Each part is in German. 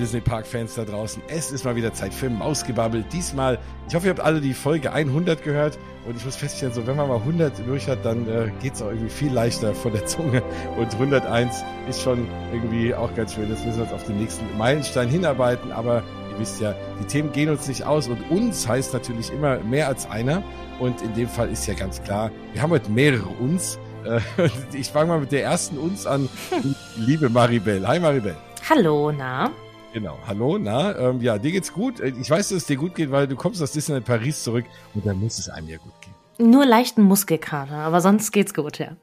Disney Park-Fans da draußen. Es ist mal wieder Zeit für Mausgebabbel. Diesmal, ich hoffe, ihr habt alle die Folge 100 gehört. Und ich muss feststellen, so wenn man mal 100 durch hat, dann äh, geht's auch irgendwie viel leichter von der Zunge. Und 101 ist schon irgendwie auch ganz schön. Jetzt müssen wir uns auf den nächsten Meilenstein hinarbeiten. Aber ihr wisst ja, die Themen gehen uns nicht aus. Und uns heißt natürlich immer mehr als einer. Und in dem Fall ist ja ganz klar, wir haben heute mehrere uns. Äh, ich fange mal mit der ersten uns an. Liebe Maribel. Hi Maribel. Hallo, na? Genau, hallo, na, ähm, ja, dir geht's gut. Äh, Ich weiß, dass es dir gut geht, weil du kommst aus Disneyland Paris zurück und dann muss es einem ja gut gehen. Nur leichten Muskelkater, aber sonst geht's gut, ja.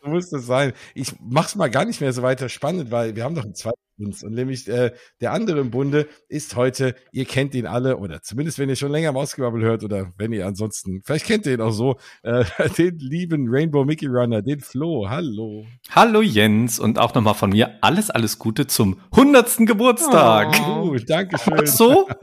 So muss das sein. Ich mach's mal gar nicht mehr so weiter spannend, weil wir haben noch einen zweiten Bund. Und nämlich äh, der andere im Bunde ist heute, ihr kennt ihn alle, oder zumindest wenn ihr schon länger Mausgebabbel hört, oder wenn ihr ansonsten, vielleicht kennt ihr ihn auch so, äh, den lieben Rainbow Mickey Runner, den Flo. Hallo. Hallo Jens und auch nochmal von mir alles, alles Gute zum 100. Geburtstag. Oh. Gut, danke schön. So?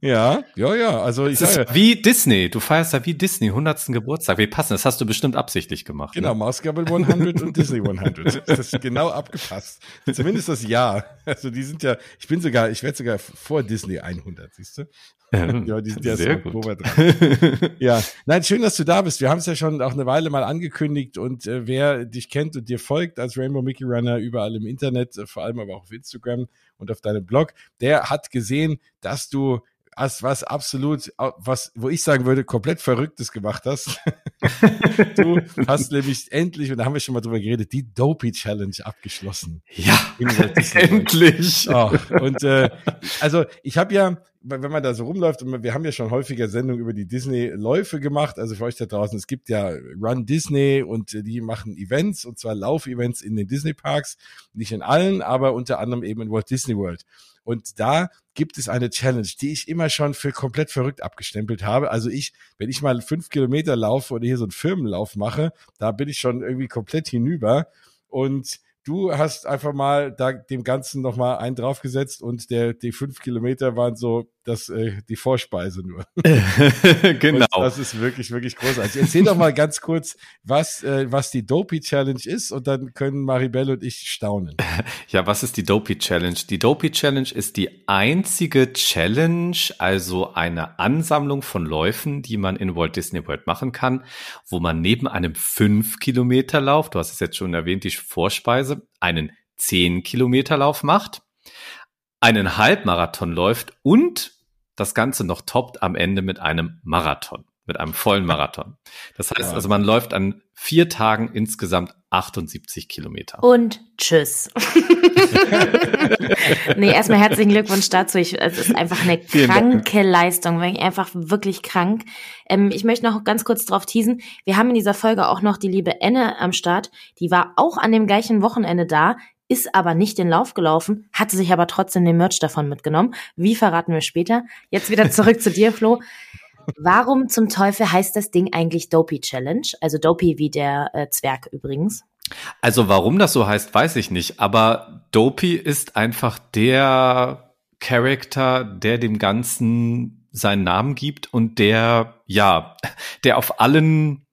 Ja, ja, ja. Also ich Das ist wie Disney. Du feierst ja wie Disney 100. Geburtstag. Wie passen? Das hast du bestimmt absichtlich gemacht. Genau, Ne? Mausgabel 100 und Disney 100. Das ist genau abgepasst. Zumindest das Jahr. Also die sind ja, ich bin sogar, ich werde sogar vor Disney 100, siehst du? Ja, die sind ja Sehr so gut. Ja, nein, schön, dass du da bist. Wir haben es ja schon auch eine Weile mal angekündigt und äh, wer dich kennt und dir folgt als Rainbow Mickey Runner überall im Internet, äh, vor allem aber auch auf Instagram und auf deinem Blog, der hat gesehen, dass du als was absolut, was, wo ich sagen würde, komplett Verrücktes gemacht hast. du hast nämlich endlich, und da haben wir schon mal drüber geredet, die Dopey Challenge abgeschlossen. Ja, endlich. Oh, und äh, also ich habe ja, wenn man da so rumläuft, und wir haben ja schon häufiger Sendungen über die Disney-Läufe gemacht, also für euch da draußen, es gibt ja Run Disney und äh, die machen Events, und zwar Lauf-Events in den Disney-Parks, nicht in allen, aber unter anderem eben in Walt Disney World. Und da gibt es eine Challenge, die ich immer schon für komplett verrückt abgestempelt habe. Also ich, wenn ich mal fünf Kilometer laufe oder hier so einen Firmenlauf mache, da bin ich schon irgendwie komplett hinüber. Und du hast einfach mal da dem Ganzen nochmal einen draufgesetzt und der, die fünf Kilometer waren so das, äh, die Vorspeise nur. genau. Und das ist wirklich, wirklich großartig. Erzähl doch mal ganz kurz, was, äh, was die Dopey Challenge ist und dann können Maribel und ich staunen. Ja, was ist die Dopey Challenge? Die Dopey Challenge ist die einzige Challenge, also eine Ansammlung von Läufen, die man in Walt Disney World machen kann, wo man neben einem 5 Kilometer Lauf, du hast es jetzt schon erwähnt, die Vorspeise, einen 10 Kilometer Lauf macht, einen Halbmarathon läuft und das Ganze noch toppt am Ende mit einem Marathon, mit einem vollen Marathon. Das heißt Ja. also, man läuft an vier Tagen insgesamt 78 Kilometer. Und tschüss. nee, erstmal herzlichen Glückwunsch dazu. Ich, es ist einfach eine Vielen Dank. kranke Leistung, wirklich einfach wirklich krank. Ähm, ich möchte noch ganz kurz drauf teasen. Wir haben in dieser Folge auch noch die liebe Enne am Start. Die war auch an dem gleichen Wochenende da, ist aber nicht den Lauf gelaufen, hatte sich aber trotzdem den Merch davon mitgenommen. Wie verraten wir später? Jetzt wieder zurück zu dir, Flo. Warum zum Teufel heißt das Ding eigentlich Dopey Challenge? Also Dopey wie der äh, Zwerg übrigens. Also warum das so heißt, weiß ich nicht. Aber Dopey ist einfach der Charakter, der dem Ganzen seinen Namen gibt und der, ja, der auf allen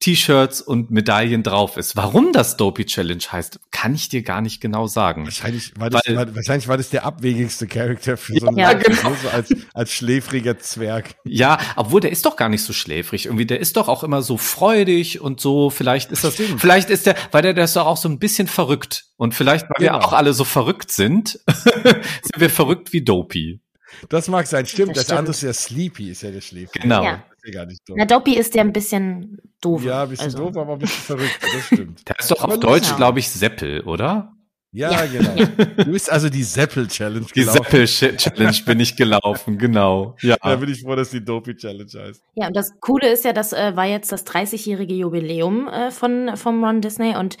T-Shirts und Medaillen drauf ist. Warum das Dopey Challenge heißt, kann ich dir gar nicht genau sagen. Wahrscheinlich war das, Weil- war, wahrscheinlich war das der abwegigste Charakter für so einen Ja, genau. so als, als schläfriger Zwerg. Ja, obwohl der ist doch gar nicht so schläfrig. Irgendwie, der ist doch auch immer so freudig und so. Vielleicht ist das, Stimmt. vielleicht ist der, weil der, der ist doch auch so ein bisschen verrückt. Und vielleicht, weil Genau. wir auch alle so verrückt sind, sind wir verrückt wie Dopey. Das mag sein, stimmt. Das, Das andere ist ja Sleepy, ist ja der Schläfrige. Genau. Ja. Das ist gar nicht doof. Na, Dopey ist ja ein bisschen doof. Ja, ein bisschen also. doof, aber ein bisschen verrückt. Das stimmt. Der ist doch Aber auf Deutsch, genau. glaube ich, Seppel, oder? Ja, Ja. genau. Du bist also die Seppel-Challenge Die gelaufen. Seppel-Challenge bin ich gelaufen, genau. Ja. Da bin ich froh, dass die Dopey-Challenge heißt. Ja, und das Coole ist ja, das äh, war jetzt das 30-jährige Jubiläum äh, von vom Ron Disney und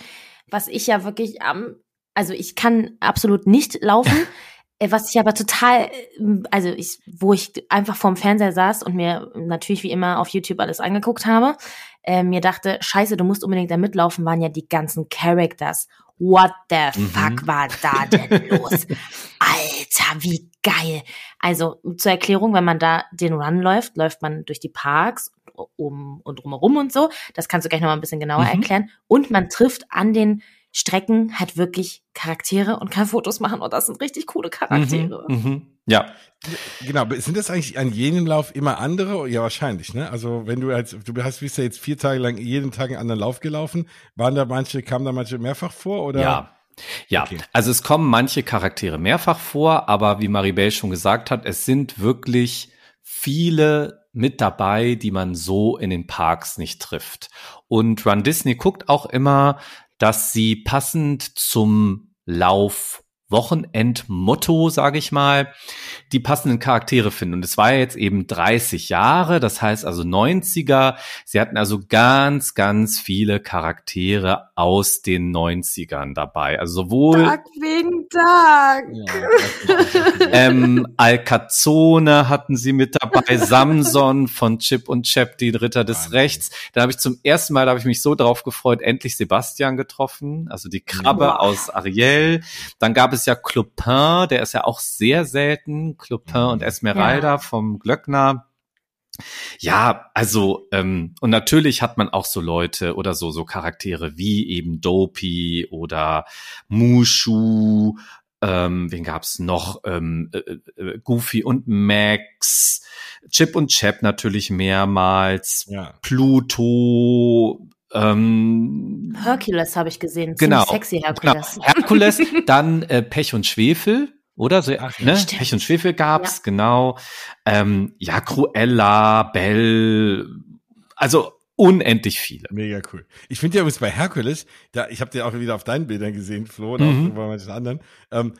was ich ja wirklich am, also ich kann absolut nicht laufen. Äh, Was ich aber total, äh, also ich, wo ich einfach vorm Fernseher saß und mir natürlich wie immer auf YouTube alles angeguckt habe, äh, mir dachte, scheiße, du musst unbedingt da mitlaufen, waren ja die ganzen Characters. What the Mhm. fuck war da denn los? Alter, wie geil. Also zur Erklärung, wenn man da den Run läuft, läuft man durch die Parks um und drumherum und so. Das kannst du gleich noch mal ein bisschen genauer Mhm. erklären. Und man trifft an den Strecken halt wirklich Charaktere und kann Fotos machen und das sind richtig coole Charaktere. Mhm, mhm. Ja. Genau, sind das eigentlich an jedem Lauf immer andere? Ja, wahrscheinlich, ne? Also wenn du als, du hast, bist ja jetzt vier Tage lang jeden Tag einen anderen Lauf gelaufen, waren da manche, kamen da manche mehrfach vor oder? Ja. Ja, okay. also es kommen manche Charaktere mehrfach vor, aber wie Maribel schon gesagt hat, es sind wirklich viele mit dabei, die man so in den Parks nicht trifft. Und Run Disney guckt auch immer, dass sie passend zum Lauf Wochenendmotto, sage ich mal, die passenden Charaktere finden. Und es war jetzt eben 30 Jahre, das heißt also 90er. Sie hatten also ganz, ganz viele Charaktere aus den 90ern dabei. Also sowohl wegen Tag. Ja, ähm, Alcazone hatten sie mit dabei, Samson von Chip und Chap, die Ritter des Wahnsinn. Rechts. Da habe ich zum ersten Mal, da habe ich mich so drauf gefreut, endlich Sebastian getroffen, also die Krabbe Boah. aus Ariel. Dann gab es ja Clopin, der ist ja auch sehr selten, Clopin und Esmeralda ja. vom Glöckner. Ja, also ähm, und natürlich hat man auch so Leute oder so so Charaktere wie eben Dopey oder Mushu. Ähm, wen gab's noch? Ähm, äh, äh, Goofy und Max, Chip und Chap natürlich mehrmals, ja. Pluto, ähm, Hercules habe ich gesehen. Genau. Sexy Hercules. Genau. Hercules, dann äh, Pech und Schwefel oder so, Ach, ne? Pech und Schwefel gab's, ja. genau. Ähm, ja, Cruella, Belle, also unendlich viele. Mega cool. Ich finde ja übrigens bei Hercules, da, ich habe dir auch wieder auf deinen Bildern gesehen, Flo, und mhm. auch bei manchen anderen, ähm,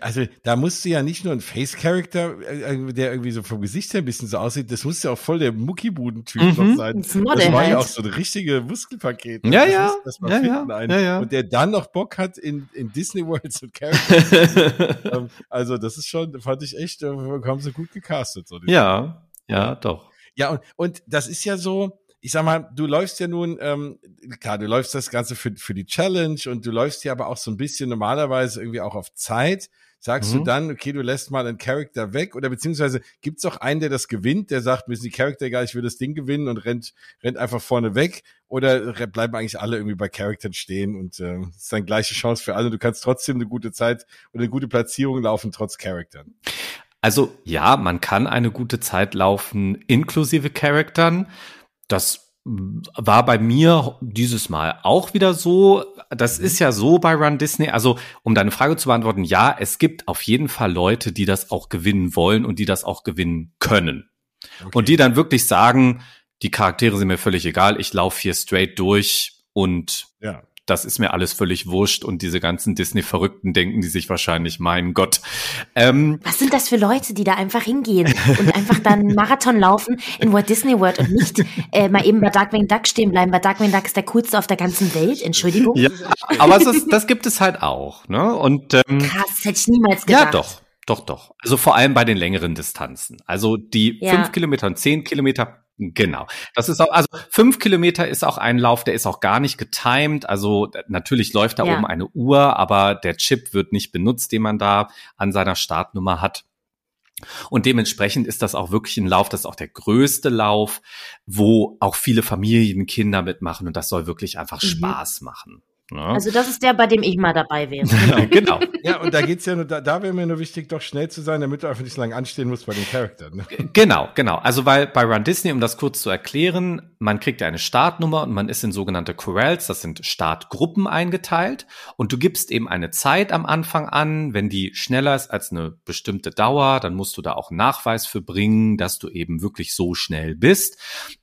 also da musst du ja nicht nur ein Face-Character, äh, der irgendwie so vom Gesicht her ein bisschen so aussieht, das muss ja auch voll der Muckibuden-Typ mhm. sein. Das, das war ja auch so ein richtige Muskelpaket. Ja, ja. Das ja, ja. ja, ja. Und der dann noch Bock hat in, in Disney World so Charakter. Ähm, also das ist schon, fand ich echt, äh, haben sie gut gecastet. So ja, ja, doch. Ja, und, und das ist ja so, ich sag mal, du läufst ja nun, ähm, klar, du läufst das Ganze für, für die Challenge und du läufst ja aber auch so ein bisschen normalerweise irgendwie auch auf Zeit. Sagst mhm. du dann, okay, du lässt mal einen Charakter weg oder beziehungsweise gibt's auch einen, der das gewinnt, der sagt, mir ist die Charakter egal, ich will das Ding gewinnen und rennt, rennt einfach vorne weg oder bleiben eigentlich alle irgendwie bei Charaktern stehen und äh, ist dann gleiche Chance für alle. Du kannst trotzdem eine gute Zeit oder eine gute Platzierung laufen, trotz Charaktern. Also ja, man kann eine gute Zeit laufen, inklusive Charaktern. Das war bei mir dieses Mal auch wieder so. Das ist ja so bei Run Disney. Also, um deine Frage zu beantworten, ja, es gibt auf jeden Fall Leute, die das auch gewinnen wollen und die das auch gewinnen können. Okay. Und die dann wirklich sagen, die Charaktere sind mir völlig egal, ich laufe hier straight durch und ja das ist mir alles völlig wurscht und diese ganzen Disney-Verrückten denken die sich wahrscheinlich, mein Gott. Ähm, Was sind das für Leute, die da einfach hingehen und einfach dann Marathon laufen in Walt Disney World und nicht äh, mal eben bei Darkwing Duck stehen bleiben? Bei Darkwing Duck ist der coolste auf der ganzen Welt, Entschuldigung. Ja, aber es ist, das gibt es halt auch. Ne? Und, ähm, Krass, hätte ich niemals gedacht. Ja, doch. Doch, doch. Also vor allem bei den längeren Distanzen. Also die ja. fünf Kilometer und zehn Kilometer Genau. Das ist auch, also fünf Kilometer ist auch ein Lauf, der ist auch gar nicht getimed. Also natürlich läuft da ja. oben eine Uhr, aber der Chip wird nicht benutzt, den man da an seiner Startnummer hat. Und dementsprechend ist das auch wirklich ein Lauf, das ist auch der größte Lauf, wo auch viele Familienkinder mitmachen und das soll wirklich einfach mhm. Spaß machen. Ne? Also das ist der, bei dem ich mal dabei wäre. Genau. genau. Ja, und da geht's ja nur, da, da wäre mir nur wichtig, doch schnell zu sein, damit du einfach nicht so lange anstehen musst bei den Charakteren. Ne? Genau, genau. Also weil bei Run Disney, um das kurz zu erklären, man kriegt ja eine Startnummer und man ist in sogenannte Corrals, das sind Startgruppen eingeteilt und du gibst eben eine Zeit am Anfang an, wenn die schneller ist als eine bestimmte Dauer, dann musst du da auch einen Nachweis für bringen, dass du eben wirklich so schnell bist.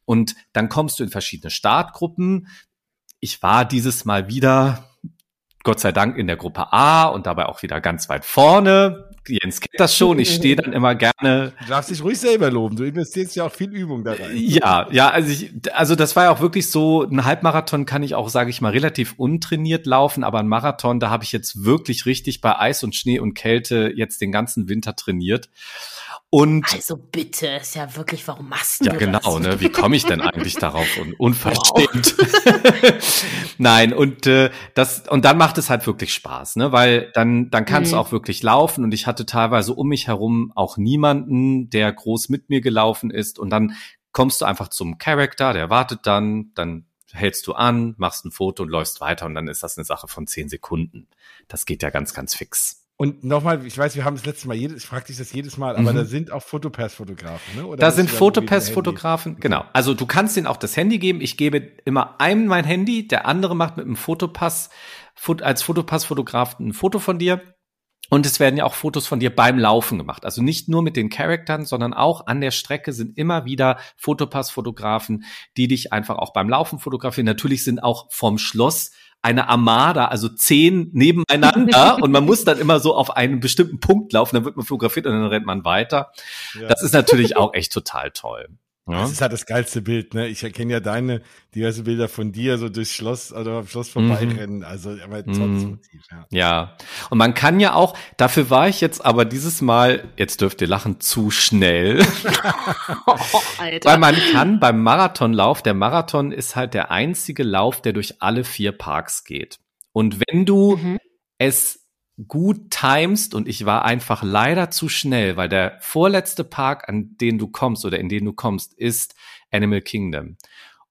Und dann kommst du in verschiedene Startgruppen ich war dieses Mal wieder, Gott sei Dank, in der Gruppe A und dabei auch wieder ganz weit vorne. Jens kennt das schon, ich stehe dann immer gerne. Du darfst dich ruhig selber loben, du investierst ja auch viel Übung da rein. Ja, ja, also ich, also das war ja auch wirklich so, ein Halbmarathon kann ich auch, sage ich mal, relativ untrainiert laufen, aber ein Marathon, da habe ich jetzt wirklich richtig bei Eis und Schnee und Kälte jetzt den ganzen Winter trainiert. Und also bitte, ist ja wirklich, warum machst du ja, das? Ja, genau, ne? Wie komme ich denn eigentlich darauf? Und unverschämt. Nein, und äh, das und dann macht es halt wirklich Spaß, ne? Weil dann dann kannst mhm. du auch wirklich laufen und ich hatte teilweise um mich herum auch niemanden, der groß mit mir gelaufen ist und dann kommst du einfach zum Charakter, der wartet dann, dann hältst du an, machst ein Foto und läufst weiter und dann ist das eine Sache von zehn Sekunden. Das geht ja ganz, ganz fix. Und nochmal, ich weiß, wir haben das letzte Mal, jedes, ich frage dich das jedes Mal, aber mhm. da sind auch Fotopass-Fotografen, ne? Oder da sind Fotopass-Fotografen, genau. Also du kannst denen auch das Handy geben. Ich gebe immer einem mein Handy, der andere macht mit einem Fotopass, als Fotopass-Fotograf ein Foto von dir. Und es werden ja auch Fotos von dir beim Laufen gemacht. Also nicht nur mit den Charaktern, sondern auch an der Strecke sind immer wieder Fotopass-Fotografen, die dich einfach auch beim Laufen fotografieren. Natürlich sind auch vom Schloss eine Armada, also zehn nebeneinander und man muss dann immer so auf einen bestimmten Punkt laufen, dann wird man fotografiert und dann rennt man weiter. Ja. Das ist natürlich auch echt total toll. Ja. Das ist halt das geilste Bild, ne? Ich erkenne ja deine diverse Bilder von dir so durchs Schloss oder am Schloss vorbeirennen. Mhm. Also aber ein tolles mhm. Motiv, ja. Ja. Und man kann ja auch, dafür war ich jetzt aber dieses Mal, jetzt dürft ihr lachen, zu schnell. oh, Alter. Weil man kann beim Marathonlauf, der Marathon ist halt der einzige Lauf, der durch alle vier Parks geht. Und wenn du mhm. es gut timest und ich war einfach leider zu schnell, weil der vorletzte Park, an den du kommst oder in den du kommst, ist Animal Kingdom.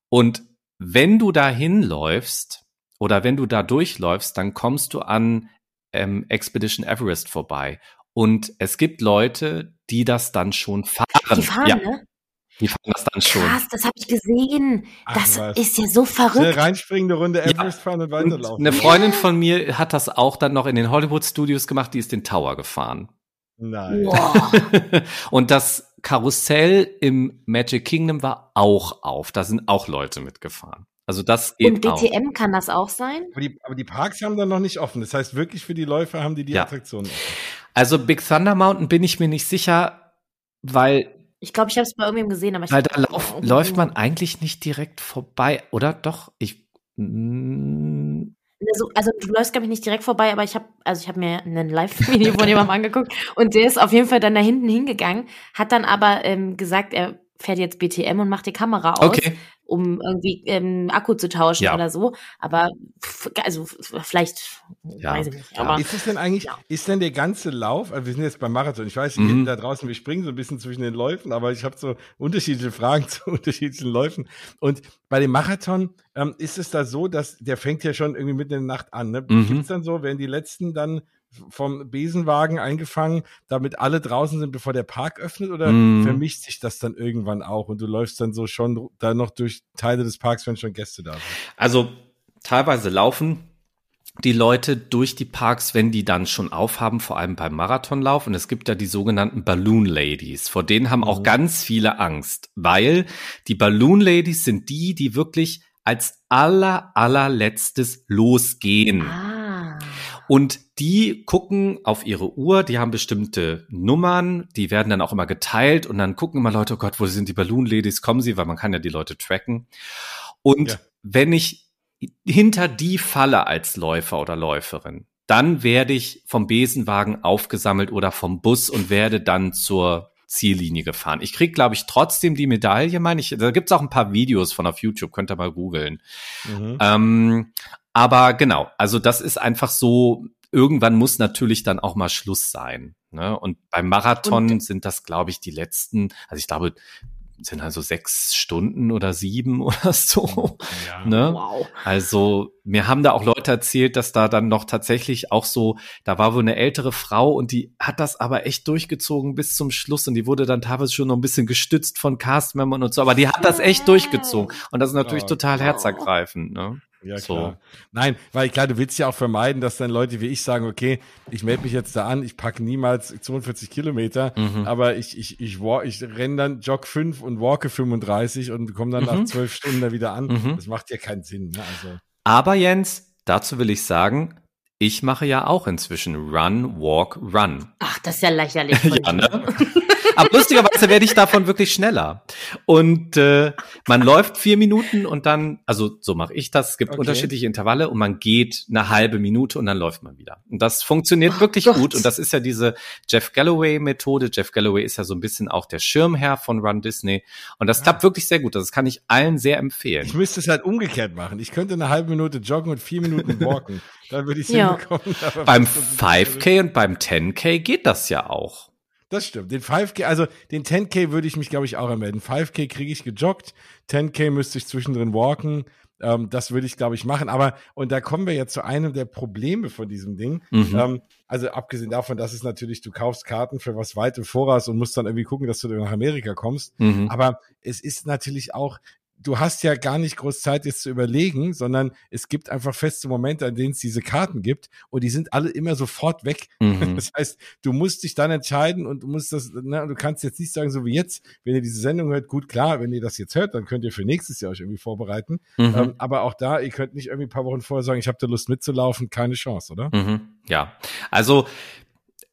Und wenn du da hinläufst oder wenn du da durchläufst, dann kommst du an ähm, Expedition Everest vorbei. Und es gibt Leute, die das dann schon fahren. Die fahren, ja. ne? Die fanden das dann schon. Krass, das habe ich gesehen. Das Ach, ist ja so verrückt. Eine Runde Everest ja. fahren und weiterlaufen. Und eine Freundin von mir hat das auch dann noch in den Hollywood Studios gemacht, die ist den Tower gefahren. Nein. Wow. und das Karussell im Magic Kingdom war auch auf. Da sind auch Leute mitgefahren. Also das geht Und BTM auch. kann das auch sein? Aber die, aber die, Parks haben dann noch nicht offen. Das heißt, wirklich für die Läufer haben die die ja. Attraktionen offen. Also Big Thunder Mountain bin ich mir nicht sicher, weil ich glaube, ich habe es bei irgendwem gesehen, aber ich Weil da lauf, läuft man eigentlich nicht direkt vorbei, oder? Doch, ich. Mm. Also, also du läufst, glaube ich, nicht direkt vorbei, aber ich habe also ich habe mir ein Live-Video von jemandem angeguckt und der ist auf jeden Fall dann da hinten hingegangen, hat dann aber ähm, gesagt, er fährt jetzt BTM und macht die Kamera aus. Okay um irgendwie ähm, Akku zu tauschen ja. oder so. Aber also vielleicht ja. weiß ich nicht. Aber, ist es denn eigentlich, ja. ist denn der ganze Lauf, also wir sind jetzt beim Marathon, ich weiß, mhm. da draußen, wir springen so ein bisschen zwischen den Läufen, aber ich habe so unterschiedliche Fragen zu unterschiedlichen Läufen. Und bei dem Marathon ähm, ist es da so, dass der fängt ja schon irgendwie mitten in der Nacht an. Ne? Mhm. Gibt es dann so, werden die letzten dann vom Besenwagen eingefangen, damit alle draußen sind, bevor der Park öffnet? Oder mm. vermischt sich das dann irgendwann auch und du läufst dann so schon da noch durch Teile des Parks, wenn schon Gäste da sind? Also teilweise laufen die Leute durch die Parks, wenn die dann schon aufhaben, vor allem beim Marathonlauf. Und es gibt ja die sogenannten Balloon Ladies. Vor denen haben auch mhm. ganz viele Angst, weil die Balloon Ladies sind die, die wirklich als aller, allerletztes losgehen. Ah. Und die gucken auf ihre Uhr, die haben bestimmte Nummern, die werden dann auch immer geteilt und dann gucken immer Leute, oh Gott, wo sind die Balloon Ladies, kommen sie, weil man kann ja die Leute tracken. Und ja. wenn ich hinter die falle als Läufer oder Läuferin, dann werde ich vom Besenwagen aufgesammelt oder vom Bus und werde dann zur Ziellinie gefahren. Ich krieg, glaube ich, trotzdem die Medaille, meine ich. Da gibt's auch ein paar Videos von auf YouTube, könnt ihr mal googeln. Mhm. Ähm, aber genau, also das ist einfach so, irgendwann muss natürlich dann auch mal Schluss sein. Ne? Und beim Marathon und, sind das, glaube ich, die letzten, also ich glaube, sind also sechs Stunden oder sieben oder so. Ja. Ne? Wow. Also mir haben da auch Leute erzählt, dass da dann noch tatsächlich auch so, da war wohl eine ältere Frau und die hat das aber echt durchgezogen bis zum Schluss und die wurde dann teilweise schon noch ein bisschen gestützt von Castmembern und so, aber die hat das echt durchgezogen und das ist natürlich oh, total herzergreifend. Ne? Ja, so. klar. Nein, weil klar, du willst ja auch vermeiden, dass dann Leute wie ich sagen, okay, ich melde mich jetzt da an, ich packe niemals 42 Kilometer, mhm. aber ich, ich, ich, walk, ich renne dann Jog 5 und walke 35 und komme dann mhm. nach zwölf Stunden da wieder an. Mhm. Das macht ja keinen Sinn. Ne? Also. Aber Jens, dazu will ich sagen, ich mache ja auch inzwischen Run, Walk, Run. Ach, das ist ja lächerlich. ja, ne? Aber lustigerweise werde ich davon wirklich schneller. Und äh, man läuft vier Minuten und dann, also so mache ich das. Es gibt okay. unterschiedliche Intervalle und man geht eine halbe Minute und dann läuft man wieder. Und das funktioniert oh wirklich Gott. gut. Und das ist ja diese Jeff Galloway-Methode. Jeff Galloway ist ja so ein bisschen auch der Schirmherr von Run Disney. Und das ja. klappt wirklich sehr gut. Das kann ich allen sehr empfehlen. Ich müsste es halt umgekehrt machen. Ich könnte eine halbe Minute joggen und vier Minuten walken. dann würde ich es ja. hinbekommen. Beim 5K und beim 10K geht das ja auch. Das stimmt. Den 5K, also den 10K würde ich mich, glaube ich, auch anmelden. 5K kriege ich gejoggt, 10K müsste ich zwischendrin walken. Ähm, das würde ich, glaube ich, machen. Aber, und da kommen wir jetzt zu einem der Probleme von diesem Ding. Mhm. Ähm, also abgesehen davon, dass es natürlich, du kaufst Karten für was weit im Voraus und musst dann irgendwie gucken, dass du nach Amerika kommst. Mhm. Aber es ist natürlich auch, du hast ja gar nicht groß Zeit jetzt zu überlegen, sondern es gibt einfach feste Momente, an denen es diese Karten gibt und die sind alle immer sofort weg. Mhm. Das heißt, du musst dich dann entscheiden und du musst das, ne, du kannst jetzt nicht sagen, so wie jetzt, wenn ihr diese Sendung hört, gut, klar, wenn ihr das jetzt hört, dann könnt ihr für nächstes Jahr euch irgendwie vorbereiten. Mhm. Ähm, aber auch da, ihr könnt nicht irgendwie ein paar Wochen vorher sagen, ich habe da Lust mitzulaufen, keine Chance, oder? Mhm. Ja, also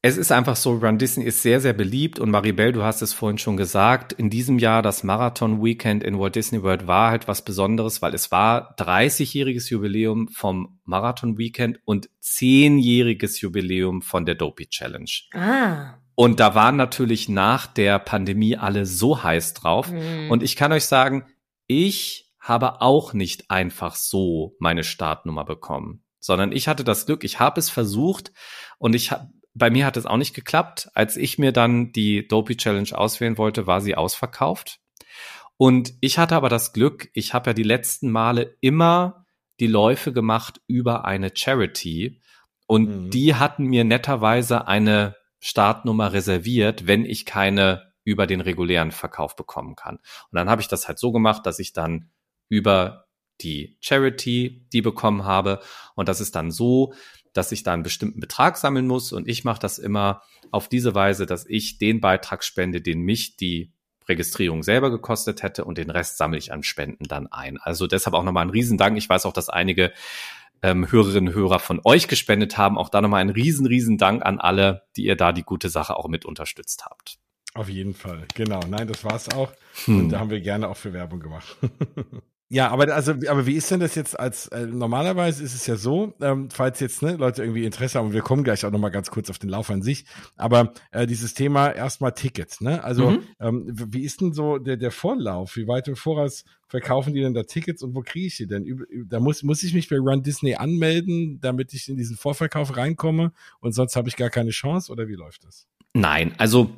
es ist einfach so, Run Disney ist sehr, sehr beliebt und Maribel, du hast es vorhin schon gesagt, in diesem Jahr das Marathon Weekend in Walt Disney World war halt was Besonderes, weil es war 30-jähriges Jubiläum vom Marathon Weekend und 10-jähriges Jubiläum von der Dopey Challenge. Ah. Und da waren natürlich nach der Pandemie alle so heiß drauf. Hm. Und ich kann euch sagen, ich habe auch nicht einfach so meine Startnummer bekommen, sondern ich hatte das Glück, ich habe es versucht und ich habe bei mir hat es auch nicht geklappt. Als ich mir dann die Dopey Challenge auswählen wollte, war sie ausverkauft. Und ich hatte aber das Glück, ich habe ja die letzten Male immer die Läufe gemacht über eine Charity und Mhm. die hatten mir netterweise eine Startnummer reserviert, wenn ich keine über den regulären Verkauf bekommen kann. Und dann habe ich das halt so gemacht, dass ich dann über die Charity die bekommen habe und das ist dann so, dass ich da einen bestimmten Betrag sammeln muss und ich mache das immer auf diese Weise, dass ich den Beitrag spende, den mich die Registrierung selber gekostet hätte und den Rest sammle ich an Spenden dann ein. Also deshalb auch nochmal ein Riesendank. Ich weiß auch, dass einige ähm, Hörerinnen und Hörer von euch gespendet haben. Auch da nochmal ein riesen, riesen Dank an alle, die ihr da die gute Sache auch mit unterstützt habt. Auf jeden Fall, genau. Nein, das war's auch. Hm. Und da haben wir gerne auch für Werbung gemacht. ja, aber also, aber wie ist denn das jetzt als äh, normalerweise ist es ja so, ähm, falls jetzt ne, Leute irgendwie Interesse haben, und wir kommen gleich auch nochmal ganz kurz auf den Lauf an sich, aber äh, dieses Thema erstmal Tickets, ne? Also Mhm. ähm, wie ist denn so der, der Vorlauf? Wie weit im Voraus verkaufen die denn da Tickets und wo kriege ich die denn? Da muss, muss ich mich bei Run Disney anmelden, damit ich in diesen Vorverkauf reinkomme und sonst habe ich gar keine Chance oder wie läuft das? Nein, also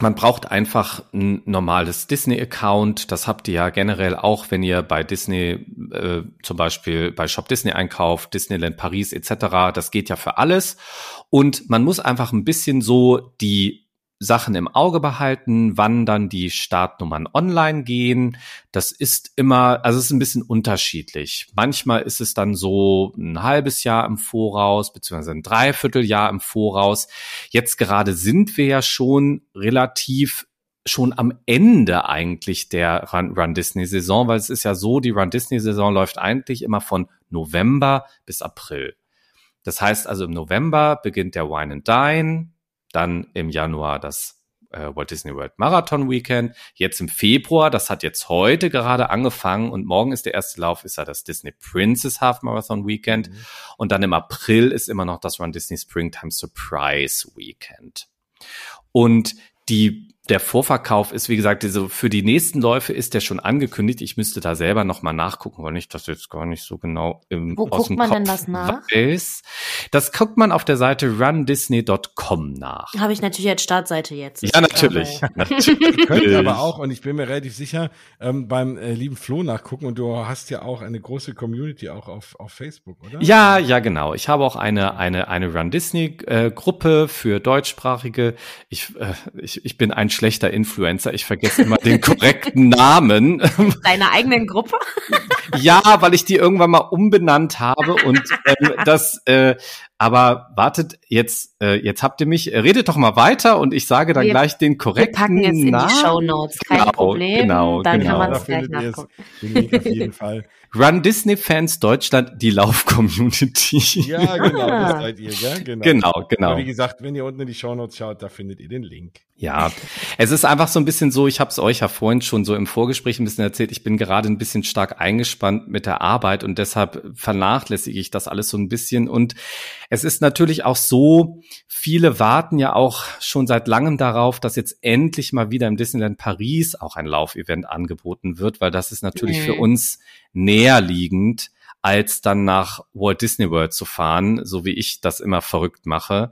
man braucht einfach ein normales Disney-Account. Das habt ihr ja generell auch, wenn ihr bei Disney äh, zum Beispiel bei Shop Disney einkauft, Disneyland Paris etc. Das geht ja für alles. Und man muss einfach ein bisschen so die Sachen im Auge behalten, wann dann die Startnummern online gehen. Das ist immer, also es ist ein bisschen unterschiedlich. Manchmal ist es dann so ein halbes Jahr im Voraus, beziehungsweise ein Dreivierteljahr im Voraus. Jetzt gerade sind wir ja schon relativ schon am Ende eigentlich der Run, Run Disney Saison, weil es ist ja so, die Run Disney Saison läuft eigentlich immer von November bis April. Das heißt also im November beginnt der Wine and Dine, dann im Januar das äh, Walt Disney World Marathon Weekend, jetzt im Februar, das hat jetzt heute gerade angefangen und morgen ist der erste Lauf, ist ja das Disney Princess Half Marathon Weekend. Und dann im April ist immer noch das Run Disney Springtime Surprise Weekend. Und die, der Vorverkauf ist, wie gesagt, also für die nächsten Läufe ist der schon angekündigt. Ich müsste da selber nochmal nachgucken, weil ich das jetzt gar nicht so genau im, Wo aus guckt dem man Kopf denn das nach? weiß. Das guckt man auf der Seite rundisney.com nach. Habe ich natürlich als Startseite jetzt. Ja, natürlich. natürlich. Könnt aber auch, und ich bin mir relativ sicher, ähm, beim äh, lieben Flo nachgucken und du hast ja auch eine große Community auch auf, auf Facebook, oder? Ja, ja, genau. Ich habe auch eine, eine, eine Run Disney äh, Gruppe für Deutschsprachige. Ich, äh, ich, ich bin ein schlechter Influencer. Ich vergesse immer den korrekten Namen. Deine eigenen Gruppe? ja, weil ich die irgendwann mal umbenannt habe und ähm, das, äh, aber wartet, jetzt, äh, jetzt habt ihr mich, äh, redet doch mal weiter und ich sage dann Wir- gleich den Wir korrekten packen jetzt in Namen. die Show Notes. Kein Genau, Problem. genau, Dann genau. kann man es gleich nachgucken. den Link auf jeden Fall. Run Disney Fans Deutschland, die Lauf-Community. Ja, genau, das Ah. seid ihr, ja, genau. Genau, genau. Aber wie gesagt, wenn ihr unten in die Shownotes schaut, da findet ihr den Link. Ja, es ist einfach so ein bisschen so, ich habe es euch ja vorhin schon so im Vorgespräch ein bisschen erzählt, ich bin gerade ein bisschen stark eingespannt mit der Arbeit und deshalb vernachlässige ich das alles so ein bisschen. Und es ist natürlich auch so, viele warten ja auch schon seit langem darauf, dass jetzt endlich mal wieder im Disneyland Paris auch ein Laufevent angeboten wird, weil das ist natürlich Mhm. für uns näher liegend als dann nach Walt Disney World zu fahren, so wie ich das immer verrückt mache.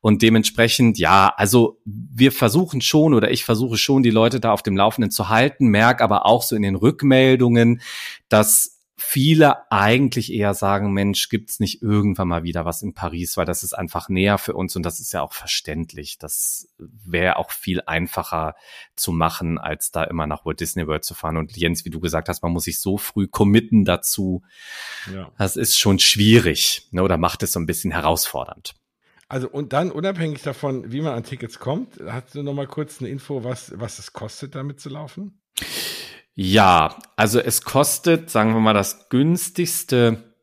Und dementsprechend, ja, also wir versuchen schon oder ich versuche schon, die Leute da auf dem Laufenden zu halten, merke aber auch so in den Rückmeldungen, dass viele eigentlich eher sagen, Mensch, gibt's nicht irgendwann mal wieder was in Paris, weil das ist einfach näher für uns und das ist ja auch verständlich. Das wäre auch viel einfacher zu machen, als da immer nach Walt Disney World zu fahren. Und Jens, wie du gesagt hast, man muss sich so früh committen dazu. Ja. Das ist schon schwierig ne, oder macht es so ein bisschen herausfordernd. Also und dann unabhängig davon, wie man an Tickets kommt, hast du noch mal kurz eine Info, was was es kostet, damit zu laufen? Ja, also es kostet, sagen wir mal, das günstigste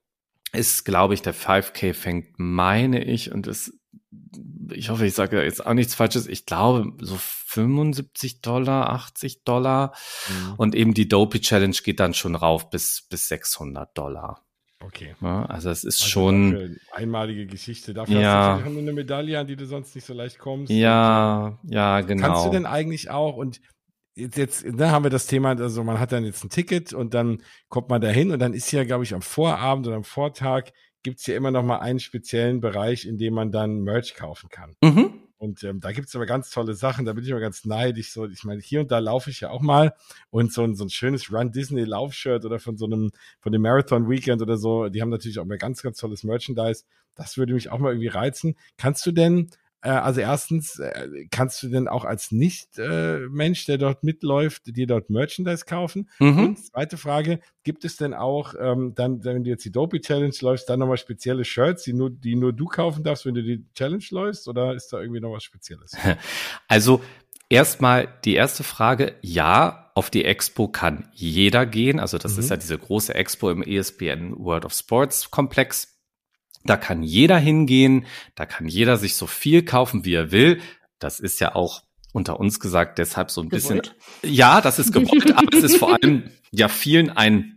ist, glaube ich, der 5K fängt, meine ich, und es, ich hoffe, ich sage jetzt auch nichts Falsches, ich glaube so 75 Dollar, 80 Dollar mhm. und eben die Dopey Challenge geht dann schon rauf bis, bis 600 Dollar. Okay. Ja, also es ist also schon einmalige Geschichte. Dafür ja. hast du eine Medaille, an die du sonst nicht so leicht kommst. Ja, und, ja, genau. Kannst du denn eigentlich auch und jetzt, jetzt da haben wir das Thema, also man hat dann jetzt ein Ticket und dann kommt man dahin und dann ist ja, glaube ich, am Vorabend oder am Vortag gibt's ja immer noch mal einen speziellen Bereich, in dem man dann Merch kaufen kann. Mhm. Und ähm, da gibt's aber ganz tolle Sachen, da bin ich immer ganz neidisch. So, ich meine, hier und da laufe ich ja auch mal und so ein, so ein schönes Run Disney Laufshirt oder von so einem, von dem Marathon Weekend oder so, die haben natürlich auch mal ganz, ganz tolles Merchandise. Das würde mich auch mal irgendwie reizen. Kannst du denn also erstens, äh, kannst du denn auch als Nicht-Mensch, der dort mitläuft, dir dort Merchandise kaufen? Mhm. Und zweite Frage, gibt es denn auch ähm, dann, wenn du jetzt die Dopey Challenge läufst, dann nochmal spezielle Shirts, die nur, die nur du kaufen darfst, wenn du die Challenge läufst? Oder ist da irgendwie noch was Spezielles? Also erstmal die erste Frage, ja, auf die Expo kann jeder gehen. Also das mhm. ist ja diese große Expo im ESPN World of Sports Komplex. Da kann jeder hingehen, da kann jeder sich so viel kaufen, wie er will. Das ist ja auch unter uns gesagt deshalb so ein gewollt. bisschen. Ja, das ist gewollt, aber es ist vor allem ja vielen ein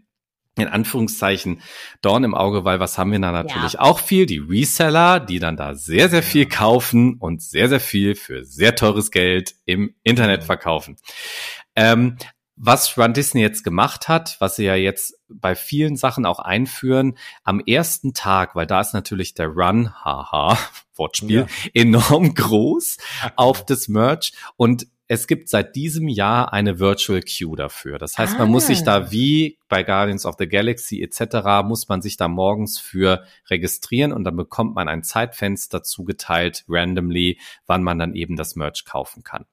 in Anführungszeichen Dorn im Auge, weil was haben wir da natürlich ja. auch viel? Die Reseller, die dann da sehr, sehr viel kaufen und sehr, sehr viel für sehr teures Geld im Internet verkaufen. Ähm, was Run Disney jetzt gemacht hat, was sie ja jetzt bei vielen Sachen auch einführen, am ersten Tag, weil da ist natürlich der Run, haha, Wortspiel, ja. enorm groß auf das Merch und es gibt seit diesem Jahr eine Virtual Queue dafür. Das heißt, man muss sich da ah. wie bei Guardians of the Galaxy etc. muss man sich da morgens für registrieren und dann bekommt man ein Zeitfenster zugeteilt randomly, wann man dann eben das Merch kaufen kann.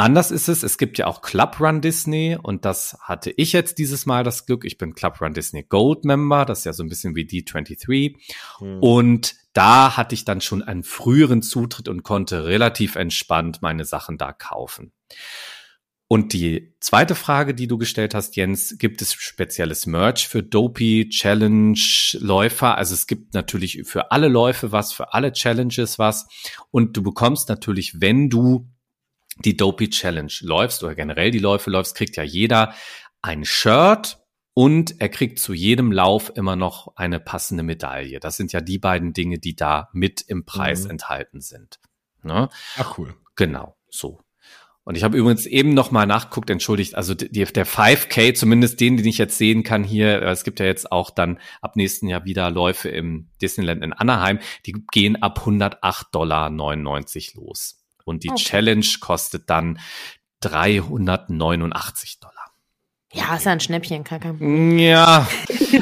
Anders ist es, es gibt ja auch Club Run Disney und das hatte ich jetzt dieses Mal das Glück. Ich bin Club Run Disney Gold Member, das ist ja so ein bisschen wie D23. Hm. Und da hatte ich dann schon einen früheren Zutritt und konnte relativ entspannt meine Sachen da kaufen. Und die zweite Frage, die du gestellt hast, Jens, gibt es spezielles Merch für Dopey Challenge Läufer? Also es gibt natürlich für alle Läufe was, für alle Challenges was. Und du bekommst natürlich, wenn du die Dopey Challenge läufst oder generell die Läufe läufst, kriegt ja jeder ein Shirt und er kriegt zu jedem Lauf immer noch eine passende Medaille. Das sind ja die beiden Dinge, die da mit im Preis mhm. enthalten sind. Ne? Ach cool. Genau, so. Und ich habe übrigens eben noch mal nachguckt, entschuldigt, also die, der 5K, zumindest den, den ich jetzt sehen kann hier, äh, es gibt ja jetzt auch dann ab nächsten Jahr wieder Läufe im Disneyland in Anaheim, die gehen ab 108,99 Dollar los. Und die okay. Challenge kostet dann 389 Dollar. Ja, ist ja ein Schnäppchen, Kaka. Ja.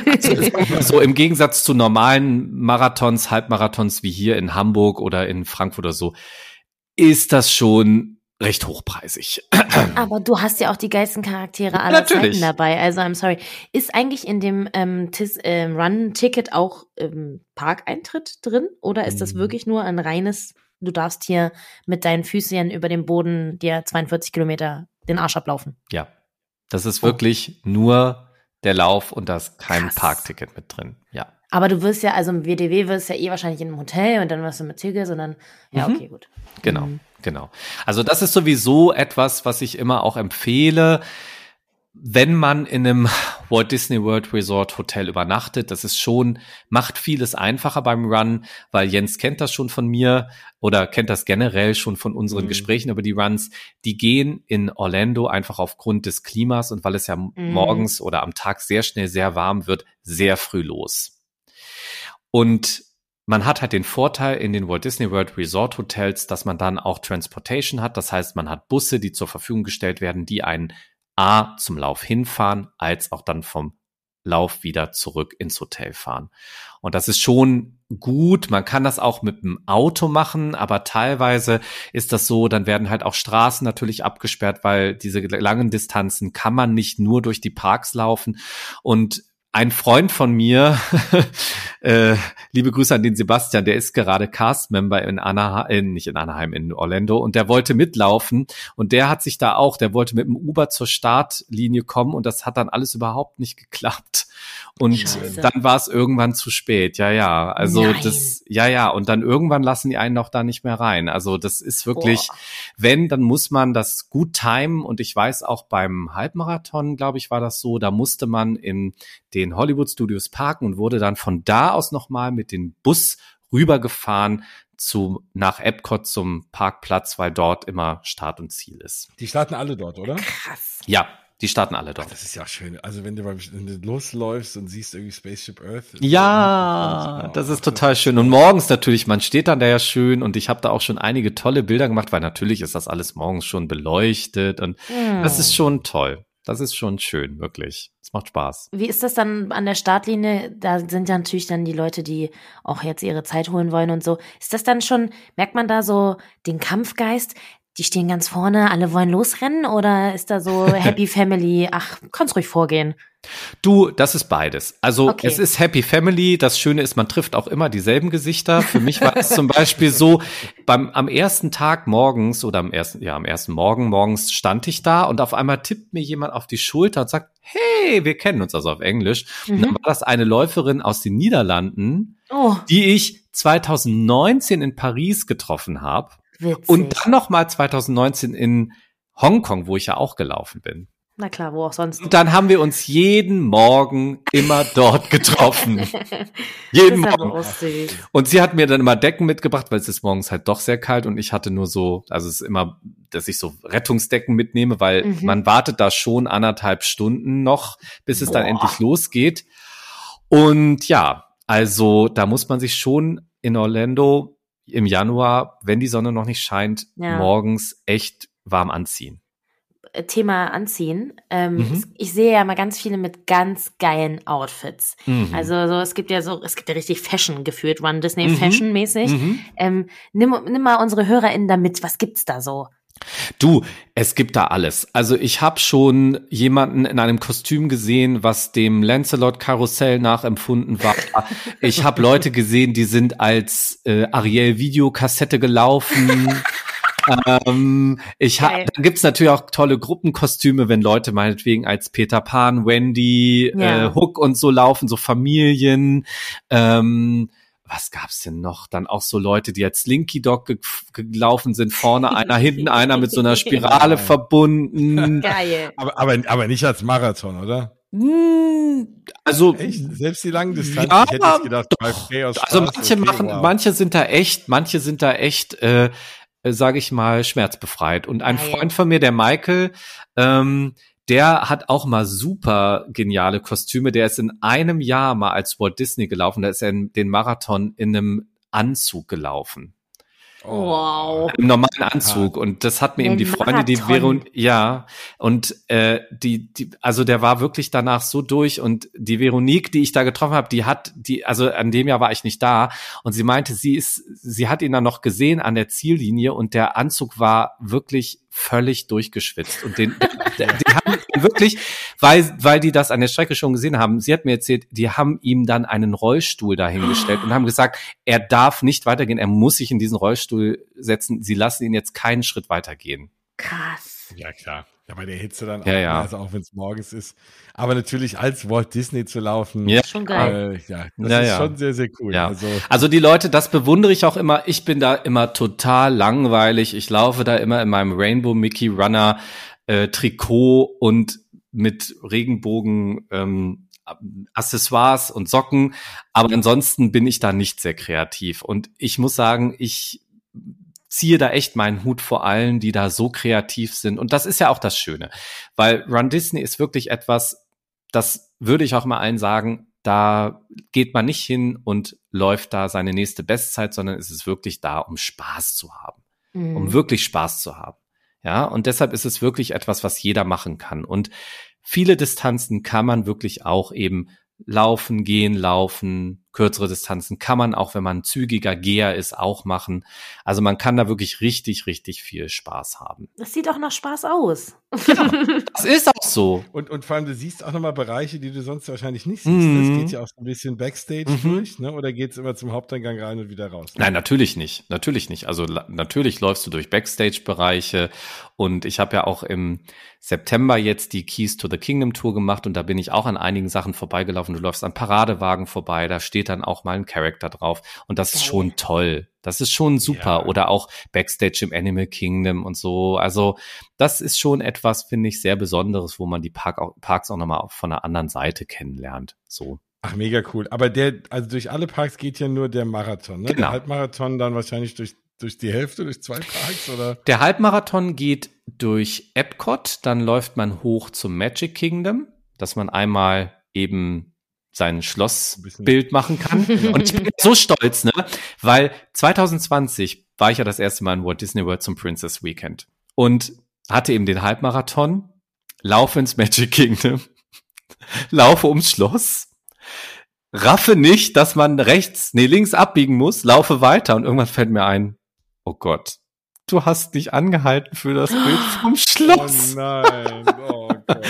Also, so im Gegensatz zu normalen Marathons, Halbmarathons wie hier in Hamburg oder in Frankfurt oder so, ist das schon recht hochpreisig. Aber du hast ja auch die geilsten Charaktere aller Natürlich. Zeiten dabei. Also I'm sorry. Ist eigentlich in dem ähm, äh, Run-Ticket auch ähm, Parkeintritt drin? Oder ist das hm. wirklich nur ein reines du darfst hier mit deinen Füßchen über dem Boden dir 42 Kilometer den Arsch ablaufen. Ja. Das ist wirklich oh. nur der Lauf und da ist kein Krass. Parkticket mit drin. Ja. Aber du wirst ja, also im WDW wirst ja eh wahrscheinlich in einem Hotel und dann wirst du mit Ticket, sondern ja, mhm. okay, gut. Genau, mhm. genau. Also das ist sowieso etwas, was ich immer auch empfehle wenn man in einem Walt Disney World Resort Hotel übernachtet, das ist schon, macht vieles einfacher beim Run, weil Jens kennt das schon von mir oder kennt das generell schon von unseren mhm. Gesprächen über die Runs. Die gehen in Orlando einfach aufgrund des Klimas und weil es ja mhm. morgens oder am Tag sehr schnell sehr warm wird, sehr früh los. Und man hat halt den Vorteil in den Walt Disney World Resort Hotels, dass man dann auch Transportation hat. Das heißt, man hat Busse, die zur Verfügung gestellt werden, die einen A zum Lauf hinfahren, als auch dann vom Lauf wieder zurück ins Hotel fahren. Und das ist schon gut. Man kann das auch mit dem Auto machen, aber teilweise ist das so, dann werden halt auch Straßen natürlich abgesperrt, weil diese langen Distanzen kann man nicht nur durch die Parks laufen. Und ein Freund von mir, äh, liebe Grüße an den Sebastian, der ist gerade Cast-Member in Anaheim, nicht in Anaheim, in Orlando und der wollte mitlaufen und der hat sich da auch, der wollte mit dem Uber zur Startlinie kommen und das hat dann alles überhaupt nicht geklappt. Und Scheiße. dann war es irgendwann zu spät. Ja, ja. Also Nein. das, ja, ja. Und dann irgendwann lassen die einen auch da nicht mehr rein. Also das ist wirklich, Boah. wenn, dann muss man das gut timen. Und ich weiß auch beim Halbmarathon, glaube ich, war das so, da musste man in den Hollywood Studios parken und wurde dann von da aus nochmal mit dem Bus rübergefahren zu, nach Epcot zum Parkplatz, weil dort immer Start und Ziel ist. Die starten alle dort, oder? Krass. Ja, die starten alle dort. Ach, das ist ja schön. Also wenn du, beim, wenn du losläufst und siehst irgendwie Spaceship Earth. Ja, das ist total schön. Und morgens natürlich, man steht dann da ja schön und ich habe da auch schon einige tolle Bilder gemacht, weil natürlich ist das alles morgens schon beleuchtet und mm. das ist schon toll. Das ist schon schön, wirklich. Es macht Spaß. Wie ist das dann an der Startlinie? Da sind ja natürlich dann die Leute, die auch jetzt ihre Zeit holen wollen und so. Ist das dann schon, merkt man da so den Kampfgeist? Die stehen ganz vorne, alle wollen losrennen oder ist da so Happy Family, ach, kannst ruhig vorgehen? Du, das ist beides. Also okay. es ist Happy Family. Das Schöne ist, man trifft auch immer dieselben Gesichter. Für mich war es zum Beispiel so, beim am ersten Tag morgens oder am ersten, ja, am ersten Morgen morgens stand ich da und auf einmal tippt mir jemand auf die Schulter und sagt, hey, wir kennen uns also auf Englisch. Mhm. Und dann war das eine Läuferin aus den Niederlanden, oh. die ich 2019 in Paris getroffen habe. Witzig. Und dann nochmal 2019 in Hongkong, wo ich ja auch gelaufen bin. Na klar, wo auch sonst. Und dann haben wir uns jeden Morgen immer dort getroffen. jeden Morgen. Und sie hat mir dann immer Decken mitgebracht, weil es ist morgens halt doch sehr kalt und ich hatte nur so, also es ist immer, dass ich so Rettungsdecken mitnehme, weil mhm. man wartet da schon anderthalb Stunden noch, bis es Boah. dann endlich losgeht. Und ja, also da muss man sich schon in Orlando im Januar, wenn die Sonne noch nicht scheint, ja. morgens echt warm anziehen. Äh, Thema Anziehen. Ähm, mhm. Ich sehe ja mal ganz viele mit ganz geilen Outfits. Mhm. Also so, es gibt ja so, es gibt ja richtig Fashion gefühlt, One Disney mhm. Fashion mäßig. Mhm. Ähm, nimm, nimm mal unsere HörerInnen damit, was gibt's da so? Du, es gibt da alles. Also ich habe schon jemanden in einem Kostüm gesehen, was dem Lancelot Karussell nachempfunden war. Ich habe Leute gesehen, die sind als äh, Ariel Videokassette gelaufen. ähm, ich hab, dann gibt's natürlich auch tolle Gruppenkostüme, wenn Leute meinetwegen als Peter Pan, Wendy, ja. äh, Hook und so laufen, so Familien. Ähm, was gab's denn noch? Dann auch so Leute, die als Slinky Dog ge gelaufen sind, vorne einer, hinten einer mit so einer Spirale Geil. verbunden. Geil. Aber, aber, aber nicht als Marathon, oder? Hm, also echt? selbst die langen Distanzen, ja, ich hätte gedacht, doch, also manche okay, machen, wow. manche sind da echt, manche sind da echt, äh, äh sage ich mal, schmerzbefreit. Und ein Geil. Freund von mir, der Michael, ähm, der hat auch mal super geniale Kostüme. Der ist in einem Jahr mal als Walt Disney gelaufen. Da ist er in den Marathon in einem Anzug gelaufen. Wow. Im normalen Anzug. Und das hat mir eben die Freunde, die Veronik, ja, und äh, die, die, also der war wirklich danach so durch und die Veronique, die ich da getroffen habe, die hat, die, also an dem Jahr war ich nicht da und sie meinte, sie ist, sie hat ihn dann noch gesehen an der Ziellinie und der Anzug war wirklich völlig durchgeschwitzt. Und den, die haben wirklich, weil, weil die das an der Strecke schon gesehen haben, sie hat mir erzählt, die haben ihm dann einen Rollstuhl dahingestellt und haben gesagt, er darf nicht weitergehen, er muss sich in diesen Rollstuhl setzen. Sie lassen ihn jetzt keinen Schritt weitergehen. Krass. Ja, klar. Ja, bei der Hitze dann ja, auch, ja. also auch wenn es morgens ist. Aber natürlich als Walt Disney zu laufen, ja. schon geil. Äh, ja, das ja, ist ja. schon sehr, sehr cool. Ja. Also, also die Leute, das bewundere ich auch immer. Ich bin da immer total langweilig. Ich laufe da immer in meinem Rainbow Mickey Runner äh, Trikot und mit Regenbogen ähm, Accessoires und Socken. Aber ansonsten bin ich da nicht sehr kreativ. Und ich muss sagen, ich ziehe da echt meinen Hut vor allen, die da so kreativ sind. Und das ist ja auch das Schöne, weil Run Disney ist wirklich etwas, das würde ich auch mal allen sagen, da geht man nicht hin und läuft da seine nächste Bestzeit, sondern es ist wirklich da, um Spaß zu haben, mhm. um wirklich Spaß zu haben. Ja, und deshalb ist es wirklich etwas, was jeder machen kann. Und viele Distanzen kann man wirklich auch eben laufen, gehen, laufen, kürzere Distanzen kann man auch, wenn man zügiger Geher ist, auch machen. Also man kann da wirklich richtig, richtig viel Spaß haben. Das sieht auch nach Spaß aus. Genau, das ist auch so. Und, und vor allem, du siehst auch nochmal Bereiche, die du sonst wahrscheinlich nicht siehst. Mhm. Das geht ja auch so ein bisschen Backstage mhm. durch, ne? Oder geht es immer zum Haupteingang rein und wieder raus? Ne? Nein, natürlich nicht. Natürlich nicht. Also natürlich läufst du durch Backstage-Bereiche und ich habe ja auch im September jetzt die Keys to the Kingdom Tour gemacht und da bin ich auch an einigen Sachen vorbeigelaufen. Du läufst an Paradewagen vorbei, da steht dann auch mal ein Charakter drauf und das ist schon toll. Das ist schon super. Ja. Oder auch Backstage im Animal Kingdom und so. Also das ist schon etwas, finde ich, sehr Besonderes, wo man die Park auch, Parks auch nochmal von einer anderen Seite kennenlernt. So. Ach, mega cool. Aber der, also durch alle Parks geht ja nur der Marathon, ne? Genau. Der Halbmarathon dann wahrscheinlich durch durch die Hälfte, durch zwei Parks oder? Der Halbmarathon geht durch Epcot, dann läuft man hoch zum Magic Kingdom, dass man einmal eben sein Schlossbild machen kann. Und ich bin so stolz, ne? Weil 2020 war ich ja das erste Mal in Walt Disney World zum Princess Weekend und hatte eben den Halbmarathon, laufe ins Magic Kingdom, laufe ums Schloss, raffe nicht, dass man rechts, nee, links abbiegen muss, laufe weiter und irgendwann fällt mir ein, oh Gott, du hast dich angehalten für das Bild vom Schloss. Oh nein, oh Gott.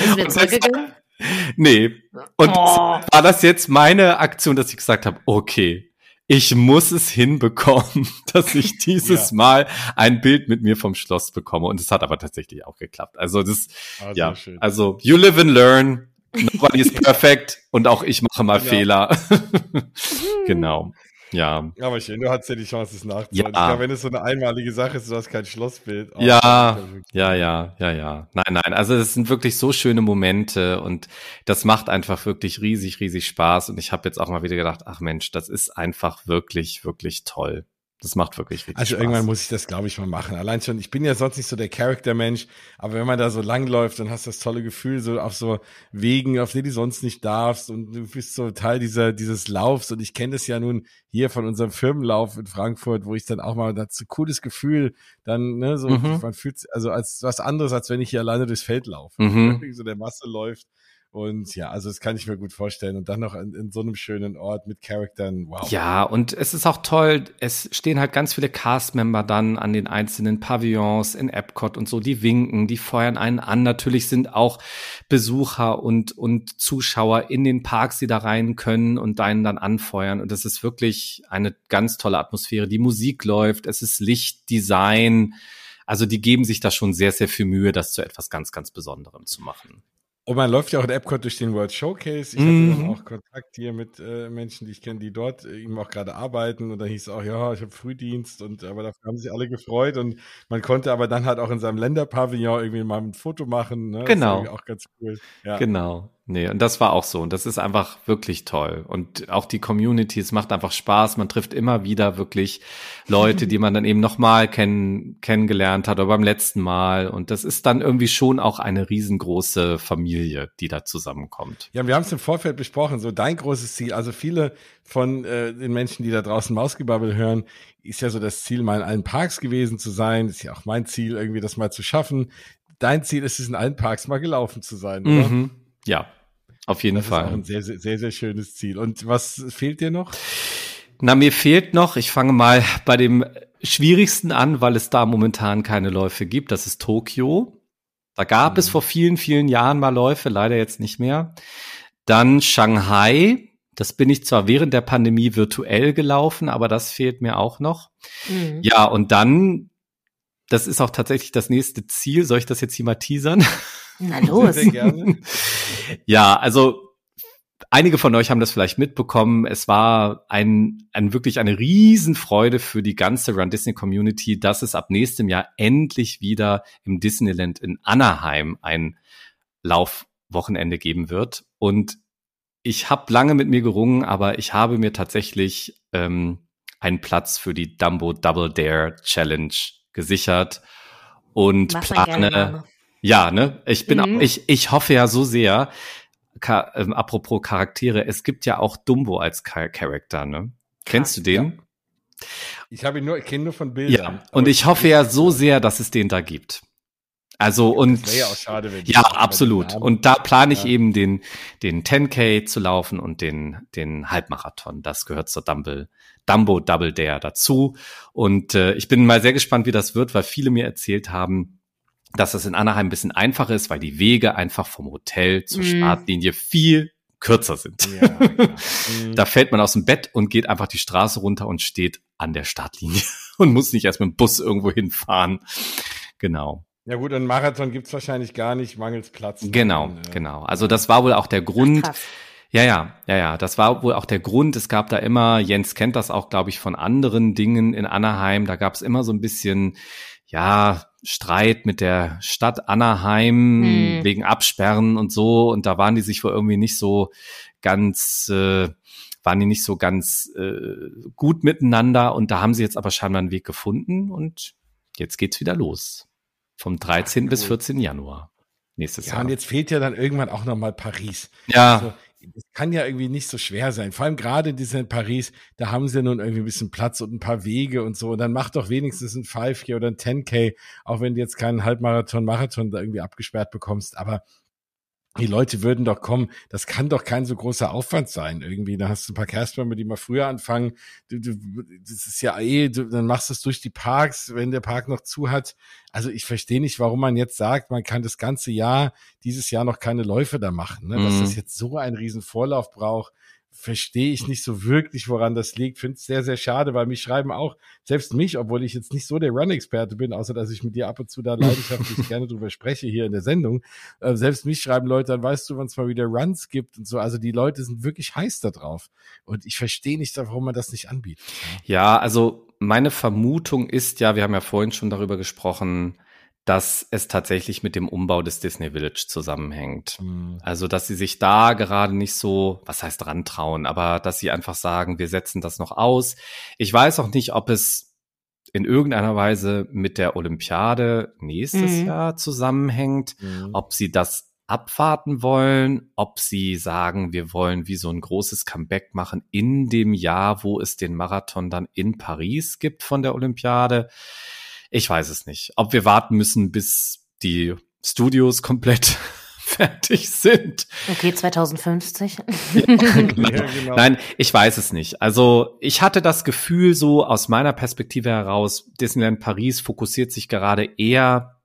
Nee. Und oh. war das jetzt meine Aktion, dass ich gesagt habe, okay, ich muss es hinbekommen, dass ich dieses ja. Mal ein Bild mit mir vom Schloss bekomme. Und es hat aber tatsächlich auch geklappt. Also das, ah, ja, schön. also you live and learn. Nobody is perfect. Und auch ich mache mal ja. Fehler. genau. Ja. Aber schön, du hattest ja die Chance, es nachzuholen. Ja. Ich glaube, wenn es so eine einmalige Sache ist, du hast kein Schlossbild. Oh, ja, ja, ja, ja, ja. Nein, nein. Also es sind wirklich so schöne Momente und das macht einfach wirklich riesig, riesig Spaß. Und ich habe jetzt auch mal wieder gedacht, ach Mensch, das ist einfach wirklich, wirklich toll. Das macht wirklich richtig Also Spaß. irgendwann muss ich das, glaube ich, mal machen. Allein schon, ich bin ja sonst nicht so der Charaktermensch, aber wenn man da so langläuft, dann hast du das tolle Gefühl, so auf so Wegen, auf denen du sonst nicht darfst und du bist so Teil dieser, dieses Laufs und ich kenne das ja nun hier von unserem Firmenlauf in Frankfurt, wo ich dann auch mal, das ist ein cooles Gefühl, dann, ne, so, mhm. man fühlt also als was anderes, als wenn ich hier alleine durchs Feld laufe. Mhm. So der Masse läuft und ja, also das kann ich mir gut vorstellen. Und dann noch in, in, so einem schönen Ort mit Charaktern. Wow. Ja, und es ist auch toll, es stehen halt ganz viele Cast-Member dann an den einzelnen Pavillons in Epcot und so, die winken, die feuern einen an. Natürlich sind auch Besucher und, und Zuschauer in den Parks, die da rein können und deinen dann anfeuern. Und es ist wirklich eine ganz tolle Atmosphäre. Die Musik läuft, es ist Licht, Design. Also die geben sich da schon sehr, sehr viel Mühe, das zu etwas ganz, ganz Besonderem zu machen. Und man läuft ja auch in Epcot durch den World Showcase. Ich mhm. hatte auch Kontakt hier mit äh, Menschen, die ich kenne, die dort äh, eben auch gerade arbeiten. Und da hieß es auch, ja, ich habe Frühdienst und aber dafür haben sich alle gefreut. Und man konnte aber dann halt auch in seinem Länderpavillon irgendwie mal ein Foto machen. Ne? Genau. auch ganz cool. Ja. Genau. Nee, und das war auch so. Und das ist einfach wirklich toll. Und auch die Community, es macht einfach Spaß. Man trifft immer wieder wirklich Leute, die man dann eben nochmal kennen, kennengelernt hat oder beim letzten Mal. Und das ist dann irgendwie schon auch eine riesengroße Familie, die da zusammenkommt. Ja, wir haben es im Vorfeld besprochen. So dein großes Ziel, also viele von äh, den Menschen, die da draußen Mausgebabbel hören, ist ja so das Ziel, mal in allen Parks gewesen zu sein. Das ist ja auch mein Ziel, irgendwie das mal zu schaffen. Dein Ziel ist es, in allen Parks mal gelaufen zu sein, oder? Mhm. Ja, auf jeden das Fall. Das ist auch ein sehr, sehr, sehr, sehr schönes Ziel. Und was fehlt dir noch? Na, mir fehlt noch, ich fange mal bei dem schwierigsten an, weil es da momentan keine Läufe gibt. Das ist Tokio. Da gab mhm. es vor vielen, vielen Jahren mal Läufe, leider jetzt nicht mehr. Dann Shanghai. Das bin ich zwar während der Pandemie virtuell gelaufen, aber das fehlt mir auch noch. Mhm. Ja, und dann, das ist auch tatsächlich das nächste Ziel. Soll ich das jetzt hier mal teasern? Na los. Sehr, sehr ja, also einige von euch haben das vielleicht mitbekommen. Es war ein, ein wirklich eine Riesenfreude für die ganze Run Disney Community, dass es ab nächstem Jahr endlich wieder im Disneyland in Anaheim ein Laufwochenende geben wird. Und ich habe lange mit mir gerungen, aber ich habe mir tatsächlich ähm, einen Platz für die Dumbo Double Dare Challenge gesichert und Was plane ja, ne? Ich bin, mhm. ich, ich hoffe ja so sehr, ka, ähm, apropos Charaktere, es gibt ja auch Dumbo als Charakter, ne? Kennst du den? Ja. Ich habe ihn nur, ich kenne nur von Bildern. Ja, und ich hoffe ja so sehr, dass es den da gibt. Also und Das wäre ja auch schade, ja, absolut. Und da plane ich Ja. eben den den 10K zu laufen und den den Halbmarathon. Das gehört zur Dumble Dumbo Double Dare dazu. Und äh, ich bin mal sehr gespannt, wie das wird, weil viele mir erzählt haben, dass es in Anaheim ein bisschen einfacher ist, weil die Wege einfach vom Hotel zur Mhm. Startlinie viel kürzer sind. Ja. Mhm. Da fällt man aus dem Bett und geht einfach die Straße runter und steht an der Startlinie und muss nicht erst mit dem Bus irgendwo hinfahren. Genau. ja gut, einen Marathon gibt's wahrscheinlich gar nicht, mangels Platz. Genau, Und, äh, genau. Also das war wohl auch der Grund. Krass. Ja, ja, ja, ja. Das war wohl auch der Grund. Es gab da immer, Jens kennt das auch, glaube ich, von anderen Dingen in Anaheim. Da gab es immer so ein bisschen, ja, Streit mit der Stadt Anaheim Hm. wegen Absperren und so. Und da waren die sich wohl irgendwie nicht so ganz, äh, waren die nicht so ganz äh, gut miteinander. Und da haben sie jetzt aber scheinbar einen Weg gefunden. Und jetzt geht's wieder los. Vom 13. bis cool. 14. Januar nächstes Ja, Jahr. und jetzt fehlt ja dann irgendwann auch noch mal Paris. ja. Also, das kann ja irgendwie nicht so schwer sein. Vor allem gerade in Disneyland Paris, da haben sie nun irgendwie ein bisschen Platz und ein paar Wege und so. Und dann mach doch wenigstens ein 5K oder ein 10K, auch wenn du jetzt keinen Halbmarathon, Marathon da irgendwie abgesperrt bekommst. Aber die Leute würden doch kommen. Das kann doch kein so großer Aufwand sein irgendwie. Da hast du ein paar Castmember, die mal früher anfangen. Du, du, das ist ja eh, du, dann machst du es durch die Parks, wenn der Park noch zu hat. Also ich verstehe nicht, warum man jetzt sagt, man kann das ganze Jahr, dieses Jahr noch keine Läufe da machen. Ne? Dass Mhm. das jetzt so einen riesen Vorlauf braucht, verstehe ich nicht so wirklich, woran das liegt. Finde es sehr, sehr schade, weil mich schreiben auch, selbst mich, obwohl ich jetzt nicht so der Run-Experte bin, außer dass ich mit dir ab und zu da leidenschaftlich gerne drüber spreche hier in der Sendung, äh, selbst mich schreiben Leute, dann weißt du, wann es mal wieder Runs gibt und so. Also die Leute sind wirklich heiß da drauf. Und ich verstehe nicht, warum man das nicht anbietet. Ja, also meine Vermutung ist ja, wir haben ja vorhin schon darüber gesprochen, dass es tatsächlich mit dem Umbau des Disney Village zusammenhängt. Mhm. Also, dass sie sich da gerade nicht so, was heißt rantrauen, aber dass sie einfach sagen, wir setzen das noch aus. Ich weiß auch nicht, ob es in irgendeiner Weise mit der Olympiade nächstes Mhm. Jahr zusammenhängt Mhm. ob sie das abwarten wollen, ob sie sagen, wir wollen wie so ein großes Comeback machen in dem Jahr, wo es den Marathon dann in Paris gibt von der Olympiade. Ich weiß es nicht. Ob wir warten müssen, bis die Studios komplett fertig sind. Okay, 2050. Ja, genau. Nein, ich weiß es nicht. Also ich hatte das Gefühl so aus meiner Perspektive heraus, Disneyland Paris fokussiert sich gerade eher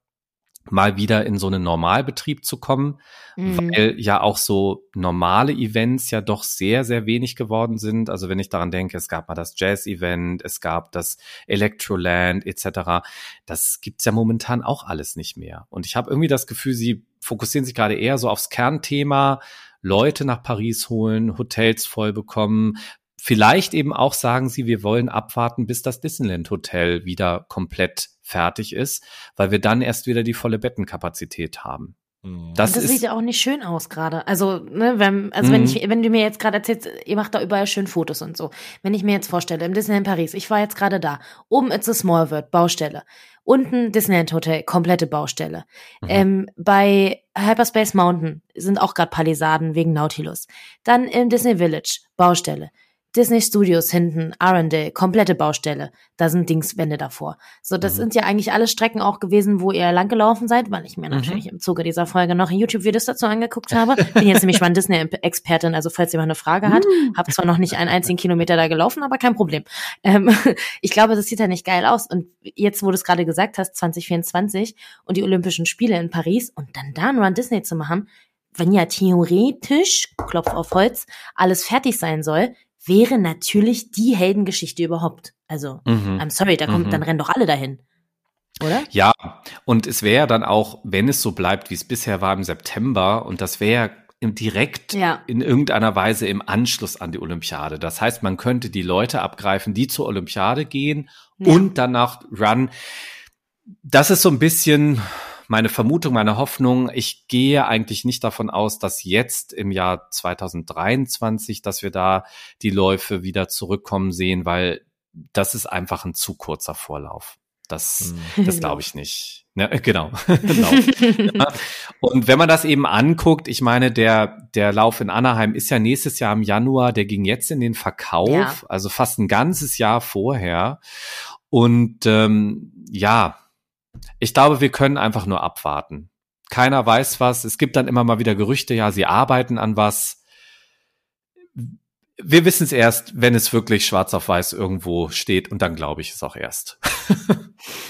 mal wieder in so einen Normalbetrieb zu kommen, Mhm. weil ja auch so normale Events ja doch sehr, sehr wenig geworden sind. Also wenn ich daran denke, es gab mal das Jazz-Event, es gab das Electroland etc. Das gibt's ja momentan auch alles nicht mehr. Und ich habe irgendwie das Gefühl, sie fokussieren sich gerade eher so aufs Kernthema, Leute nach Paris holen, Hotels voll bekommen, Vielleicht eben auch sagen sie, wir wollen abwarten, bis das Disneyland Hotel wieder komplett fertig ist, weil wir dann erst wieder die volle Bettenkapazität haben. Mhm. Das, das ist sieht ja auch nicht schön aus gerade. Also, ne, wenn, also wenn Mhm. ich, wenn du mir jetzt gerade erzählst, ihr macht da überall schön Fotos und so. Wenn ich mir jetzt vorstelle, im Disneyland Paris, ich war jetzt gerade da, oben It's a Small World, Baustelle. Unten Disneyland Hotel, komplette Baustelle. Mhm. Ähm, bei Hyperspace Mountain sind auch gerade Palisaden wegen Nautilus. Dann im Disney Village, Baustelle. Disney Studios hinten, Arendelle, komplette Baustelle. Da sind Dingswände davor. So, das Mhm. sind ja eigentlich alle Strecken auch gewesen, wo ihr langgelaufen seid, weil ich mir Mhm. natürlich im Zuge dieser Folge noch YouTube-Videos dazu angeguckt habe. Bin jetzt nämlich mal Disney-Expertin, also falls jemand eine Frage hat, habe zwar noch nicht einen einzigen Kilometer da gelaufen, aber kein Problem. Ähm, ich glaube, das sieht ja nicht geil aus. Und jetzt, wo du es gerade gesagt hast, 2024 und die Olympischen Spiele in Paris und dann da einen Run Disney zu machen, wenn ja theoretisch, Klopf auf Holz, alles fertig sein soll, wäre natürlich die Heldengeschichte überhaupt. Also, Mhm. I'm sorry, da kommt, Mhm. dann rennen doch alle dahin. Oder? Ja, und es wäre dann auch, wenn es so bleibt, wie es bisher war im September, und das wäre direkt Ja. in irgendeiner Weise im Anschluss an die Olympiade. Das heißt, man könnte die Leute abgreifen, die zur Olympiade gehen Ja. und danach Run. Das ist so ein bisschen meine Vermutung, meine Hoffnung. Ich gehe eigentlich nicht davon aus, dass jetzt im Jahr 2023, dass wir da die Läufe wieder zurückkommen sehen, weil das ist einfach ein zu kurzer Vorlauf. Das, Mhm. das glaube ich nicht. Ja, genau. Lauf. Ja. Und wenn man das eben anguckt, ich meine, der, der Lauf in Anaheim ist ja nächstes Jahr im Januar, der ging jetzt in den Verkauf, Ja. also fast ein ganzes Jahr vorher. Und ähm, ja, Ich glaube, wir können einfach nur abwarten. Keiner weiß was. Es gibt dann immer mal wieder Gerüchte, ja, sie arbeiten an was. Wir wissen es erst, wenn es wirklich schwarz auf weiß irgendwo steht und dann glaube ich es auch erst.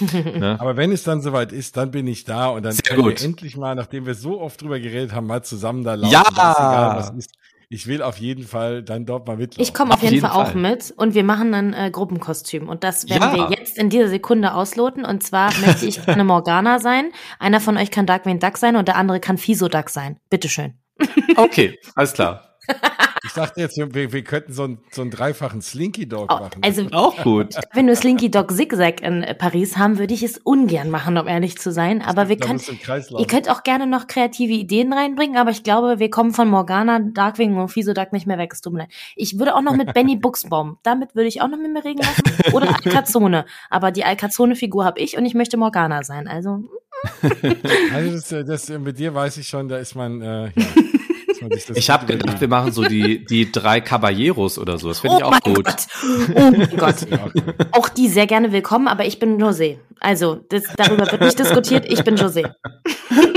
ne? Aber wenn es dann soweit ist, dann bin ich da und dann Sehr können gut. wir endlich mal, nachdem wir so oft drüber geredet haben, mal zusammen da laufen. Ja! Egal, was ist ich will auf jeden Fall dann dort mal mitlaufen. Ich komme auf, auf, jeden, jeden Fall, Fall, auch mit und wir machen dann äh, Gruppenkostüm und das werden ja. wir jetzt in dieser Sekunde ausloten und zwar möchte ich eine Morgana sein, einer von euch kann Darkwing Duck sein und der andere kann Fiso Duck sein. Bitteschön. Okay, alles klar. Ich dachte jetzt, wir, wir könnten so, einen, so einen dreifachen Slinky Dog oh, machen. Also auch gut. Wenn du Slinky Dog Zigzag in äh, Paris haben, würde ich es ungern machen, um ehrlich zu sein. Aber wir können, ihr könnt auch gerne noch kreative Ideen reinbringen, aber ich glaube, wir kommen von Morgana, Darkwing und Fiso Duck nicht mehr weg. Es tut mir leid. Ich würde auch noch mit Benny Buchsbaum, damit würde ich auch noch mit mir reden lassen. Oder Alcazone. Aber die Alcazone-Figur habe ich und ich möchte Morgana sein. Also. also das, das, mit dir weiß ich schon, da ist man äh, ja. Ich habe gedacht, wir machen so die, die drei Caballeros oder so. Das finde oh ich auch gut. Gott. Oh mein Gott. auch die sehr gerne willkommen, aber ich bin José. Also, das, darüber wird nicht diskutiert. Ich bin José.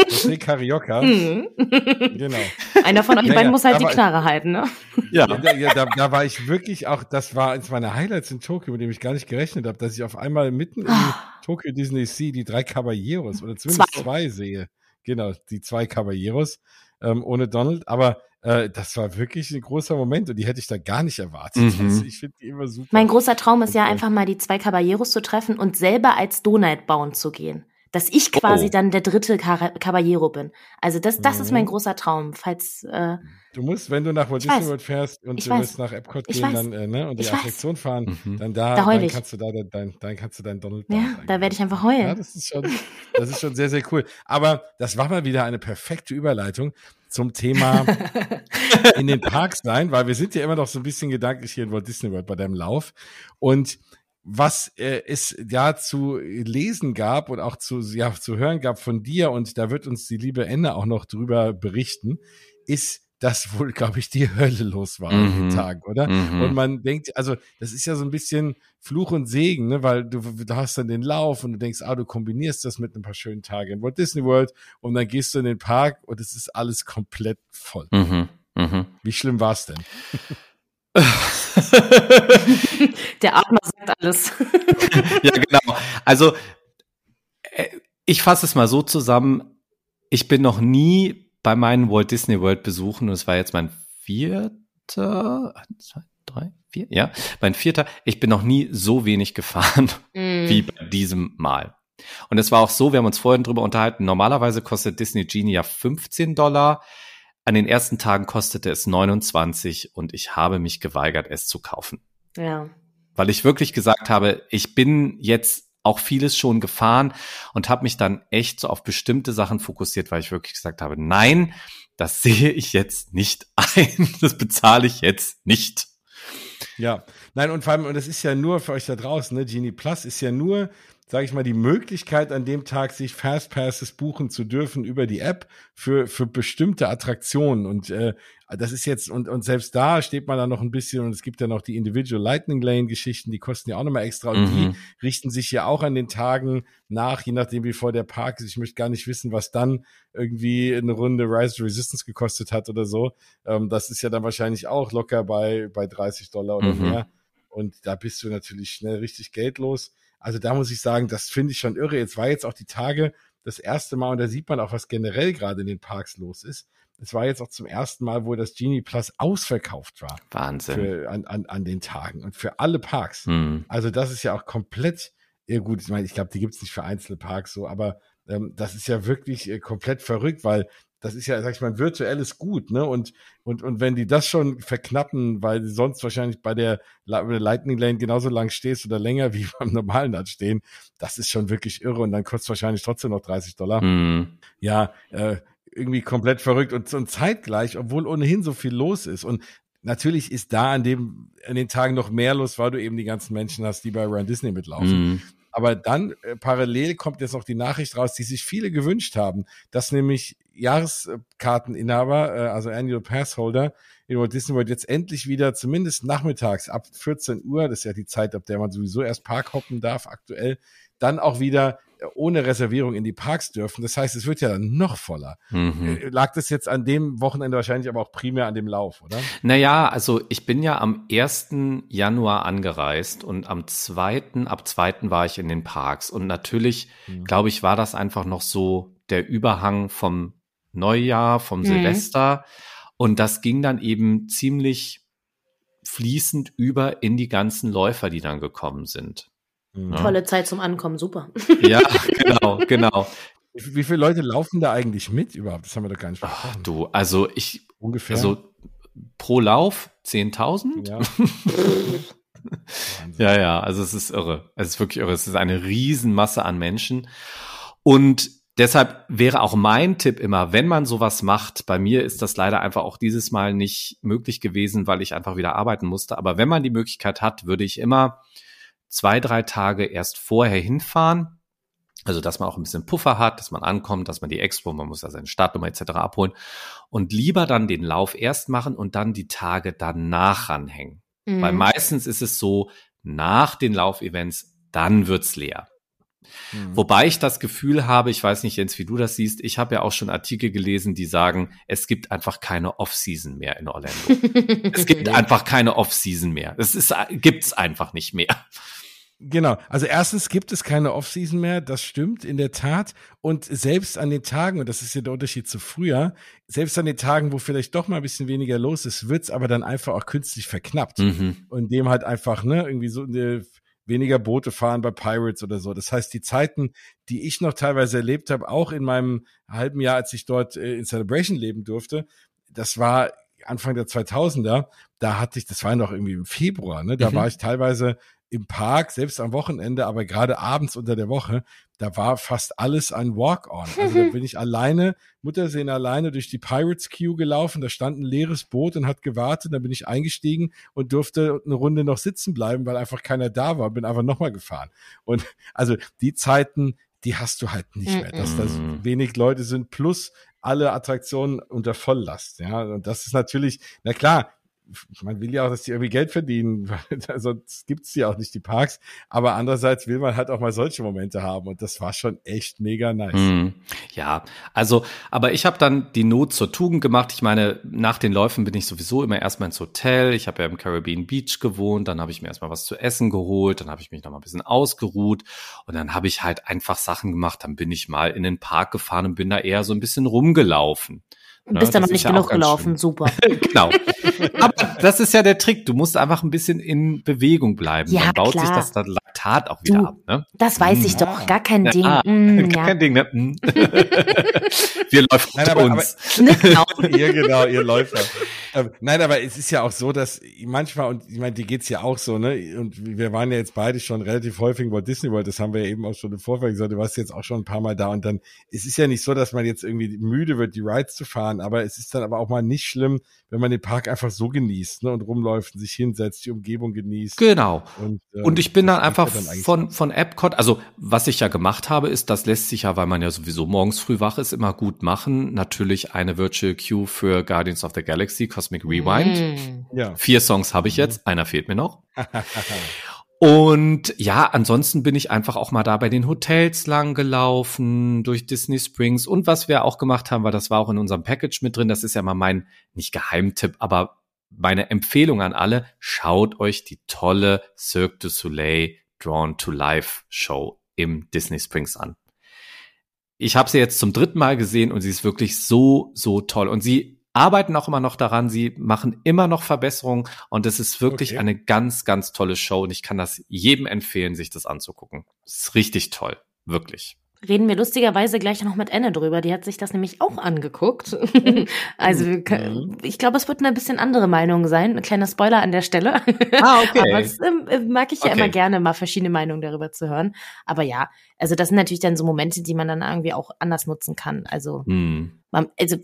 José Carioca. Mhm. Genau. Einer von euch ja, beiden ja, muss halt die Knarre halten, ne? Ja. ja, ja da, da, war ich wirklich auch, das war eins meiner Highlights in Tokio, mit dem ich gar nicht gerechnet habe, dass ich auf einmal mitten in ah. Tokio Disney Sea die drei Caballeros oder zumindest zwei, zwei sehe. Genau, die zwei Caballeros ähm, ohne Donald. Aber äh, das war wirklich ein großer Moment und die hätte ich da gar nicht erwartet. Mhm. Also ich finde die immer super. Mein großer Traum ist ja einfach mal die zwei Caballeros zu treffen und selber als Donald bauen zu gehen dass ich quasi oh. dann der dritte Caballero bin. Also das, das mhm. ist mein mhm. großer Traum, falls. Äh, du musst, wenn du nach Walt Disney World fährst und du musst nach Epcot gehen, dann äh, ne, und die ich Attraktion weiß. fahren, mhm. dann da, da dann kannst du da dein, dann kannst du dein Donald. Ja, da werde ich einfach heulen. Ja, das ist schon, das ist schon sehr sehr cool. Aber das war mal wieder eine perfekte Überleitung zum Thema in den Parks sein, weil wir sind ja immer noch so ein bisschen gedanklich hier in Walt Disney World bei deinem Lauf und was äh, es ja zu lesen gab und auch zu, ja, zu hören gab von dir, und da wird uns die liebe Ende auch noch drüber berichten, ist, dass wohl, glaube ich, die Hölle los war mhm. an den mhm. Tag, oder? Mhm. Und man denkt, also das ist ja so ein bisschen Fluch und Segen, ne? weil du, du hast dann den Lauf und du denkst, ah, du kombinierst das mit ein paar schönen Tagen in Walt Disney World und dann gehst du in den Park und es ist alles komplett voll. Mhm. Mhm. Wie schlimm war es denn? Der Atmer sagt alles. ja, genau. Also, äh, ich fasse es mal so zusammen. Ich bin noch nie bei meinen Walt Disney World Besuchen, und es war jetzt mein vierter, eins, zwei, drei, vier, ja, mein vierter. Ich bin noch nie so wenig gefahren mm. wie bei diesem Mal. Und es war auch so, wir haben uns vorhin drüber unterhalten, normalerweise kostet Disney Genie ja 15 Dollar. An den ersten Tagen kostete es 29 und ich habe mich geweigert, es zu kaufen. Ja. Weil ich wirklich gesagt habe, ich bin jetzt auch vieles schon gefahren und habe mich dann echt so auf bestimmte Sachen fokussiert, weil ich wirklich gesagt habe, nein, das sehe ich jetzt nicht ein, das bezahle ich jetzt nicht. Ja, nein, und vor allem, und das ist ja nur für euch da draußen, ne, Genie Plus ist ja nur sage ich mal, die Möglichkeit an dem Tag, sich Fastpasses buchen zu dürfen über die App für, für bestimmte Attraktionen. Und äh, das ist jetzt, und, und selbst da steht man da noch ein bisschen, und es gibt ja noch die Individual Lightning Lane Geschichten, die kosten ja auch nochmal extra. Und mhm. die richten sich ja auch an den Tagen nach, je nachdem, wie vor der Park ist. Ich möchte gar nicht wissen, was dann irgendwie eine Runde Rise Resistance gekostet hat oder so. Ähm, das ist ja dann wahrscheinlich auch locker bei, bei 30 Dollar oder mhm. mehr. Und da bist du natürlich schnell richtig geldlos. Also da muss ich sagen, das finde ich schon irre. Jetzt war jetzt auch die Tage das erste Mal und da sieht man auch, was generell gerade in den Parks los ist. Es war jetzt auch zum ersten Mal, wo das Genie Plus ausverkauft war. Wahnsinn. Für, an, an, an den Tagen und für alle Parks. Hm. Also das ist ja auch komplett, ja gut, ich meine, ich glaube, die gibt es nicht für einzelne Parks so, aber ähm, das ist ja wirklich äh, komplett verrückt, weil das ist ja, sag ich mal, ein virtuelles Gut, ne? Und, und, und wenn die das schon verknappen, weil du sonst wahrscheinlich bei der Lightning Lane genauso lang stehst oder länger wie beim normalen Rad stehen, das ist schon wirklich irre und dann kostet wahrscheinlich trotzdem noch 30 Dollar. Mhm. Ja, äh, irgendwie komplett verrückt und, und zeitgleich, obwohl ohnehin so viel los ist. Und natürlich ist da an dem, an den Tagen noch mehr los, weil du eben die ganzen Menschen hast, die bei Run Disney mitlaufen. Mhm. Aber dann äh, parallel kommt jetzt noch die Nachricht raus, die sich viele gewünscht haben, dass nämlich Jahreskarteninhaber, äh, also Annual Passholder in Walt Disney World jetzt endlich wieder zumindest nachmittags ab 14 Uhr, das ist ja die Zeit, ab der man sowieso erst Park hoppen darf aktuell, dann auch wieder ohne Reservierung in die Parks dürfen. Das heißt, es wird ja dann noch voller. Mhm. Äh, lag das jetzt an dem Wochenende wahrscheinlich aber auch primär an dem Lauf, oder? Naja, also ich bin ja am 1. Januar angereist und am 2., ab 2. war ich in den Parks. Und natürlich, mhm. glaube ich, war das einfach noch so der Überhang vom Neujahr, vom mhm. Silvester. Und das ging dann eben ziemlich fließend über in die ganzen Läufer, die dann gekommen sind. Mhm. Tolle Zeit zum Ankommen, super. Ja, genau, genau. Wie viele Leute laufen da eigentlich mit überhaupt? Das haben wir doch gar nicht Ach, du, also ich, ungefähr, also pro Lauf 10.000? Ja. ja, ja, also es ist irre. Es ist wirklich irre. Es ist eine Riesenmasse an Menschen. Und deshalb wäre auch mein Tipp immer, wenn man sowas macht, bei mir ist das leider einfach auch dieses Mal nicht möglich gewesen, weil ich einfach wieder arbeiten musste. Aber wenn man die Möglichkeit hat, würde ich immer zwei, drei Tage erst vorher hinfahren. Also, dass man auch ein bisschen Puffer hat, dass man ankommt, dass man die Expo, man muss ja seine Startnummer etc. abholen und lieber dann den Lauf erst machen und dann die Tage danach ranhängen. Mhm. Weil meistens ist es so, nach den Laufevents, dann wird's leer. Mhm. Wobei ich das Gefühl habe, ich weiß nicht, Jens, wie du das siehst, ich habe ja auch schon Artikel gelesen, die sagen, es gibt einfach keine Off-Season mehr in Orlando. es gibt einfach keine Off-Season mehr. Es ist, gibt's einfach nicht mehr. Genau. Also erstens gibt es keine Offseason mehr, das stimmt in der Tat. Und selbst an den Tagen, und das ist ja der Unterschied zu früher, selbst an den Tagen, wo vielleicht doch mal ein bisschen weniger los ist, wird's aber dann einfach auch künstlich verknappt. Mhm. Und dem halt einfach, ne, irgendwie so eine weniger Boote fahren bei Pirates oder so. Das heißt, die Zeiten, die ich noch teilweise erlebt habe, auch in meinem halben Jahr, als ich dort äh, in Celebration leben durfte, das war Anfang der 2000er, da hatte ich, das war noch irgendwie im Februar, ne, da mhm. war ich teilweise im Park, selbst am Wochenende, aber gerade abends unter der Woche, da war fast alles ein Walk-on. Also da bin ich alleine, Muttersehen alleine durch die Pirates Queue gelaufen. Da stand ein leeres Boot und hat gewartet. Da bin ich eingestiegen und durfte eine Runde noch sitzen bleiben, weil einfach keiner da war. Bin einfach nochmal gefahren. Und also die Zeiten, die hast du halt nicht mehr, dass das wenig Leute sind, plus alle Attraktionen unter Volllast. Ja, und das ist natürlich, na klar, man will ja auch, dass die irgendwie Geld verdienen, weil sonst gibt's ja auch nicht die Parks. Aber andererseits will man halt auch mal solche Momente haben und das war schon echt mega nice. Mm, ja, also, aber ich habe dann die Not zur Tugend gemacht. Ich meine, nach den Läufen bin ich sowieso immer erstmal ins Hotel. Ich habe ja im Caribbean Beach gewohnt, dann habe ich mir erstmal was zu essen geholt, dann habe ich mich noch mal ein bisschen ausgeruht und dann habe ich halt einfach Sachen gemacht. Dann bin ich mal in den Park gefahren und bin da eher so ein bisschen rumgelaufen. Ne? Bist ja, aber nicht ja genug gelaufen, schön. super. genau. Aber das ist ja der Trick. Du musst einfach ein bisschen in Bewegung bleiben. Ja, Dann baut klar. sich das dann Laktat auch wieder du, ab. Ne? Das weiß ich doch. Gar kein Ding. Ah, mm, gar ja. kein Ding. Ne? Mm. Wir läuft Nein, aber, uns. Aber, genau. ihr genau, ihr Läufer. Ähm, nein, aber es ist ja auch so, dass manchmal, und ich meine, die geht's ja auch so, ne? Und wir waren ja jetzt beide schon relativ häufig in Walt Disney World, das haben wir ja eben auch schon im Vorfeld gesagt, du warst jetzt auch schon ein paar Mal da und dann, es ist ja nicht so, dass man jetzt irgendwie müde wird, die Rides zu fahren, aber es ist dann aber auch mal nicht schlimm, wenn man den Park einfach so genießt, ne? Und rumläuft und sich hinsetzt, die Umgebung genießt. Genau. Und, ähm, und ich bin dann einfach dann von, von Epcot, also was ich ja gemacht habe, ist, das lässt sich ja, weil man ja sowieso morgens früh wach ist, immer gut machen. Natürlich eine Virtual Queue für Guardians of the Galaxy, Cosmic Rewind. Mm. Ja. Vier Songs habe ich jetzt, einer fehlt mir noch. Und ja, ansonsten bin ich einfach auch mal da bei den Hotels lang gelaufen, durch Disney Springs. Und was wir auch gemacht haben, weil das war auch in unserem Package mit drin, das ist ja mal mein, nicht Geheimtipp, aber meine Empfehlung an alle, schaut euch die tolle Cirque du Soleil Drawn to Life Show im Disney Springs an. Ich habe sie jetzt zum dritten Mal gesehen und sie ist wirklich so, so toll. Und sie arbeiten auch immer noch daran, sie machen immer noch Verbesserungen und es ist wirklich okay. eine ganz, ganz tolle Show und ich kann das jedem empfehlen, sich das anzugucken. Es ist richtig toll, wirklich. Reden wir lustigerweise gleich noch mit Anne drüber. Die hat sich das nämlich auch angeguckt. also mhm. ich glaube, es wird eine bisschen andere Meinung sein. Ein kleiner Spoiler an der Stelle. Ah, okay. Aber das äh, mag ich ja okay. immer gerne, mal verschiedene Meinungen darüber zu hören. Aber ja, also das sind natürlich dann so Momente, die man dann irgendwie auch anders nutzen kann. Also, mhm. man, also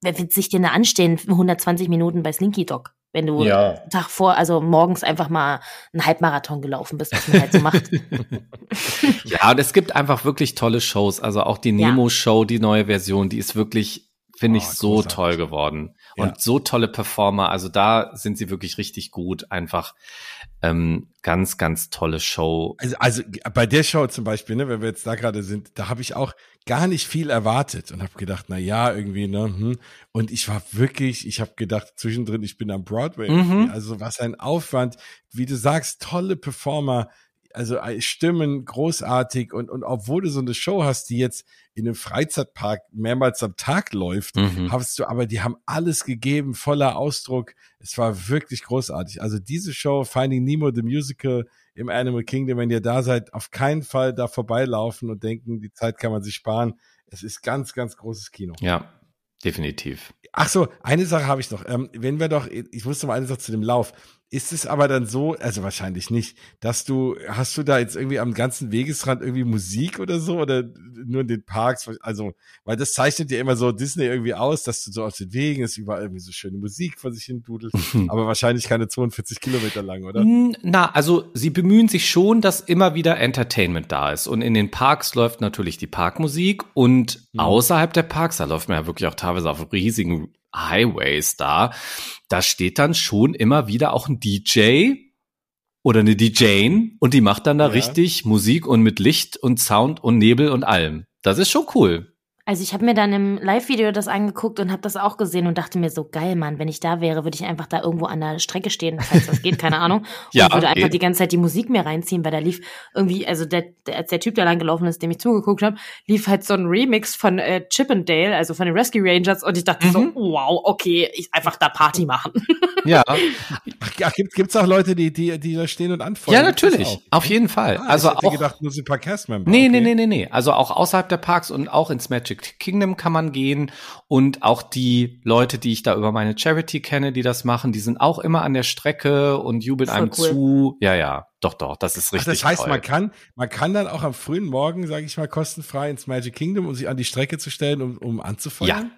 wer wird sich denn da anstehen, 120 Minuten bei Slinky Dog? Wenn du ja. Tag vor, also morgens einfach mal einen Halbmarathon gelaufen bist, was man halt so macht. ja, und es gibt einfach wirklich tolle Shows. Also auch die Nemo-Show, die neue Version, die ist wirklich, finde oh, ich, so großartig. toll geworden. und Ja. so tolle Performer. Also da sind sie wirklich richtig gut. Einfach ähm, ganz, ganz tolle Show. Also, also bei der Show zum Beispiel, ne, wenn wir jetzt da gerade sind, da habe ich auch gar nicht viel erwartet und habe gedacht, na ja, irgendwie, ne, hm. und ich war wirklich, ich habe gedacht zwischendrin, ich bin am Broadway. Mhm. Also was ein Aufwand, wie du sagst, tolle Performer, also äh, Stimmen großartig und und obwohl du so eine Show hast, die jetzt in einem Freizeitpark mehrmals am Tag läuft, Mhm. hast du, aber die haben alles gegeben, voller Ausdruck. Es war wirklich großartig. Also diese Show, Finding Nemo, the Musical im Animal Kingdom, wenn ihr da seid, auf keinen Fall da vorbeilaufen und denken, die Zeit kann man sich sparen. Es ist ganz, ganz großes Kino. Ja, definitiv. Ach so, eine Sache habe ich noch. Ähm, wenn wir doch, ich muss noch mal eine Sache zu dem Lauf. Ist es aber dann so, also wahrscheinlich nicht, dass du, hast du da jetzt irgendwie am ganzen Wegesrand irgendwie Musik oder so oder nur in den Parks? Also, weil das zeichnet ja immer so Disney irgendwie aus, dass du so auf den Wegen ist, überall irgendwie so schöne Musik vor sich hin dudelt. aber wahrscheinlich keine 42 Kilometer lang, oder? Na, also sie bemühen sich schon, dass immer wieder Entertainment da ist. Und in den Parks läuft natürlich die Parkmusik und Mhm. außerhalb der Parks, da läuft man ja wirklich auch teilweise auf riesigen Highways da, da steht dann schon immer wieder auch ein DJ oder eine DJ und die macht dann da Ja. richtig Musik und mit Licht und Sound und Nebel und allem. Das ist schon cool. Also ich habe mir dann im Live-Video das angeguckt und habe das auch gesehen und dachte mir so, geil, Mann, wenn ich da wäre, würde ich einfach da irgendwo an der Strecke stehen, falls das geht, keine Ahnung. Und Ja, würde einfach geht. die ganze Zeit die Musik mir reinziehen, weil da lief irgendwie, also der, der, als der Typ da lang gelaufen ist, dem ich zugeguckt habe, lief halt so ein Remix von äh, Chip and Dale, also von den Rescue Rangers und ich dachte so, Mhm. wow, okay, ich einfach da Party machen. Ja, Ach, gibt, gibt's auch Leute, die, die, die da stehen und anfeuern? ja natürlich, auch? auf jeden Fall. Ah, also ich hätte auch gedacht, nur so ein paar Castmember. Nee, okay. nee, nee, nee, nee. Also auch außerhalb der Parks und auch ins Magic Kingdom kann man gehen. Und auch die Leute, die ich da über meine Charity kenne, die das machen, die sind auch immer an der Strecke und jubeln einem cool. zu. Ja, ja, doch, doch, das ist Ach, richtig. das heißt, toll. man kann, man kann dann auch am frühen Morgen, sage ich mal, kostenfrei ins Magic Kingdom, um sich an die Strecke zu stellen, um, um anzufeuern. Ja,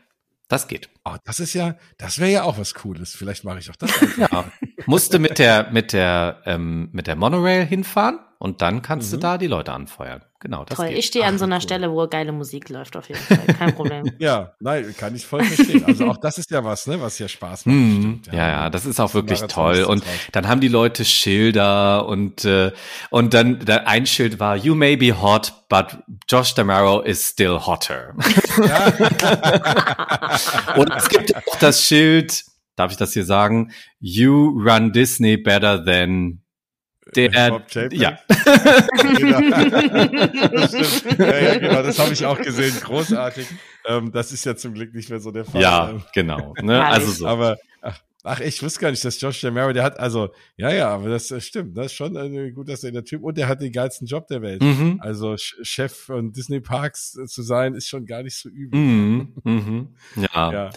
das geht. Oh, das ist ja, das wäre ja auch was Cooles. Vielleicht mache ich auch das. Ja, musste mit der mit der ähm, mit der Monorail hinfahren und dann kannst du Mhm. da die Leute anfeuern. Genau, das Toll, geht. ich stehe an so einer cool. Stelle, wo geile Musik läuft auf jeden Fall, kein Problem. ja, nein, kann ich voll verstehen. Also auch das ist ja was, ne, was ja Spaß macht. Mhm. bestimmt, Ja, ja, das ist auch wirklich Marathon toll. Und dann haben die Leute Schilder und äh, und dann da ein Schild war You may be hot, but Josh Damaro is still hotter. und es gibt auch das Schild, darf ich das hier sagen? You run Disney better than der. Bob Chapek? Ja, Genau. das stimmt. Ja, ja, genau, das habe ich auch gesehen. Großartig. Ähm, das ist ja zum Glück nicht mehr so der Fall. ja, genau. Ne? Also so. Aber ach, ach, ich wusste gar nicht, dass Josh Damaro, der hat, also, ja, ja, aber das äh, stimmt. Das ist schon äh, gut, dass er der Typ, und der hat den geilsten Job der Welt. Mhm. Also Ch- Chef von Disney Parks äh, zu sein, ist schon gar nicht so übel. Mhm. Mhm. Ja. Ja.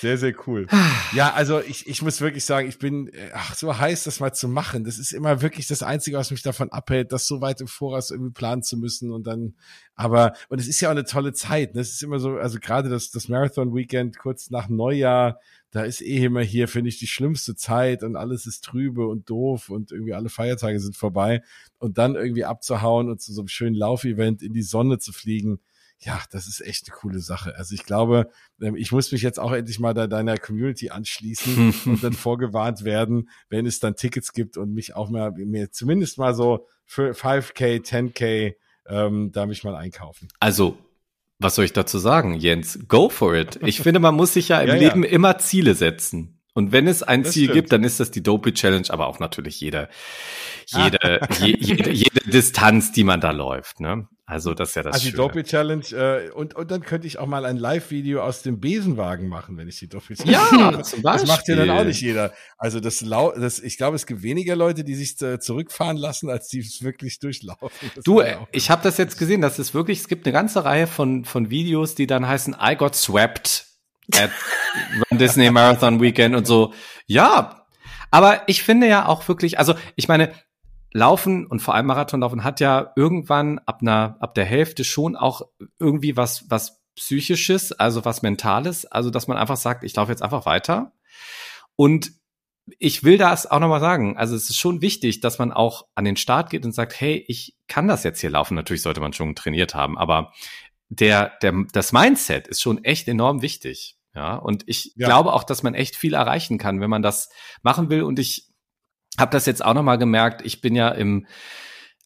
Sehr, sehr cool. Ja, also ich, ich muss wirklich sagen, ich bin ach, so heiß, das mal zu machen. Das ist immer wirklich das Einzige, was mich davon abhält, das so weit im Voraus irgendwie planen zu müssen. Und dann, aber, und es ist ja auch eine tolle Zeit. Ne? Es ist immer so, also gerade das, das Marathon-Weekend kurz nach Neujahr, da ist eh immer hier, finde ich, die schlimmste Zeit und alles ist trübe und doof und irgendwie alle Feiertage sind vorbei. Und dann irgendwie abzuhauen und zu so einem schönen Laufevent in die Sonne zu fliegen, ja, das ist echt eine coole Sache. Also ich glaube, ähm, ich muss mich jetzt auch endlich mal da deiner Community anschließen und dann vorgewarnt werden, wenn es dann Tickets gibt und mich auch mal mir zumindest mal so für 5K, 10K ähm, da mich mal einkaufen. Also, was soll ich dazu sagen, Jens? Go for it. Ich finde, man muss sich ja im Ja, ja. Leben immer Ziele setzen. Und wenn es ein Das Ziel stimmt. gibt, dann ist das die Dopey Challenge, aber auch natürlich jede, Ah. jede, je, jede, jede Distanz, die man da läuft. Ne? Also das ist ja das also die. Dopey Challenge äh, und, und dann könnte ich auch mal ein Live-Video aus dem Besenwagen machen, wenn ich die Dopey Challenge Ja, mache. zum Das macht ja dann auch nicht jeder. Also das, lau das ich glaube, es gibt weniger Leute, die sich äh, zurückfahren lassen, als die es wirklich durchlaufen. Das Du, äh, ich habe das jetzt gesehen, das ist wirklich, es gibt eine ganze Reihe von, von Videos, die dann heißen I got swept at Disney Marathon Weekend und so. Ja, aber ich finde ja auch wirklich, also ich meine, Laufen und vor allem Marathonlaufen hat ja irgendwann ab einer, ab der Hälfte schon auch irgendwie was, was psychisches, also was mentales, also dass man einfach sagt, ich laufe jetzt einfach weiter. Und ich will das auch nochmal sagen. Also es ist schon wichtig, dass man auch an den Start geht und sagt, hey, ich kann das jetzt hier laufen. Natürlich sollte man schon trainiert haben, aber der, der, das Mindset ist schon echt enorm wichtig. Ja, und ich Ja. glaube auch, dass man echt viel erreichen kann, wenn man das machen will. Und ich habe das jetzt auch nochmal gemerkt. Ich bin ja im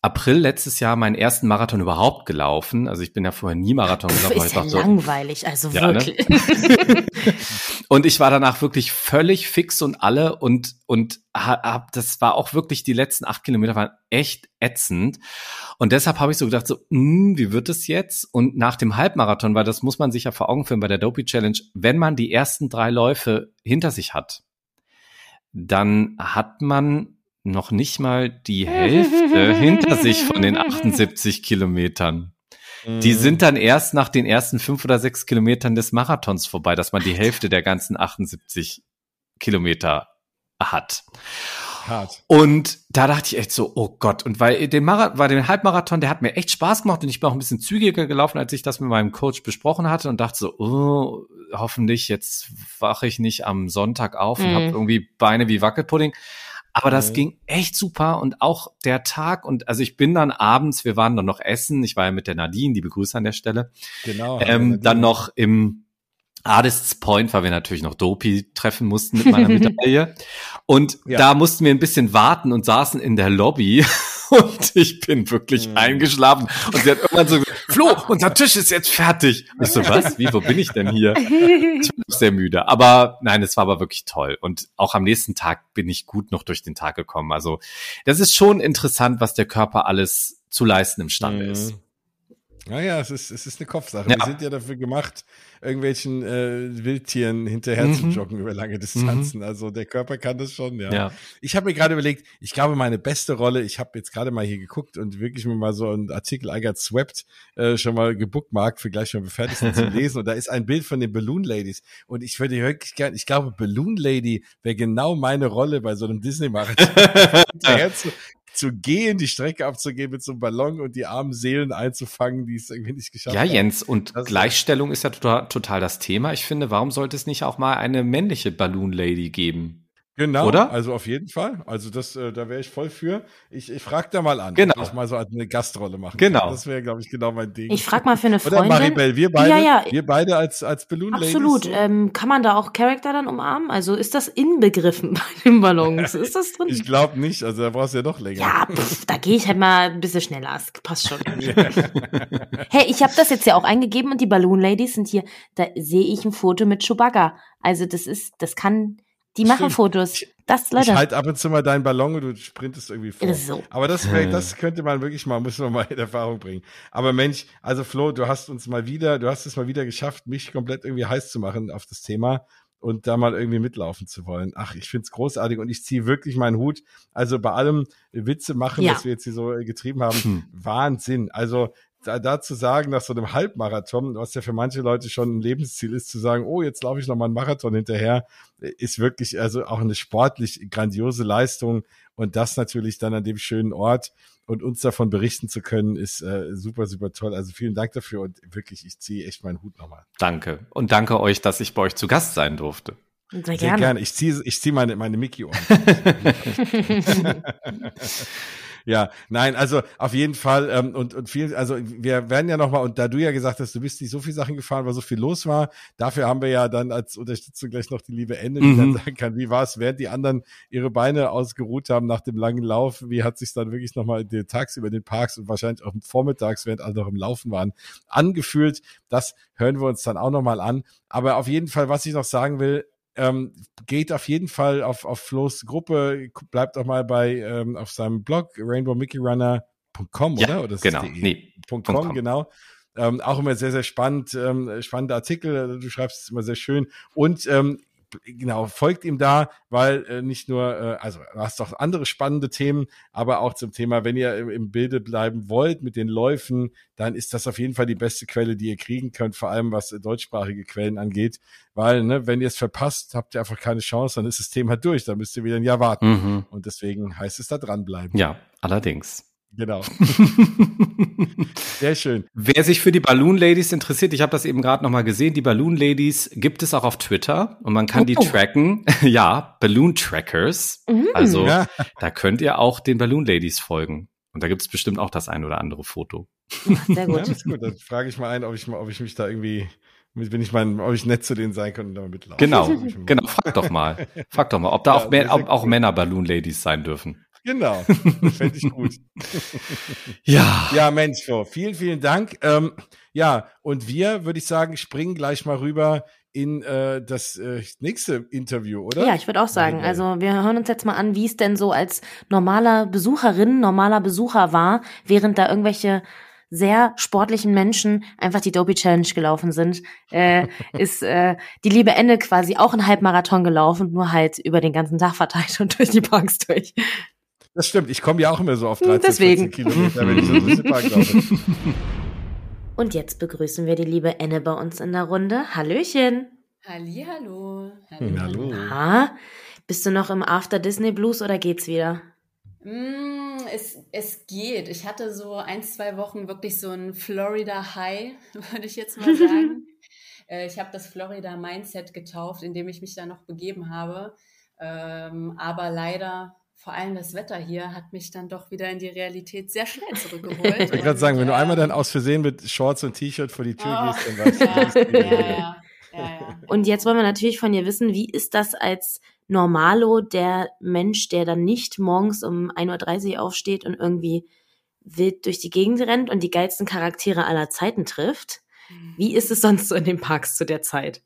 April letztes Jahr meinen ersten Marathon überhaupt gelaufen. Also ich bin ja vorher nie Marathon gelaufen. ist ich ja langweilig, also Ja, ne? wirklich. Und ich war danach wirklich völlig fix und alle und und hab, das war auch wirklich die letzten acht Kilometer waren echt ätzend. Und deshalb habe ich so gedacht so, hm, wie wird es jetzt? Und nach dem Halbmarathon, weil das muss man sich ja vor Augen führen bei der Dopey Challenge, wenn man die ersten drei Läufe hinter sich hat, dann hat man noch nicht mal die Hälfte hinter sich von den 78 Kilometern. Die Mhm. sind dann erst nach den ersten fünf oder sechs Kilometern des Marathons vorbei, dass man die Hälfte der ganzen 78 Kilometer hat. hart. Und da dachte ich echt so, oh Gott. Und weil den, Marathon, weil den Halbmarathon, der hat mir echt Spaß gemacht und ich bin auch ein bisschen zügiger gelaufen, als ich das mit meinem Coach besprochen hatte und dachte so, oh, hoffentlich jetzt wache ich nicht am Sonntag auf und Mhm. habe irgendwie Beine wie Wackelpudding. Aber das Mhm. ging echt super und auch der Tag und also ich bin dann abends, wir waren dann noch essen, ich war ja mit der Nadine, die begrüße an der Stelle, Genau. ähm, dann noch im Artists Point, weil wir natürlich noch Dopey treffen mussten mit meiner Medaille. Und Ja. da mussten wir ein bisschen warten und saßen in der Lobby. Und ich bin wirklich Mhm. eingeschlafen. Und sie hat irgendwann so gesagt, Flo, unser Tisch ist jetzt fertig. Ich so, was? Wie, wo bin ich denn hier? Ich war sehr müde. Aber nein, es war aber wirklich toll. Und auch am nächsten Tag bin ich gut noch durch den Tag gekommen. Also das ist schon interessant, was der Körper alles zu leisten imstande ist. Naja, es ist, es ist eine Kopfsache. Ja. Wir sind ja dafür gemacht, irgendwelchen äh, Wildtieren hinterher Mhm. zu joggen über lange Distanzen. Also der Körper kann das schon, ja. Ja. Ich habe mir gerade überlegt, ich glaube, meine beste Rolle, ich habe jetzt gerade mal hier geguckt und wirklich mir mal so einen Artikel I got swept schon mal gebookmarkt für gleich, wenn wir fertig sind zu lesen. Und da ist ein Bild von den Balloon Ladies. Und ich würde wirklich gerne, ich glaube, Balloon Lady wäre genau meine Rolle bei so einem Disney-Marathon. zu, gehen, die Strecke abzugehen mit so einem Ballon und die armen Seelen einzufangen, die es irgendwie nicht geschafft Ja, haben. Jens, und Das- Gleichstellung ist ja total, total das Thema. Ich finde, warum sollte es nicht auch mal eine männliche Balloon Lady geben? Genau, Oder? also auf jeden Fall. Also das, äh, da wäre ich voll für. Ich, ich frage da mal an, Genau. ob ich mal so eine Gastrolle machen Genau. kann. Das wäre, glaube ich, genau mein Ding. Ich frag mal für eine Oder Freundin. Maribel, wir beide, Ja, ja. wir beide als, als Balloon Absolut. Ladies. Ähm, kann man da auch Charakter dann umarmen? Also ist das inbegriffen bei den Ballons? Ist das drin? Ich glaube nicht, also da brauchst du ja noch länger. ja, pff, da gehe ich halt mal ein bisschen schneller. Es passt schon. Hey, ich habe das jetzt ja auch eingegeben und die Balloon Ladies sind hier. Da sehe ich ein Foto mit Chewbacca. Also das ist, das kann, die machen Stimmt. Fotos. Das, Ich Leute. halte ab und zu mal deinen Ballon und du sprintest irgendwie vor. So. Aber das, das könnte man wirklich mal, müssen wir mal in Erfahrung bringen. Aber Mensch, also Flo, du hast uns mal wieder, du hast es mal wieder geschafft, mich komplett irgendwie heiß zu machen auf das Thema und da mal irgendwie mitlaufen zu wollen. Ach, ich find's großartig und ich ziehe wirklich meinen Hut. Also bei allem Witze machen, Ja. was wir jetzt hier so getrieben haben, Hm. Wahnsinn. Also da, da zu sagen, nach so einem Halbmarathon, was ja für manche Leute schon ein Lebensziel ist, zu sagen, oh, jetzt laufe ich noch mal einen Marathon hinterher, ist wirklich also auch eine sportlich grandiose Leistung und das natürlich dann an dem schönen Ort und uns davon berichten zu können, ist äh, super, super toll. Also vielen Dank dafür und wirklich, ich ziehe echt meinen Hut nochmal. Danke. Und danke euch, dass ich bei euch zu Gast sein durfte. Sehr Sehr gerne. gerne. Ich ziehe ich zieh meine, meine Mickey-Ohren. Ja, nein, also auf jeden Fall ähm, und und viel, also wir werden ja noch mal und da du ja gesagt hast, du bist nicht so viel Sachen gefahren, weil so viel los war, dafür haben wir ja dann als Unterstützung gleich noch die liebe Ende, die Mhm. dann sagen kann, wie war es, während die anderen ihre Beine ausgeruht haben nach dem langen Lauf, wie hat sich dann wirklich noch mal den tagsüber in den Parks und wahrscheinlich auch vormittags, während alle noch im Laufen waren, angefühlt. Das hören wir uns dann auch noch mal an. Aber auf jeden Fall, was ich noch sagen will, ähm, geht auf jeden Fall auf, auf Flo's Gruppe, bleibt auch mal bei ähm, auf seinem Blog rainbowmickeyrunner.com, Ja, oder? oder genau. Nee, .com, com. genau. Ähm, auch immer sehr, sehr spannend, ähm, spannende Artikel. Du schreibst es immer sehr schön. Und ähm, genau, folgt ihm da, weil äh, nicht nur, äh, also du hast auch andere spannende Themen, aber auch zum Thema, wenn ihr im, im Bilde bleiben wollt mit den Läufen, dann ist das auf jeden Fall die beste Quelle, die ihr kriegen könnt, vor allem was äh, deutschsprachige Quellen angeht. Weil, ne, wenn ihr es verpasst, habt ihr einfach keine Chance, dann ist das Thema durch, dann müsst ihr wieder ein Jahr warten. Mhm. Und deswegen heißt es da dranbleiben. Ja, allerdings. Genau. Sehr schön. Wer sich für die Balloon Ladies interessiert, ich habe das eben gerade noch mal gesehen, die Balloon Ladies gibt es auch auf Twitter und man kann die Oh. tracken. ja, Balloon Trackers. Mhm. Also Ja. da könnt ihr auch den Balloon Ladies folgen. Und da gibt es bestimmt auch das ein oder andere Foto. Sehr Ja, gut. das ist gut. Dann frage ich mal ein, ob ich, ob ich mich da irgendwie Bin ich mal, ob ich nett zu denen sein könnte und da mitlaufen. Genau, genau. Frag doch mal. Frag doch mal, ob da ja, auch, mehr, ob auch Männer Balloon Ladies sein dürfen. Genau, fände ich gut. ja. Ja, Mensch, Flo, vielen, vielen Dank. Ähm, ja, und wir, würde ich sagen, springen gleich mal rüber in äh, das äh, nächste Interview, oder? Ja, ich würde auch sagen. Also wir hören uns jetzt mal an, wie es denn so als normaler Besucherin, normaler Besucher war, während da irgendwelche sehr sportlichen Menschen einfach die Dopey Challenge gelaufen sind, äh, ist äh, die liebe Ende quasi auch ein Halbmarathon gelaufen, nur halt über den ganzen Tag verteilt und durch die Parks durch. Das stimmt, ich komme ja auch immer so auf 13, Deswegen. Kilometer, wenn ich so Park laufe. Und jetzt begrüßen wir die liebe Enne bei uns in der Runde. Hallöchen. Hallihallo. Hallo. Hallo. Ha? Bist du noch im After Disney Blues oder geht's wieder? Mm, es, es geht. Ich hatte so ein, zwei Wochen wirklich so ein Florida High, würde ich jetzt mal sagen. äh, ich habe das Florida Mindset getauft, in dem ich mich da noch begeben habe. Ähm, aber leider vor allem das Wetter hier hat mich dann doch wieder in die Realität sehr schnell zurückgeholt. ich wollte gerade sagen, wenn du einmal dann aus Versehen mit Shorts und T-Shirt vor die Tür oh, gehst, dann weißt ja, du, ja, ja, ja, Und jetzt wollen wir natürlich von dir wissen, wie ist das als Normalo, der Mensch, der dann nicht morgens um 1.30 Uhr aufsteht und irgendwie wild durch die Gegend rennt und die geilsten Charaktere aller Zeiten trifft? Wie ist es sonst so in den Parks zu der Zeit?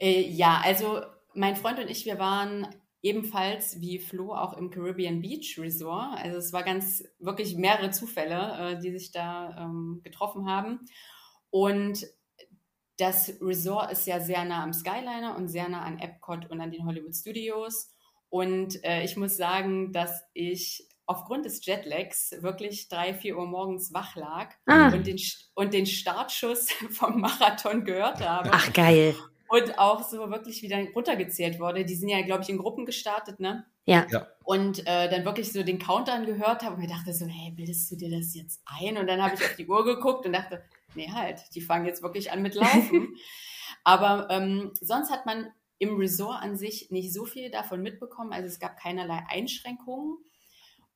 Äh, ja, also mein Freund und ich, wir waren ebenfalls wie Flo auch im Caribbean Beach Resort. Also es war ganz wirklich mehrere Zufälle, äh, die sich da ähm, getroffen haben. Und das Resort ist ja sehr nah am Skyliner und sehr nah an Epcot und an den Hollywood Studios. Und äh, ich muss sagen, dass ich aufgrund des Jetlags wirklich drei, vier Uhr morgens wach lag ah. und, den, und den Startschuss vom Marathon gehört habe. Ach, geil und auch so wirklich wieder runtergezählt wurde. Die sind ja, glaube ich, in Gruppen gestartet, ne? Ja. ja. Und äh, dann wirklich so den Countdown gehört habe und mir dachte so, hey, bildest du dir das jetzt ein? Und dann habe ich auf die Uhr geguckt und dachte, nee, halt, die fangen jetzt wirklich an mit Laufen. Aber ähm, sonst hat man im Resort an sich nicht so viel davon mitbekommen. Also es gab keinerlei Einschränkungen.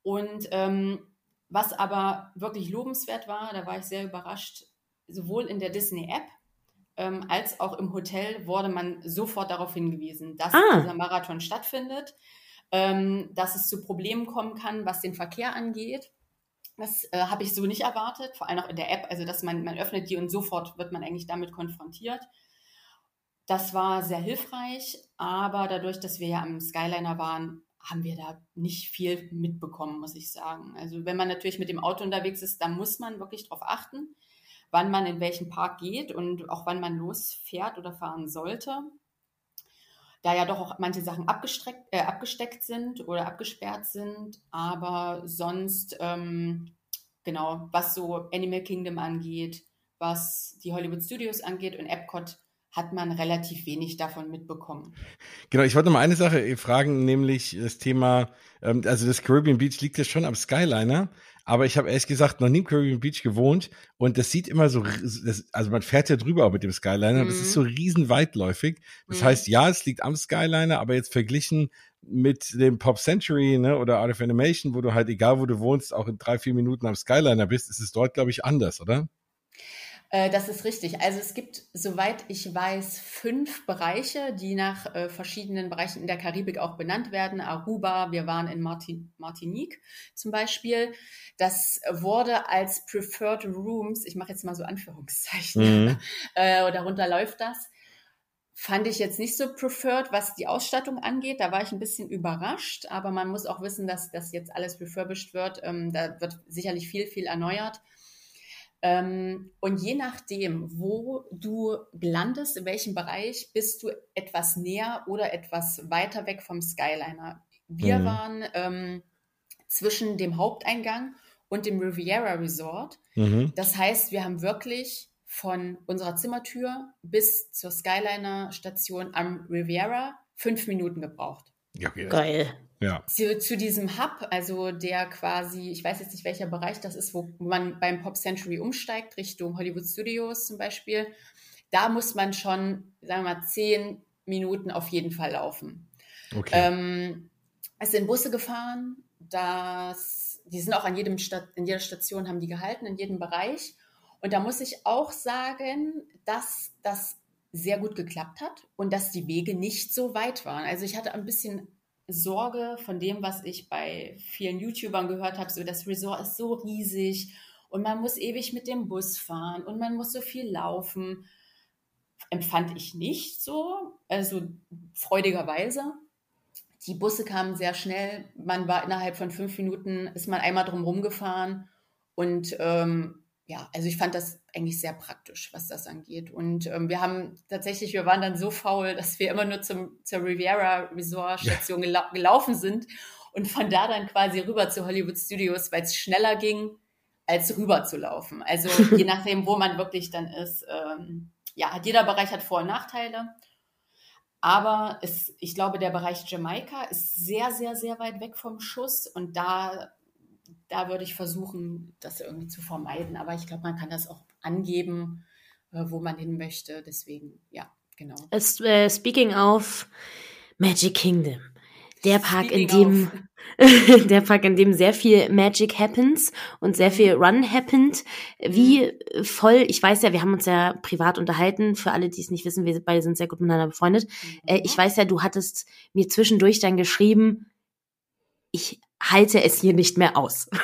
Und ähm, was aber wirklich lobenswert war, da war ich sehr überrascht, sowohl in der Disney-App ähm, als auch im Hotel wurde man sofort darauf hingewiesen, dass ah. dieser Marathon stattfindet, ähm, dass es zu Problemen kommen kann, was den Verkehr angeht. Das äh, habe ich so nicht erwartet, vor allem auch in der App, also dass man, man öffnet die und sofort wird man eigentlich damit konfrontiert. Das war sehr hilfreich, aber dadurch, dass wir ja am Skyliner waren, haben wir da nicht viel mitbekommen, muss ich sagen. Also wenn man natürlich mit dem Auto unterwegs ist, dann muss man wirklich darauf achten wann man in welchen Park geht und auch wann man losfährt oder fahren sollte. Da ja doch auch manche Sachen äh, abgesteckt sind oder abgesperrt sind, aber sonst, ähm, genau, was so Animal Kingdom angeht, was die Hollywood Studios angeht und Epcot, hat man relativ wenig davon mitbekommen. Genau, ich wollte noch mal eine Sache fragen, nämlich das Thema, ähm, also das Caribbean Beach liegt ja schon am Skyliner, aber ich habe ehrlich gesagt noch nie im Caribbean Beach gewohnt und das sieht immer so, das, also man fährt ja drüber auch mit dem Skyliner, mhm. das ist mhm. so riesen weitläufig. Das mhm. heißt, ja, es liegt am Skyliner, aber jetzt verglichen mit dem Pop Century ne, oder Art of Animation, wo du halt, egal wo du wohnst, auch in drei, vier Minuten am Skyliner bist, ist es dort, glaube ich, anders, oder? Äh, das ist richtig. Also es gibt, soweit ich weiß, fünf Bereiche, die nach äh, verschiedenen Bereichen in der Karibik auch benannt werden. Aruba, wir waren in Martin, Martinique zum Beispiel. Das wurde als Preferred Rooms, ich mache jetzt mal so Anführungszeichen, mhm. äh, darunter läuft das. Fand ich jetzt nicht so preferred, was die Ausstattung angeht. Da war ich ein bisschen überrascht, aber man muss auch wissen, dass das jetzt alles refurbished wird. Ähm, da wird sicherlich viel, viel erneuert. Ähm, und je nachdem, wo du landest, in welchem Bereich, bist du etwas näher oder etwas weiter weg vom Skyliner. Wir mhm. waren ähm, zwischen dem Haupteingang und dem Riviera Resort. Mhm. Das heißt, wir haben wirklich von unserer Zimmertür bis zur Skyliner-Station am Riviera fünf Minuten gebraucht. Ja, okay. Geil. Ja. Zu, zu, diesem Hub, also der quasi, ich weiß jetzt nicht, welcher Bereich das ist, wo man beim Pop Century umsteigt, Richtung Hollywood Studios zum Beispiel, da muss man schon, sagen wir mal, zehn Minuten auf jeden Fall laufen. Okay. Ähm, es sind Busse gefahren, das, die sind auch an jedem Stat in jeder Station haben die gehalten, in jedem Bereich. Und da muss ich auch sagen, dass das sehr gut geklappt hat und dass die Wege nicht so weit waren. Also ich hatte ein bisschen Sorge von dem, was ich bei vielen YouTubern gehört habe, so das Resort ist so riesig und man muss ewig mit dem Bus fahren und man muss so viel laufen. Empfand ich nicht so, also freudigerweise. Die Busse kamen sehr schnell. Man war innerhalb von fünf Minuten, ist man einmal drum gefahren. Und ähm, ja, also ich fand das eigentlich sehr praktisch, was das angeht. Und ähm, wir haben tatsächlich, wir waren dann so faul, dass wir immer nur zum, zur Riviera Resort Station ja. gelau gelaufen sind und von da dann quasi rüber zu Hollywood Studios, weil es schneller ging, als rüber zu laufen. Also je nachdem, wo man wirklich dann ist. Ähm, ja, hat jeder Bereich hat Vor- und Nachteile. Aber es, ich glaube, der Bereich Jamaika ist sehr, sehr, sehr weit weg vom Schuss und da, da würde ich versuchen, das irgendwie zu vermeiden. Aber ich glaube, man kann das auch angeben, äh, wo man hin möchte. Deswegen, ja, genau. Uh, speaking of Magic Kingdom. Der Park, Speaking in dem der Park, in dem sehr viel Magic happens und sehr viel Run happened. Wie mhm. voll, ich weiß ja, wir haben uns ja privat unterhalten, für alle, die es nicht wissen, wir beide sind sehr gut miteinander befreundet. Äh, mhm. ich weiß ja, du hattest mir zwischendurch dann geschrieben, ich halte es hier nicht mehr aus.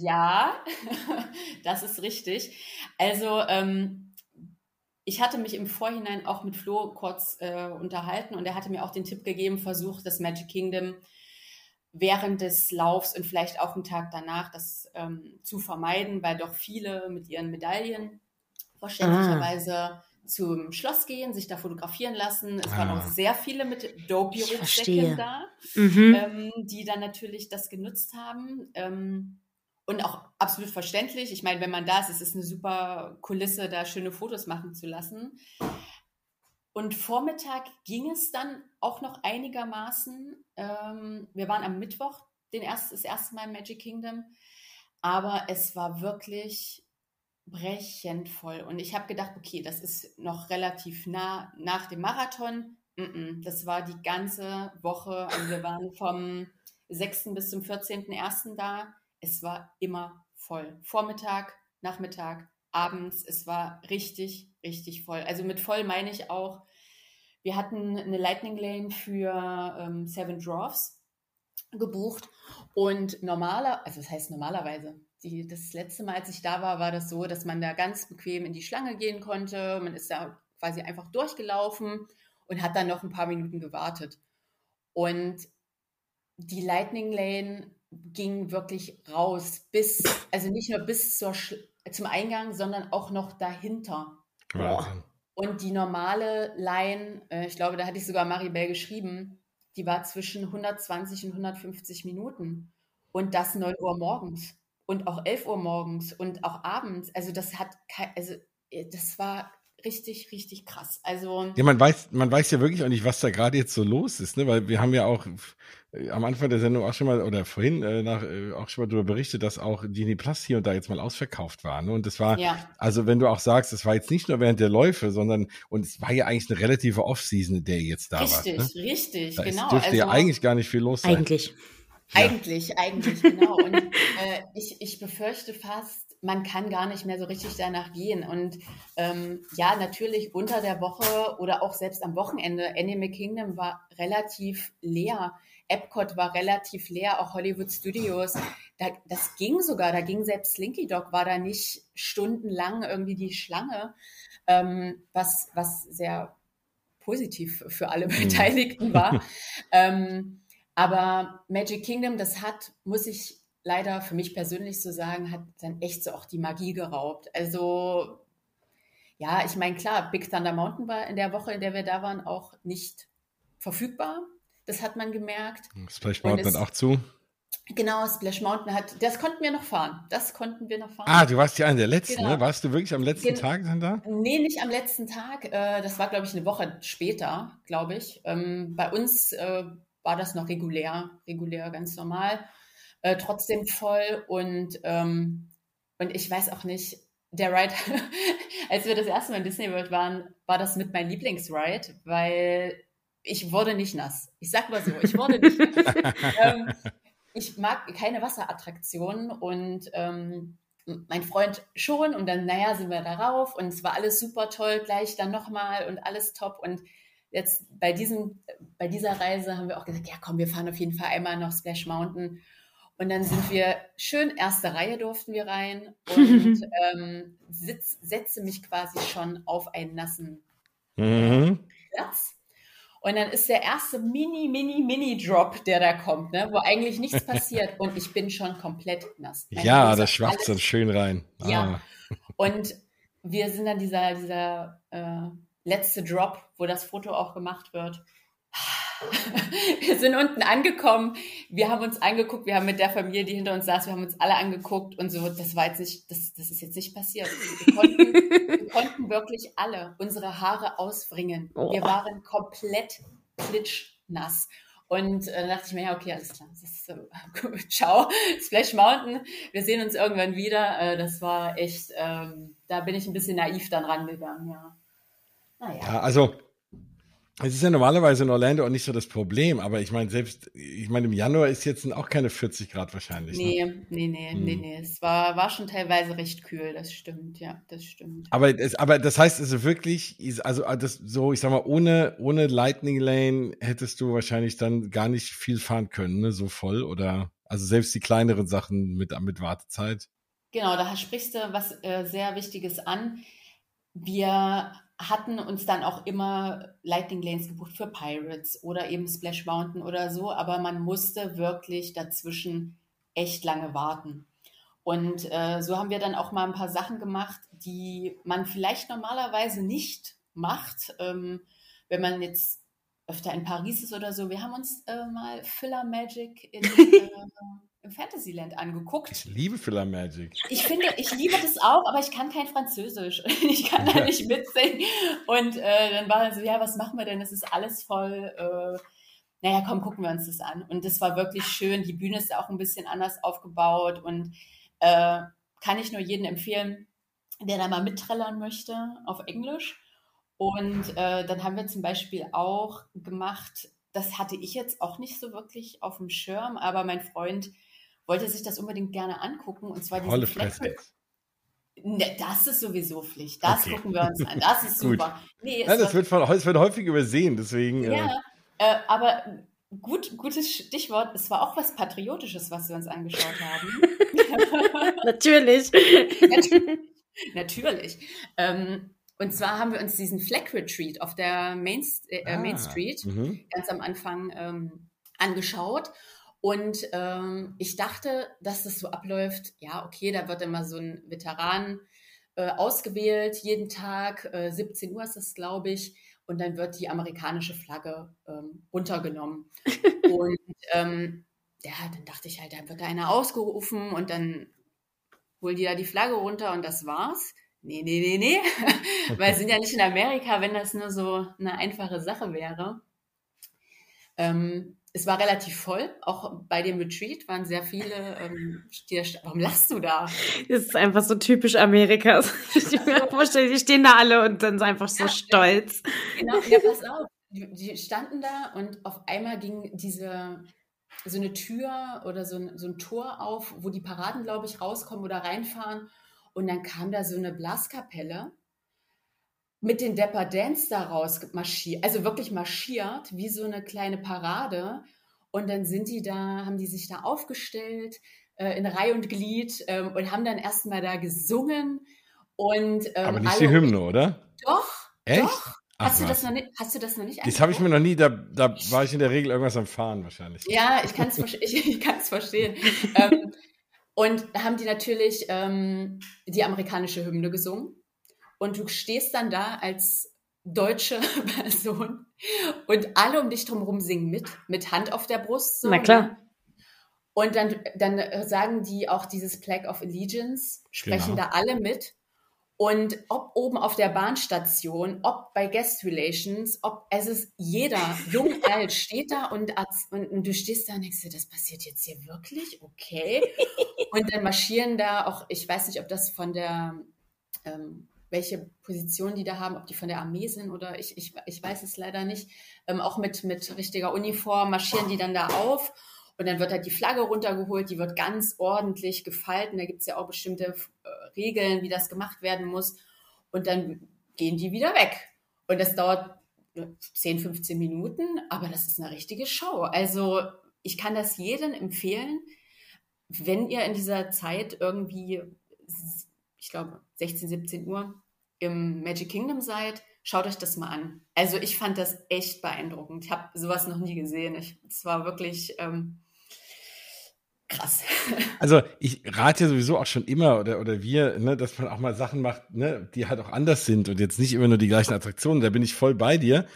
ja, das ist richtig. Also, ähm, ich hatte mich im Vorhinein auch mit Flo kurz äh, unterhalten und er hatte mir auch den Tipp gegeben, versucht das Magic Kingdom während des Laufs und vielleicht auch einen Tag danach das ähm, zu vermeiden, weil doch viele mit ihren Medaillen verständlicherweise ah. Zum Schloss gehen, sich da fotografieren lassen. Es ah. waren auch sehr viele mit Dopey-Rucksäcken da, mhm. ähm, die dann natürlich das genutzt haben. Ähm, und auch absolut verständlich. Ich meine, wenn man da ist, es ist eine super Kulisse, da schöne Fotos machen zu lassen. Und Vormittag ging es dann auch noch einigermaßen. Ähm, wir waren am Mittwoch den erst, das erste Mal im Magic Kingdom, aber es war wirklich brechend voll. Und ich habe gedacht, okay, das ist noch relativ nah nach dem Marathon. das war die ganze Woche. Also wir waren vom 6. bis zum 14.01. da es war immer voll. Vormittag, Nachmittag, abends, es war richtig, richtig voll. Also mit voll meine ich auch, wir hatten eine Lightning Lane für ähm, Seven Dwarfs gebucht und normaler, also das heißt normalerweise, die, das letzte Mal, als ich da war, war das so, dass man da ganz bequem in die Schlange gehen konnte. Man ist da quasi einfach durchgelaufen und hat dann noch ein paar Minuten gewartet. Und die Lightning Lane ging wirklich raus, bis, also nicht nur bis zur, zum Eingang, sondern auch noch dahinter. Wahnsinn. Und die normale Line, äh, ich glaube, da hatte ich sogar Maribel geschrieben, die war zwischen 120 und 150 Minuten. Und das 9 Uhr morgens und auch 11 Uhr morgens und auch abends. Also das hat, also äh, das war richtig, richtig krass. Also ja, man weiß, man weiß ja wirklich auch nicht, was da gerade jetzt so los ist, ne? Weil wir haben ja auch äh, am Anfang der Sendung auch schon mal oder vorhin äh, nach, äh, auch schon mal darüber berichtet, dass auch Genie Plus hier und da jetzt mal ausverkauft war. Ne? Und das war, ja. also wenn du auch sagst, es war jetzt nicht nur während der Läufe, sondern und es war ja eigentlich eine relative Off-Season, in der jetzt da richtig, war. Richtig, ne? richtig, da genau. Es dürfte also, ja eigentlich gar nicht viel los sein. Eigentlich. Ja. Eigentlich, eigentlich, genau. Und äh, ich, ich befürchte fast, man kann gar nicht mehr so richtig danach gehen. Und ähm, ja, natürlich unter der Woche oder auch selbst am Wochenende, Anime Kingdom war relativ leer. Epcot war relativ leer, auch Hollywood Studios. Da, das ging sogar, da ging selbst Slinky Dog, war da nicht stundenlang irgendwie die Schlange, ähm, was, was sehr positiv für alle mhm. Beteiligten war. ähm, aber Magic Kingdom, das hat, muss ich leider für mich persönlich so sagen, hat dann echt so auch die Magie geraubt. Also ja, ich meine, klar, Big Thunder Mountain war in der Woche, in der wir da waren, auch nicht verfügbar. Das hat man gemerkt. Splash Mountain auch zu. Genau, Splash Mountain hat, das konnten wir noch fahren. Das konnten wir noch fahren. Ah, du warst ja einer der letzten, genau. ne? Warst du wirklich am letzten Gen Tag dann da? Nee, nicht am letzten Tag. Äh, das war, glaube ich, eine Woche später, glaube ich. Ähm, bei uns äh, war das noch regulär, regulär, ganz normal äh, trotzdem voll und, ähm, und ich weiß auch nicht, der Ride, als wir das erste Mal in Disney World waren, war das mit mein Lieblingsride, weil ich wurde nicht nass. Ich sag mal so, ich wurde nicht nass. ähm, ich mag keine Wasserattraktionen und ähm, mein Freund schon und dann, naja, sind wir darauf und es war alles super toll, gleich dann nochmal und alles top und jetzt bei diesem, bei dieser Reise haben wir auch gesagt, ja komm, wir fahren auf jeden Fall einmal noch Splash Mountain und dann sind wir schön, erste Reihe durften wir rein und ähm, sitz, setze mich quasi schon auf einen nassen mhm. Platz. Und dann ist der erste Mini, Mini, Mini-Drop, der da kommt, ne, wo eigentlich nichts passiert und ich bin schon komplett nass. Mein ja, das schwappt dann schön rein. Ja. Ah. Und wir sind dann dieser, dieser äh, letzte Drop, wo das Foto auch gemacht wird. wir sind unten angekommen, wir haben uns angeguckt, wir haben mit der Familie, die hinter uns saß, wir haben uns alle angeguckt und so, das war jetzt nicht, das, das ist jetzt nicht passiert. Wir konnten, wir konnten wirklich alle unsere Haare ausbringen. Oh. Wir waren komplett klitschnass. Und äh, dachte ich mir, ja, okay, alles klar. Das ist, äh, ciao, Splash Mountain. Wir sehen uns irgendwann wieder. Äh, das war echt, ähm, da bin ich ein bisschen naiv dann rangegangen, ja. Naja. Ja, also es ist ja normalerweise in Orlando auch nicht so das Problem, aber ich meine, selbst, ich meine, im Januar ist jetzt auch keine 40 Grad wahrscheinlich. Nee, ne? nee, nee, hm. nee, nee. Es war, war schon teilweise recht kühl, das stimmt, ja, das stimmt. Aber, es, aber das heißt also wirklich, also das so, ich sag mal, ohne, ohne Lightning Lane hättest du wahrscheinlich dann gar nicht viel fahren können, ne, so voll oder, also selbst die kleineren Sachen mit, mit Wartezeit. Genau, da sprichst du was äh, sehr Wichtiges an. Wir hatten uns dann auch immer Lightning Lanes gebucht für Pirates oder eben Splash Mountain oder so, aber man musste wirklich dazwischen echt lange warten. Und äh, so haben wir dann auch mal ein paar Sachen gemacht, die man vielleicht normalerweise nicht macht, ähm, wenn man jetzt öfter in Paris ist oder so. Wir haben uns äh, mal Filler Magic in äh, im Fantasyland angeguckt. Ich liebe Filler Magic. Ich finde, ich liebe das auch, aber ich kann kein Französisch. Ich kann da nicht mitsingen. Und äh, dann war so, ja, was machen wir denn? Das ist alles voll. Äh, naja, komm, gucken wir uns das an. Und das war wirklich schön. Die Bühne ist auch ein bisschen anders aufgebaut und äh, kann ich nur jedem empfehlen, der da mal mitträllern möchte auf Englisch. Und äh, dann haben wir zum Beispiel auch gemacht, das hatte ich jetzt auch nicht so wirklich auf dem Schirm, aber mein Freund wollte sich das unbedingt gerne angucken. Und zwar diese Flat Ne, das ist sowieso Pflicht. Das okay. gucken wir uns an. Das ist super. Nee, ja, das, wird von, das wird häufig übersehen, deswegen. Ja, äh, äh, aber gut, gutes Stichwort. Es war auch was Patriotisches, was wir uns angeschaut haben. Natürlich. Natürlich. Natürlich. Ähm, und zwar haben wir uns diesen Flag Retreat auf der Main, äh, ah, Main Street -hmm. ganz am Anfang ähm, angeschaut. Und ähm, ich dachte, dass das so abläuft, ja, okay, da wird immer so ein Veteran äh, ausgewählt, jeden Tag, äh, 17 Uhr ist das, glaube ich, und dann wird die amerikanische Flagge ähm, runtergenommen. und ähm, ja, dann dachte ich halt, da wird da einer ausgerufen und dann holen die da die Flagge runter und das war's. Nee, nee, nee, nee. Okay. Weil wir sind ja nicht in Amerika, wenn das nur so eine einfache Sache wäre. Ähm, es war relativ voll, auch bei dem Retreat waren sehr viele. Ähm, die, warum lachst du da? Das ist einfach so typisch Amerika. Ich mir vorstelle, die stehen da alle und sind einfach so ja, stolz. Genau, ja, pass auf. Die, die, standen da und auf einmal ging diese so eine Tür oder so ein, so ein Tor auf, wo die Paraden, glaube ich, rauskommen oder reinfahren. Und dann kam da so eine Blaskapelle mit den Depper Dance da raus marschiert, also wirklich marschiert, wie so eine kleine Parade. Und dann sind die da, haben die sich da aufgestellt äh, in Reihe und Glied ähm, und haben dann erstmal da gesungen. Und, ähm, Aber nicht die Hymne, oder? Doch, Echt? doch. Ach, hast, du das noch nicht, hast du das noch nicht Das habe ich mir noch nie, da, da war ich in der Regel irgendwas am Fahren wahrscheinlich. Ja, ich kann es ich, ich verstehen. ähm, und da haben die natürlich ähm, die amerikanische Hymne gesungen. Und du stehst dann da als deutsche Person und alle um dich drumherum singen mit, mit Hand auf der Brust. So, Na klar. Ne? Und dann, dann sagen die auch dieses Flag of Allegiance, sprechen genau. da alle mit. Und ob oben auf der Bahnstation, ob bei Guest Relations, ob es ist jeder, jung, alt, steht da und, und, und, du stehst da und denkst dir, das passiert jetzt hier wirklich? Okay. Und dann marschieren da auch, ich weiß nicht, ob das von der ähm, welche Position die da haben, ob die von der Armee sind oder ich, ich, ich weiß es leider nicht. Ähm, auch mit, mit richtiger Uniform marschieren die dann da auf Und dann wird halt die Flagge runtergeholt, die wird ganz ordentlich gefalten. Da gibt es ja auch bestimmte äh, Regeln, wie das gemacht werden muss. Und dann gehen die wieder weg. Und das dauert 10, 15 Minuten, aber das ist eine richtige Show. Also ich kann das jedem empfehlen, wenn ihr in dieser Zeit irgendwie, ich glaube, 16, 17 Uhr im Magic Kingdom seid, schaut euch das mal an. Also ich fand das echt beeindruckend. Ich habe sowas noch nie gesehen. Es war wirklich ähm, krass. Also ich rate ja sowieso auch schon immer oder, oder wir, ne, dass man auch mal Sachen macht, ne, die halt auch anders sind und jetzt nicht immer nur die gleichen Attraktionen. Da bin ich voll bei dir.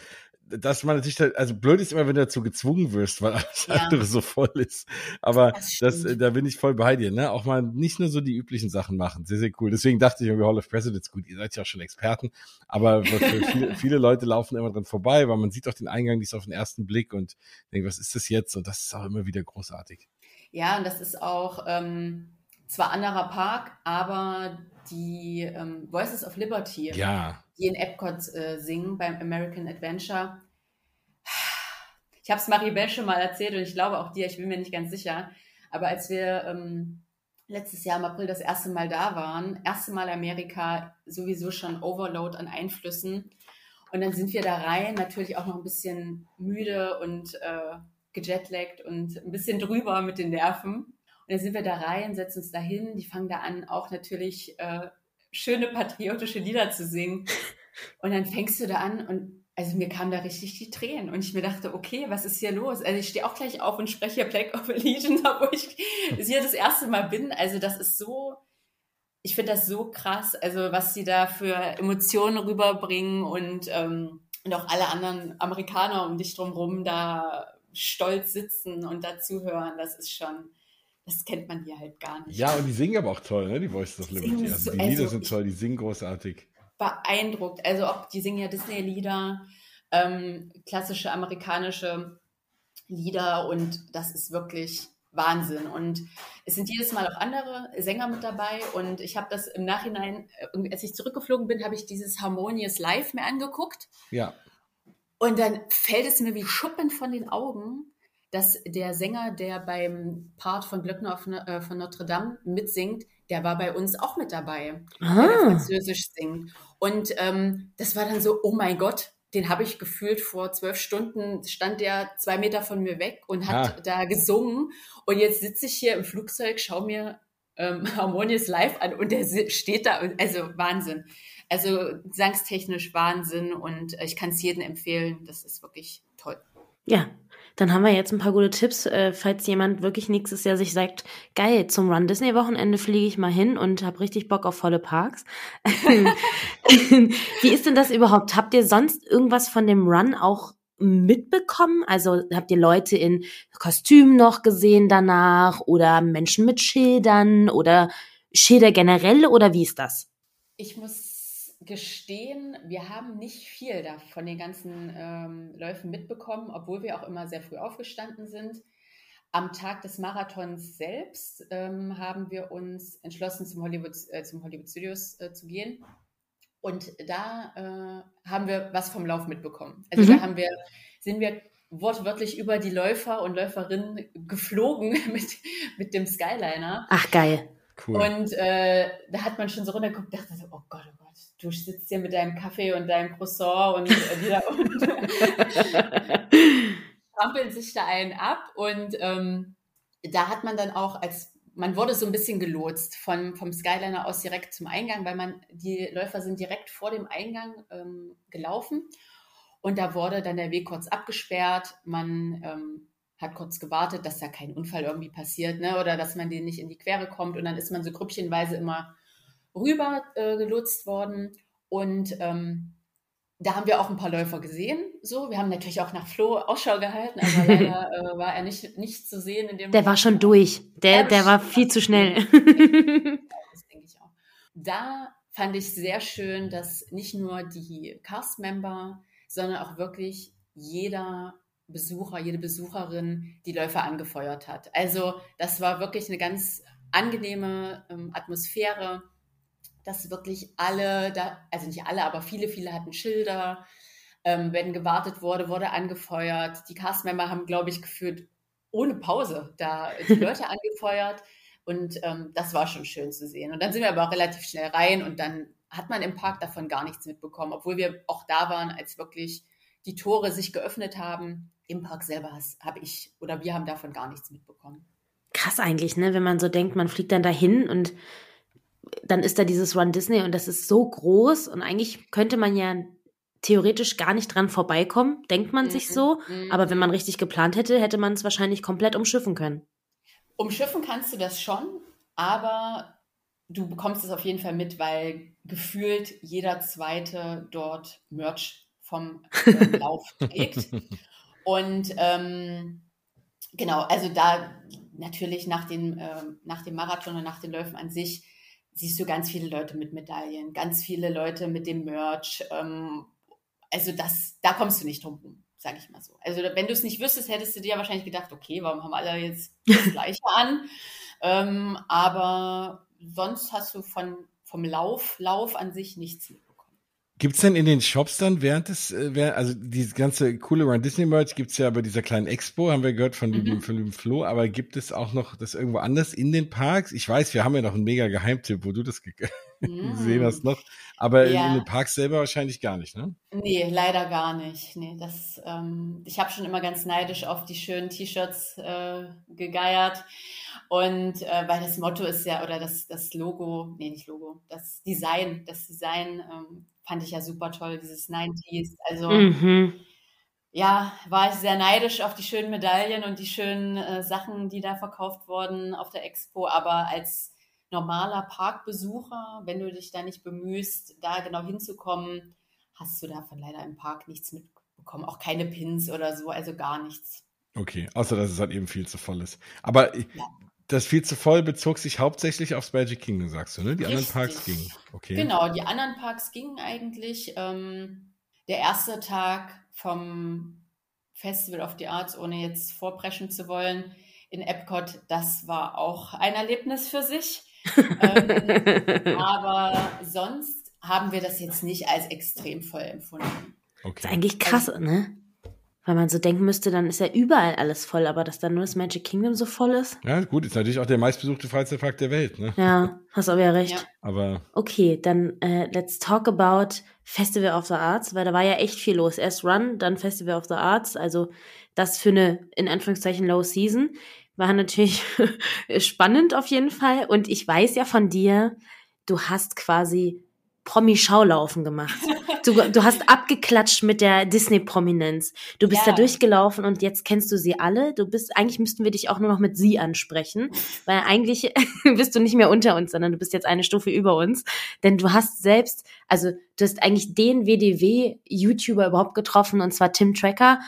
Dass man natürlich, also blöd ist immer, wenn du dazu gezwungen wirst, weil alles ja. andere so voll ist. Aber das, das, da bin ich voll bei dir, ne? Auch mal nicht nur so die üblichen Sachen machen. Sehr, sehr cool. Deswegen dachte ich irgendwie Hall of Presidents, gut, ihr seid ja auch schon Experten, aber viele, viele Leute laufen immer dran vorbei, weil man sieht auch den Eingang nicht auf den ersten Blick und denkt, was ist das jetzt? Und das ist auch immer wieder großartig. Ja, und das ist auch ähm, zwar anderer Park, aber die ähm, Voices of Liberty, ja. die in Epcot äh, singen beim American Adventure. Ich habe es Maribel schon mal erzählt und ich glaube auch dir, ich bin mir nicht ganz sicher. Aber als wir ähm, letztes Jahr im April das erste Mal da waren, erste Mal Amerika, sowieso schon Overload an Einflüssen. Und dann sind wir da rein, natürlich auch noch ein bisschen müde und äh, gejetlaggt und ein bisschen drüber mit den Nerven. Und dann sind wir da rein, setzen uns da hin, die fangen da an, auch natürlich äh, schöne patriotische Lieder zu singen. Und dann fängst du da an und also mir kamen da richtig die Tränen und ich mir dachte, okay, was ist hier los? Also ich stehe auch gleich auf und spreche Plague of Allegiance, wo ich hier das erste Mal bin. Also das ist so, ich finde das so krass, also was sie da für Emotionen rüberbringen und, ähm, und auch alle anderen Amerikaner um dich drumherum da stolz sitzen und dazuhören, das ist schon, das kennt man hier halt gar nicht. Ja, und die singen aber auch toll, ne? Die Voices of Liberty. Also die Lieder also sind toll, die singen großartig. Beeindruckt. Also auch, die singen ja Disney-Lieder, ähm, klassische amerikanische Lieder und das ist wirklich Wahnsinn. Und es sind jedes Mal auch andere Sänger mit dabei. Und ich habe das im Nachhinein, äh, als ich zurückgeflogen bin, habe ich dieses Harmonious Live mir angeguckt. Ja. Und dann fällt es mir wie Schuppen von den Augen, dass der Sänger, der beim Part von Glöckner äh, von Notre Dame mitsingt, der war bei uns auch mit dabei, ah. der Französisch singt. Und ähm, das war dann so, oh mein Gott, den habe ich gefühlt vor zwölf Stunden, stand der zwei Meter von mir weg und hat ah. da gesungen. Und jetzt sitze ich hier im Flugzeug, schaue mir ähm, Harmonious live an und der steht da, also Wahnsinn. Also gesangstechnisch Wahnsinn und äh, ich kann es jedem empfehlen. Das ist wirklich toll. Ja, dann haben wir jetzt ein paar gute Tipps, äh, falls jemand wirklich nächstes Jahr sich sagt, geil, zum Run Disney Wochenende fliege ich mal hin und habe richtig Bock auf volle Parks. Wie ist denn das überhaupt? Habt ihr sonst irgendwas von dem Run auch mitbekommen? Also habt ihr Leute in Kostümen noch gesehen danach oder Menschen mit Schildern oder Schilder generell oder wie ist das? Ich muss gestehen, wir haben nicht viel da von den ganzen ähm, Läufen mitbekommen, obwohl wir auch immer sehr früh aufgestanden sind. Am Tag des Marathons selbst ähm, haben wir uns entschlossen, zum Hollywood, äh, zum Hollywood Studios äh, zu gehen. Und da äh, haben wir was vom Lauf mitbekommen. Also mhm. da haben wir, sind wir wortwörtlich über die Läufer und Läuferinnen geflogen mit, mit dem Skyliner. Ach, geil. Cool. Und äh, da hat man schon so runtergeguckt dachte so, oh Gott, oh Gott du sitzt hier mit deinem Kaffee und deinem Croissant und äh, wieder und trampeln sich da einen ab und ähm, da hat man dann auch als man wurde so ein bisschen gelotst von, vom Skyliner aus direkt zum Eingang, weil man die Läufer sind direkt vor dem Eingang ähm, gelaufen und da wurde dann der Weg kurz abgesperrt. Man ähm, hat kurz gewartet, dass da kein Unfall irgendwie passiert, ne? oder dass man denen nicht in die Quere kommt. Und dann ist man so grüppchenweise immer rüber äh, gelotst worden. Und ähm, da haben wir auch ein paar Läufer gesehen. So, wir haben natürlich auch nach Flo Ausschau gehalten, aber leider äh, war er nicht, nicht zu sehen in dem. Der Moment. war schon durch. Der, der war viel zu schnell. das denke ich auch. Da fand ich sehr schön, dass nicht nur die Cast-Member, sondern auch wirklich jeder Besucher, jede Besucherin die Läufer angefeuert hat. Also das war wirklich eine ganz angenehme ähm, Atmosphäre dass wirklich alle, da, also nicht alle, aber viele, viele hatten Schilder. Ähm, wenn gewartet wurde, wurde angefeuert. Die Castmember haben, glaube ich, gefühlt ohne Pause da die Leute angefeuert. Und ähm, das war schon schön zu sehen. Und dann sind wir aber auch relativ schnell rein und dann hat man im Park davon gar nichts mitbekommen, obwohl wir auch da waren, als wirklich die Tore sich geöffnet haben. Im Park selber habe ich oder wir haben davon gar nichts mitbekommen. Krass eigentlich, ne? Wenn man so denkt, man fliegt dann dahin und dann ist da dieses Run Disney und das ist so groß und eigentlich könnte man ja theoretisch gar nicht dran vorbeikommen, denkt man mhm. sich so. Mhm. Aber wenn man richtig geplant hätte, hätte man es wahrscheinlich komplett umschiffen können. Umschiffen kannst du das schon, aber du bekommst es auf jeden Fall mit, weil gefühlt jeder zweite dort Merch vom äh, Lauf trägt. Und ähm, genau, also da natürlich nach, den, äh, nach dem Marathon und nach den Läufen an sich siehst du ganz viele Leute mit Medaillen, ganz viele Leute mit dem Merch. Ähm, also das, da kommst du nicht drum rum, sage ich mal so. Also wenn du es nicht wüsstest, hättest du dir wahrscheinlich gedacht, okay, warum haben alle jetzt das Gleiche an? Ähm, aber sonst hast du von, vom Lauf, Lauf an sich nichts mit. Gibt es denn in den Shops dann während des, äh, also diese ganze coole Run Disney Merch gibt es ja bei dieser kleinen Expo, haben wir gehört von, mhm. dem, von dem Flo, aber gibt es auch noch das irgendwo anders in den Parks? Ich weiß, wir haben ja noch einen mega Geheimtipp, wo du das mhm. gesehen hast noch, aber ja. in, in, den Parks selber wahrscheinlich gar nicht, ne? Nee, leider gar nicht. Nee, das, ähm, ich habe schon immer ganz neidisch auf die schönen T-Shirts äh, gegeiert. Und äh, weil das Motto ist ja, oder das, das Logo, nee, nicht Logo, das Design, das Design ähm, fand ich ja super toll, dieses 90s. Also mhm. ja, war ich sehr neidisch auf die schönen Medaillen und die schönen äh, Sachen, die da verkauft wurden auf der Expo. Aber als normaler Parkbesucher, wenn du dich da nicht bemühst, da genau hinzukommen, hast du davon leider im Park nichts mitbekommen. Auch keine Pins oder so, also gar nichts. Okay, außer dass es halt eben viel zu voll ist. Aber ja das viel zu voll bezog sich hauptsächlich aufs Magic Kingdom, sagst du, ne? Die Richtig. anderen Parks gingen. Okay. Genau, die anderen Parks gingen eigentlich. Ähm, der erste Tag vom Festival of the Arts, ohne jetzt vorpreschen zu wollen, in Epcot, das war auch ein Erlebnis für sich. Ähm, aber sonst haben wir das jetzt nicht als extrem voll empfunden. Okay. Das ist eigentlich krass, also, ne? Weil man so denken müsste, dann ist ja überall alles voll, aber dass dann nur das Magic Kingdom so voll ist. Ja, gut, ist natürlich auch der meistbesuchte Freizeitpark der Welt, ne? Ja, hast aber ja recht. Ja. Aber. Okay, dann äh, let's talk about Festival of the Arts, weil da war ja echt viel los. Erst Run, dann Festival of the Arts, also das für eine, in Anführungszeichen, Low Season. War natürlich spannend auf jeden Fall. Und ich weiß ja von dir, du hast quasi Promi-Schaulaufen gemacht. Du, du hast abgeklatscht mit der Disney-Prominenz. Du bist ja. da durchgelaufen und jetzt kennst du sie alle. Du bist, eigentlich müssten wir dich auch nur noch mit sie ansprechen, weil eigentlich bist du nicht mehr unter uns, sondern du bist jetzt eine Stufe über uns. Denn du hast selbst, also du hast eigentlich den WDW-YouTuber überhaupt getroffen und zwar Tim Tracker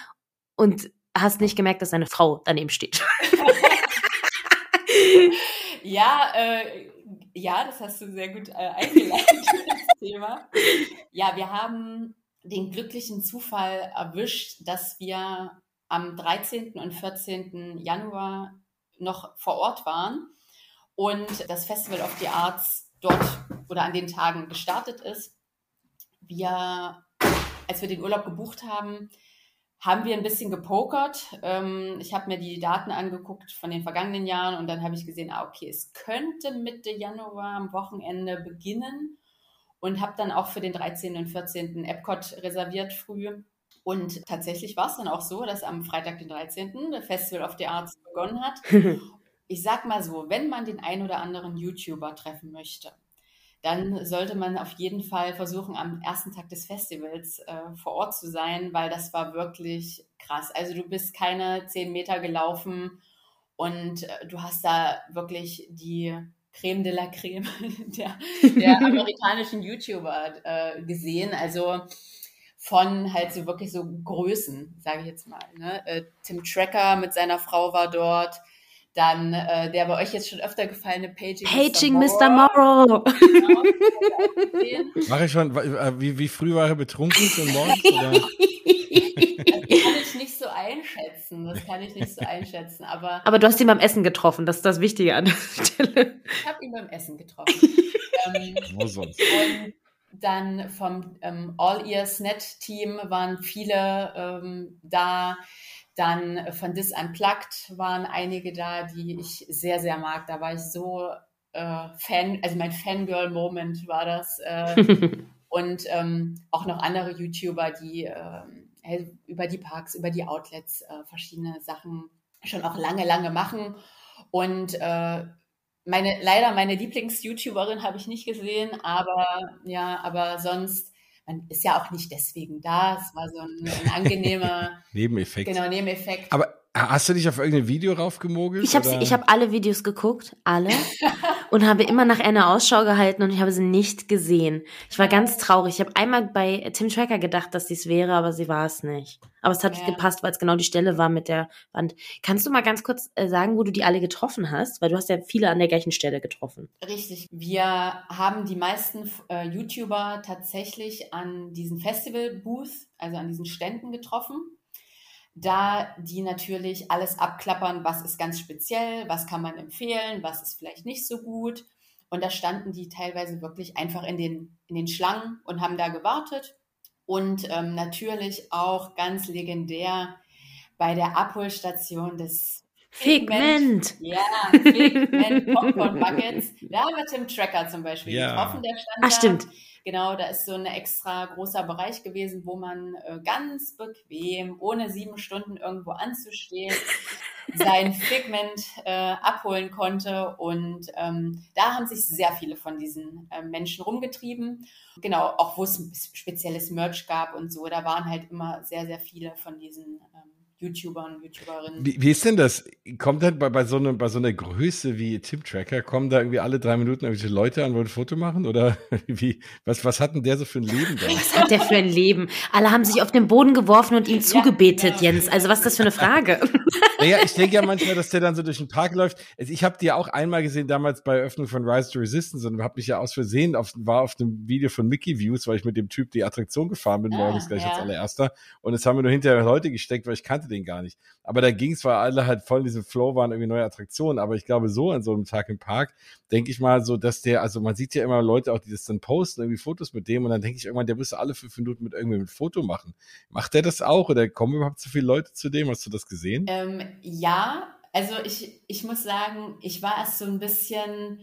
und hast nicht gemerkt, dass seine Frau daneben steht. ja, äh, ja, das hast du sehr gut äh, eingeleitet, das Thema. Ja, wir haben den glücklichen Zufall erwischt, dass wir am 13. und 14. Januar noch vor Ort waren und das Festival of the Arts dort oder an den Tagen gestartet ist. Wir, als wir den Urlaub gebucht haben, haben wir ein bisschen gepokert. Ähm, ich habe mir die Daten angeguckt von den vergangenen Jahren und dann habe ich gesehen, ah, okay, es könnte Mitte Januar am Wochenende beginnen und habe dann auch für den 13. und 14. Epcot reserviert früh. Und tatsächlich war es dann auch so, dass am Freitag, den 13. der Festival of the Arts begonnen hat. ich sag mal so, wenn man den ein oder anderen YouTuber treffen möchte, dann sollte man auf jeden Fall versuchen, am ersten Tag des Festivals äh, vor Ort zu sein, weil das war wirklich krass. Also du bist keine zehn Meter gelaufen und äh, du hast da wirklich die Creme de la Creme der, der amerikanischen YouTuber äh, gesehen. Also von halt so wirklich so Größen, sage ich jetzt mal. Ne? Äh, Tim Tracker mit seiner Frau war dort. Dann der bei euch jetzt schon öfter gefallene Paging, Paging Mr. Morrow. Genau, Mache ich schon, wie, wie früh war er betrunken schon morgens? Oder? Das kann ich nicht so einschätzen. Das kann ich nicht so einschätzen. Aber, aber du hast ihn beim Essen getroffen. Das ist das Wichtige an der Stelle. Ich habe ihn beim Essen getroffen. ähm, Wo sonst? Und dann vom ähm, All Ears Net Team waren viele ähm, da Dann von This Unplugged waren einige da, die ich sehr, sehr mag. Da war ich so äh, Fan, also mein Fangirl-Moment war das. Äh, und ähm, auch noch andere YouTuber, die äh, über die Parks, über die Outlets äh, verschiedene Sachen schon auch lange, lange machen. Und äh, meine, leider meine Lieblings-YouTuberin habe ich nicht gesehen, aber ja, aber sonst, man ist ja auch nicht deswegen da. Es war so ein, ein angenehmer Nebeneffekt. Genau, Nebeneffekt. Aber Hast du dich auf irgendein Video raufgemogelt? Ich habe hab alle Videos geguckt, alle, und habe immer nach Anna Ausschau gehalten und ich habe sie nicht gesehen. Ich war ganz traurig. Ich habe einmal bei Tim Tracker gedacht, dass dies wäre, aber sie war es nicht. Aber es hat ja. gepasst, weil es genau die Stelle war mit der Wand. Kannst du mal ganz kurz äh, sagen, wo du die alle getroffen hast? Weil du hast ja viele an der gleichen Stelle getroffen. Richtig. Wir haben die meisten äh, YouTuber tatsächlich an diesen Festival-Booth, also an diesen Ständen getroffen da die natürlich alles abklappern, was ist ganz speziell, was kann man empfehlen, was ist vielleicht nicht so gut. Und da standen die teilweise wirklich einfach in den, in den Schlangen und haben da gewartet. Und ähm, natürlich auch ganz legendär bei der Abholstation des Figment. Ja, Figment Popcorn Buckets. Da haben wir Tim Tracker zum Beispiel ja. getroffen, der stand Ach, stimmt. Da. Genau, da ist so ein extra großer Bereich gewesen, wo man äh, ganz bequem, ohne sieben Stunden irgendwo anzustehen, sein Figment äh, abholen konnte. Und ähm, da haben sich sehr viele von diesen äh, Menschen rumgetrieben. Genau, auch wo es spezielles Merch gab und so. Da waren halt immer sehr, sehr viele von diesen ähm, YouTubern, YouTuberinnen. Wie, wie ist denn das? Kommt dann bei, bei, so einer, bei so einer Größe wie Tim Tracker, kommen da irgendwie alle drei Minuten irgendwelche Leute an, wollen ein Foto machen? Oder wie, was, was hat denn der so für ein Leben da? Was hat der für ein Leben? Alle haben sich auf den Boden geworfen und ihm ja, zugebetet, ja. Jens. Also was ist das für eine Frage? Naja, ich denke ja manchmal, dass der dann so durch den Park läuft. Also ich habe die ja auch einmal gesehen, damals bei Eröffnung von Rise to Resistance und habe mich ja aus Versehen auf, war auf dem Video von Mickey Views, weil ich mit dem Typ die Attraktion gefahren bin, ah, morgens gleich ja. als allererster. Und es haben wir nur hinterher Leute gesteckt, weil ich kannte den gar nicht. Aber da ging es, weil alle halt voll in diesem Flow waren, irgendwie neue Attraktionen. Aber ich glaube, so an so einem Tag im Park, denke ich mal so, dass der, also man sieht ja immer Leute auch, die das dann posten, irgendwie Fotos mit dem und dann denke ich irgendwann, der müsste alle fünf Minuten mit irgendwie ein Foto machen. Macht der das auch oder kommen überhaupt so viele Leute zu dem? Hast du das gesehen? Ähm, ja, also ich, ich muss sagen, ich war erst so ein bisschen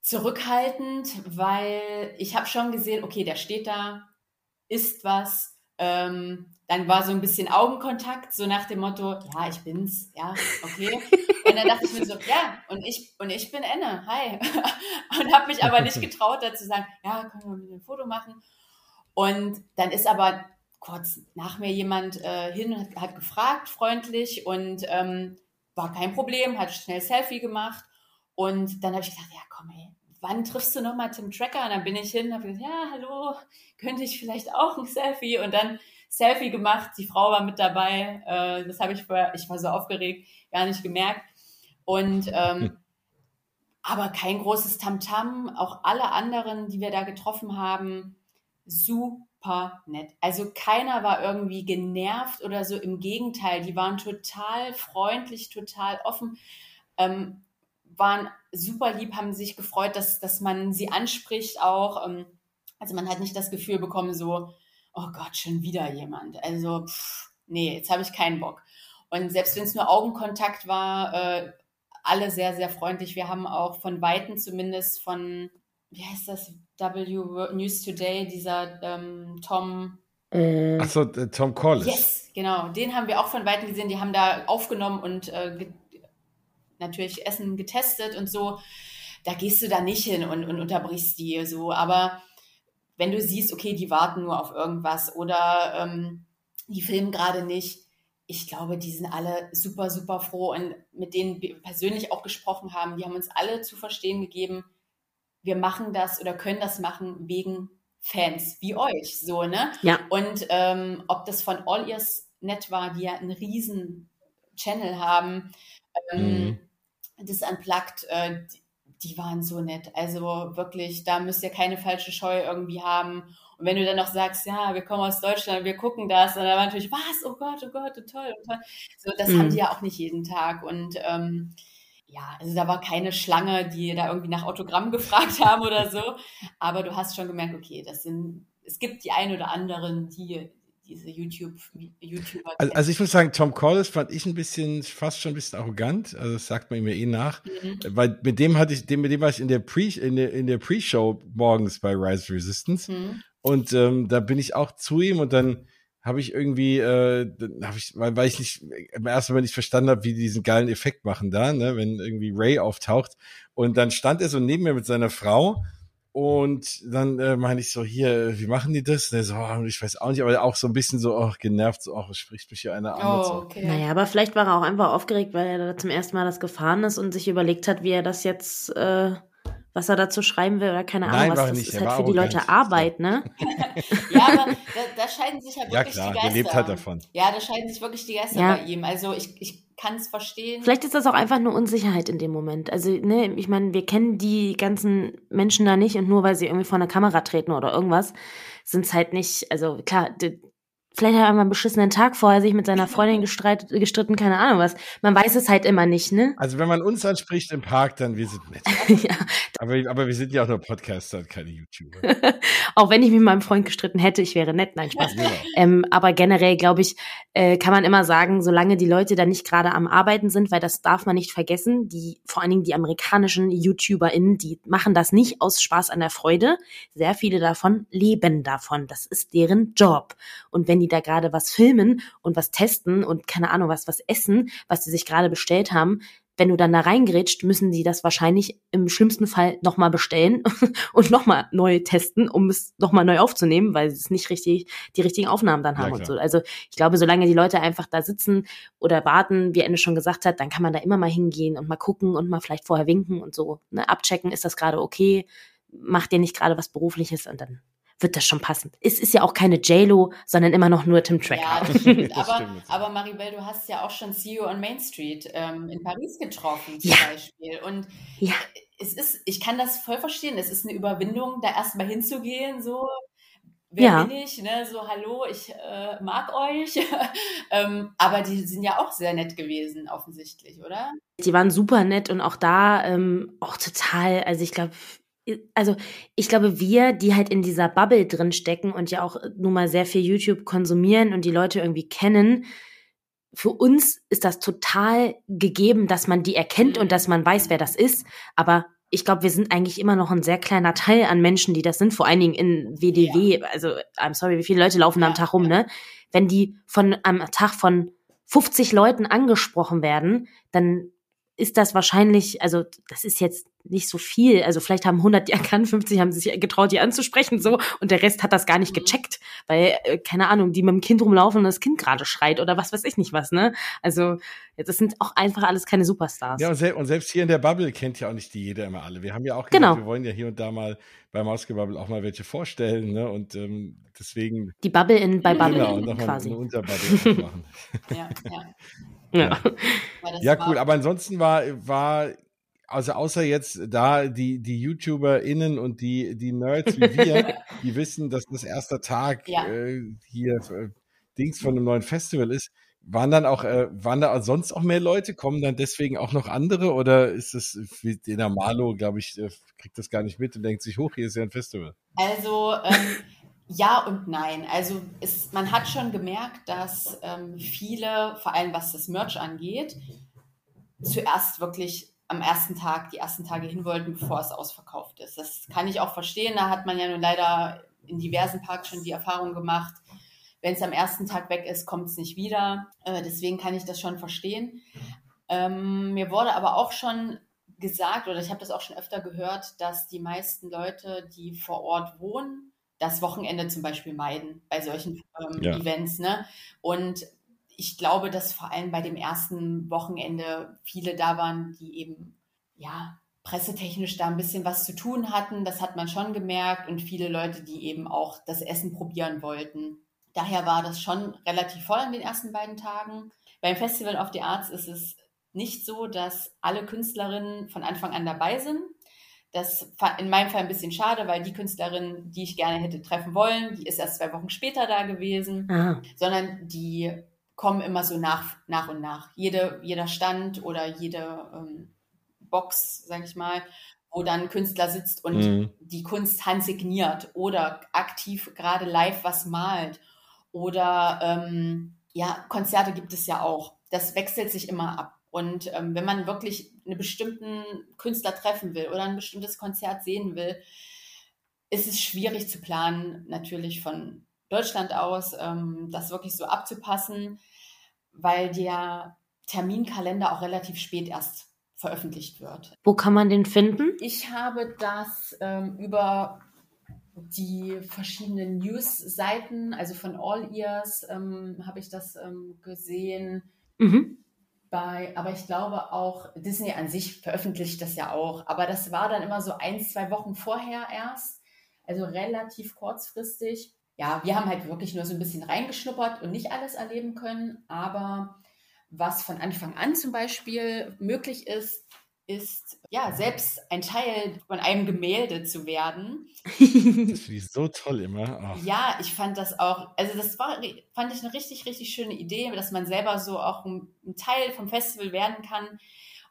zurückhaltend, weil ich habe schon gesehen, okay, der steht da, isst was, ähm, dann war so ein bisschen Augenkontakt, so nach dem Motto, ja, ich bin's, ja, okay. Und dann dachte ich mir so, ja, und ich, und ich bin Enne, hi. Und habe mich aber nicht getraut, dazu sagen, ja, können wir ein Foto machen. Und dann ist aber kurz nach mir jemand äh, hin und hat, hat, gefragt, freundlich, und ähm, war kein Problem, hat schnell Selfie gemacht. Und dann habe ich gesagt, ja, komm, ey, wann triffst du nochmal Tim Tracker? Und dann bin ich hin und habe gesagt, ja, hallo, könnte ich vielleicht auch ein Selfie? Und dann Selfie gemacht, die Frau war mit dabei. Äh, das habe ich vorher, ich war so aufgeregt, gar nicht gemerkt. Und ähm, hm. aber kein großes Tamtam. -Tam. Auch alle anderen, die wir da getroffen haben, super nett. Also keiner war irgendwie genervt oder so. Im Gegenteil, die waren total freundlich, total offen. Ähm, waren super lieb, haben sich gefreut, dass, dass man sie anspricht auch. Ähm, also man hat nicht das Gefühl bekommen, so, oh Gott, schon wieder jemand. Also, pff, nee, jetzt habe ich keinen Bock. Und selbst wenn es nur Augenkontakt war, äh, alle sehr, sehr freundlich. Wir haben auch von Weitem zumindest von, wie heißt das, W News Today, dieser ähm, Tom. Äh. Achso, Tom Collis. Yes, genau. Den haben wir auch von Weitem gesehen. Die haben da aufgenommen und äh, natürlich Essen getestet und so. Da gehst du da nicht hin und, und unterbrichst die so. Aber wenn du siehst, okay, die warten nur auf irgendwas oder ähm, die filmen gerade nicht, ich glaube, die sind alle super, super froh und mit denen wir persönlich auch gesprochen haben, die haben uns alle zu verstehen gegeben, wir machen das oder können das machen wegen Fans wie euch, so, ne? Ja. Und ähm, ob das von All Ears Net war, die ja einen riesen Channel haben, ähm, mhm. das Unplugged, äh, die waren so nett. Also wirklich, da müsst ihr keine falsche Scheu irgendwie haben. Und wenn du dann noch sagst, ja, wir kommen aus Deutschland, wir gucken das, und dann war natürlich, was, oh Gott, oh Gott, oh toll, oh toll. So, das mhm. haben die ja auch nicht jeden Tag. Und ähm, ja, also da war keine Schlange, die da irgendwie nach Autogramm gefragt haben oder so. Aber du hast schon gemerkt, okay, das sind, es gibt die ein oder anderen, die, die diese YouTube, YouTuber. Also, also, ich muss sagen, Tom Collis fand ich ein bisschen, fast schon ein bisschen arrogant. Also das sagt man ihm ja eh nach. Mhm. Weil mit dem hatte ich, dem, mit dem war ich in der Pre, in der, in der Pre-Show morgens bei Rise Resistance. Mhm. Und ähm, da bin ich auch zu ihm und dann habe ich irgendwie, äh, hab ich, weil, weil ich nicht im ersten Mal nicht verstanden habe, wie die diesen geilen Effekt machen da, ne, wenn irgendwie Ray auftaucht. Und dann stand er so neben mir mit seiner Frau und dann äh, meine ich so, hier, wie machen die das? Der so, oh, ich weiß auch nicht, aber auch so ein bisschen so, oh, genervt, so, oh, spricht mich hier einer an. Oh, so. okay. Naja, aber vielleicht war er auch einfach aufgeregt, weil er da zum ersten Mal das gefahren ist und sich überlegt hat, wie er das jetzt äh, was er dazu schreiben will oder keine Ahnung Nein, was. Das nicht. ist halt für die Leute Arbeit, ne? ja, aber da, da, scheiden sich ja wirklich ja, klar, die Geister. Lebt halt davon. Ja, da scheiden sich wirklich die Geister ja. bei ihm. Also ich, ich kann es verstehen. Vielleicht ist das auch einfach nur Unsicherheit in dem Moment. Also, ne, ich meine, wir kennen die ganzen Menschen da nicht und nur weil sie irgendwie vor einer Kamera treten oder irgendwas, sind es halt nicht, also klar, Vielleicht hat er mal einen beschissenen Tag vorher sich mit seiner Freundin gestreit, gestritten, keine Ahnung was. Man weiß es halt immer nicht, ne? Also wenn man uns anspricht im Park, dann wir sind nett. ja. aber, aber wir sind ja auch nur Podcaster und keine YouTuber. auch wenn ich mit meinem Freund gestritten hätte, ich wäre nett, nein, Spaß. Genau. Ähm, aber generell, glaube ich, äh, kann man immer sagen, solange die Leute da nicht gerade am Arbeiten sind, weil das darf man nicht vergessen, die, vor allen Dingen die amerikanischen YouTuberInnen, die machen das nicht aus Spaß an der Freude. Sehr viele davon leben davon. Das ist deren Job. Und wenn die da gerade was filmen und was testen und keine Ahnung was, was essen, was sie sich gerade bestellt haben, wenn du dann da reingrätscht, müssen die das wahrscheinlich im schlimmsten Fall nochmal bestellen und nochmal neu testen, um es nochmal neu aufzunehmen, weil sie es nicht richtig, die richtigen Aufnahmen dann haben ja, und so. Also ich glaube, solange die Leute einfach da sitzen oder warten, wie Ende schon gesagt hat, dann kann man da immer mal hingehen und mal gucken und mal vielleicht vorher winken und so, ne, abchecken, ist das gerade okay, macht ihr nicht gerade was Berufliches und dann wird das schon passen. Es ist ja auch keine JLo, sondern immer noch nur Tim Tracker. Ja, das stimmt. aber, aber Maribel, du hast ja auch schon CEO on Main Street ähm, in Paris getroffen zum ja. Beispiel. Und ja. es ist, ich kann das voll verstehen. Es ist eine Überwindung, da erstmal hinzugehen, so. Wer ja. bin ich? Ne? So, hallo, ich äh, mag euch. ähm, aber die sind ja auch sehr nett gewesen, offensichtlich, oder? Die waren super nett und auch da ähm, auch total, also ich glaube, also ich glaube, wir, die halt in dieser Bubble drin stecken und ja auch nun mal sehr viel YouTube konsumieren und die Leute irgendwie kennen, für uns ist das total gegeben, dass man die erkennt und dass man weiß, wer das ist. Aber ich glaube, wir sind eigentlich immer noch ein sehr kleiner Teil an Menschen, die das sind, vor allen Dingen in WDW. Ja. Also, I'm sorry, wie viele Leute laufen ja. am Tag rum, ne? Wenn die von am Tag von 50 Leuten angesprochen werden, dann ist das wahrscheinlich, also das ist jetzt nicht so viel. Also vielleicht haben 100 die erkannt, 50 haben sich getraut, die anzusprechen so und der Rest hat das gar nicht mhm. gecheckt, weil äh, keine Ahnung, die mit dem Kind rumlaufen und das Kind gerade schreit oder was weiß ich nicht was, ne? Also das sind auch einfach alles keine Superstars. Ja und, sel und selbst hier in der Bubble kennt ja auch nicht die jeder immer alle. Wir haben ja auch gesagt, genau. wir wollen ja hier und da mal bei Mausgebubble auch mal welche vorstellen, ne? Und ähm, deswegen die Bubble in bei Bubble genau, und noch quasi. Eine Unterbubble machen. ja, ja. Ja, ja cool. Aber ansonsten war, war, also außer jetzt da die, die YouTuberInnen und die, die Nerds wie wir, die wissen, dass das erster Tag ja. äh, hier äh, Dings von einem neuen Festival ist, waren dann auch, äh, waren da sonst auch mehr Leute? Kommen dann deswegen auch noch andere? Oder ist das wie der Malo, glaube ich, äh, kriegt das gar nicht mit und denkt sich, hoch, hier ist ja ein Festival? Also, ähm, ja und nein. Also es, man hat schon gemerkt, dass ähm, viele, vor allem was das Merch angeht, zuerst wirklich am ersten Tag, die ersten Tage hin wollten, bevor es ausverkauft ist. Das kann ich auch verstehen. Da hat man ja nun leider in diversen Parks schon die Erfahrung gemacht, wenn es am ersten Tag weg ist, kommt es nicht wieder. Äh, deswegen kann ich das schon verstehen. Ähm, mir wurde aber auch schon gesagt, oder ich habe das auch schon öfter gehört, dass die meisten Leute, die vor Ort wohnen, das Wochenende zum Beispiel meiden bei solchen ähm, ja. Events. Ne? Und ich glaube, dass vor allem bei dem ersten Wochenende viele da waren, die eben ja pressetechnisch da ein bisschen was zu tun hatten. Das hat man schon gemerkt und viele Leute, die eben auch das Essen probieren wollten. Daher war das schon relativ voll an den ersten beiden Tagen. Beim Festival of the Arts ist es nicht so, dass alle Künstlerinnen von Anfang an dabei sind. Das war in meinem Fall ein bisschen schade, weil die Künstlerin, die ich gerne hätte treffen wollen, die ist erst zwei Wochen später da gewesen, Aha. sondern die kommen immer so nach, nach und nach. Jede, jeder Stand oder jede ähm, Box, sag ich mal, wo dann ein Künstler sitzt und mhm. die Kunst handsigniert oder aktiv gerade live was malt Oder ähm, ja, Konzerte gibt es ja auch. Das wechselt sich immer ab. Und ähm, wenn man wirklich einen bestimmten Künstler treffen will oder ein bestimmtes Konzert sehen will, ist es schwierig zu planen, natürlich von Deutschland aus, ähm, das wirklich so abzupassen, weil der Terminkalender auch relativ spät erst veröffentlicht wird. Wo kann man den finden? Ich habe das ähm, über die verschiedenen News-Seiten, also von All Ears ähm, habe ich das ähm, gesehen. Mhm. Bei, aber ich glaube auch, Disney an sich veröffentlicht das ja auch. Aber das war dann immer so ein, zwei Wochen vorher erst. Also relativ kurzfristig. Ja, wir haben halt wirklich nur so ein bisschen reingeschnuppert und nicht alles erleben können. Aber was von Anfang an zum Beispiel möglich ist, ist, ja, selbst ein Teil von einem Gemälde zu werden. das finde ich so toll immer. Ach. Ja, ich fand das auch, also das war, fand ich eine richtig, richtig schöne Idee, dass man selber so auch ein, ein Teil vom Festival werden kann.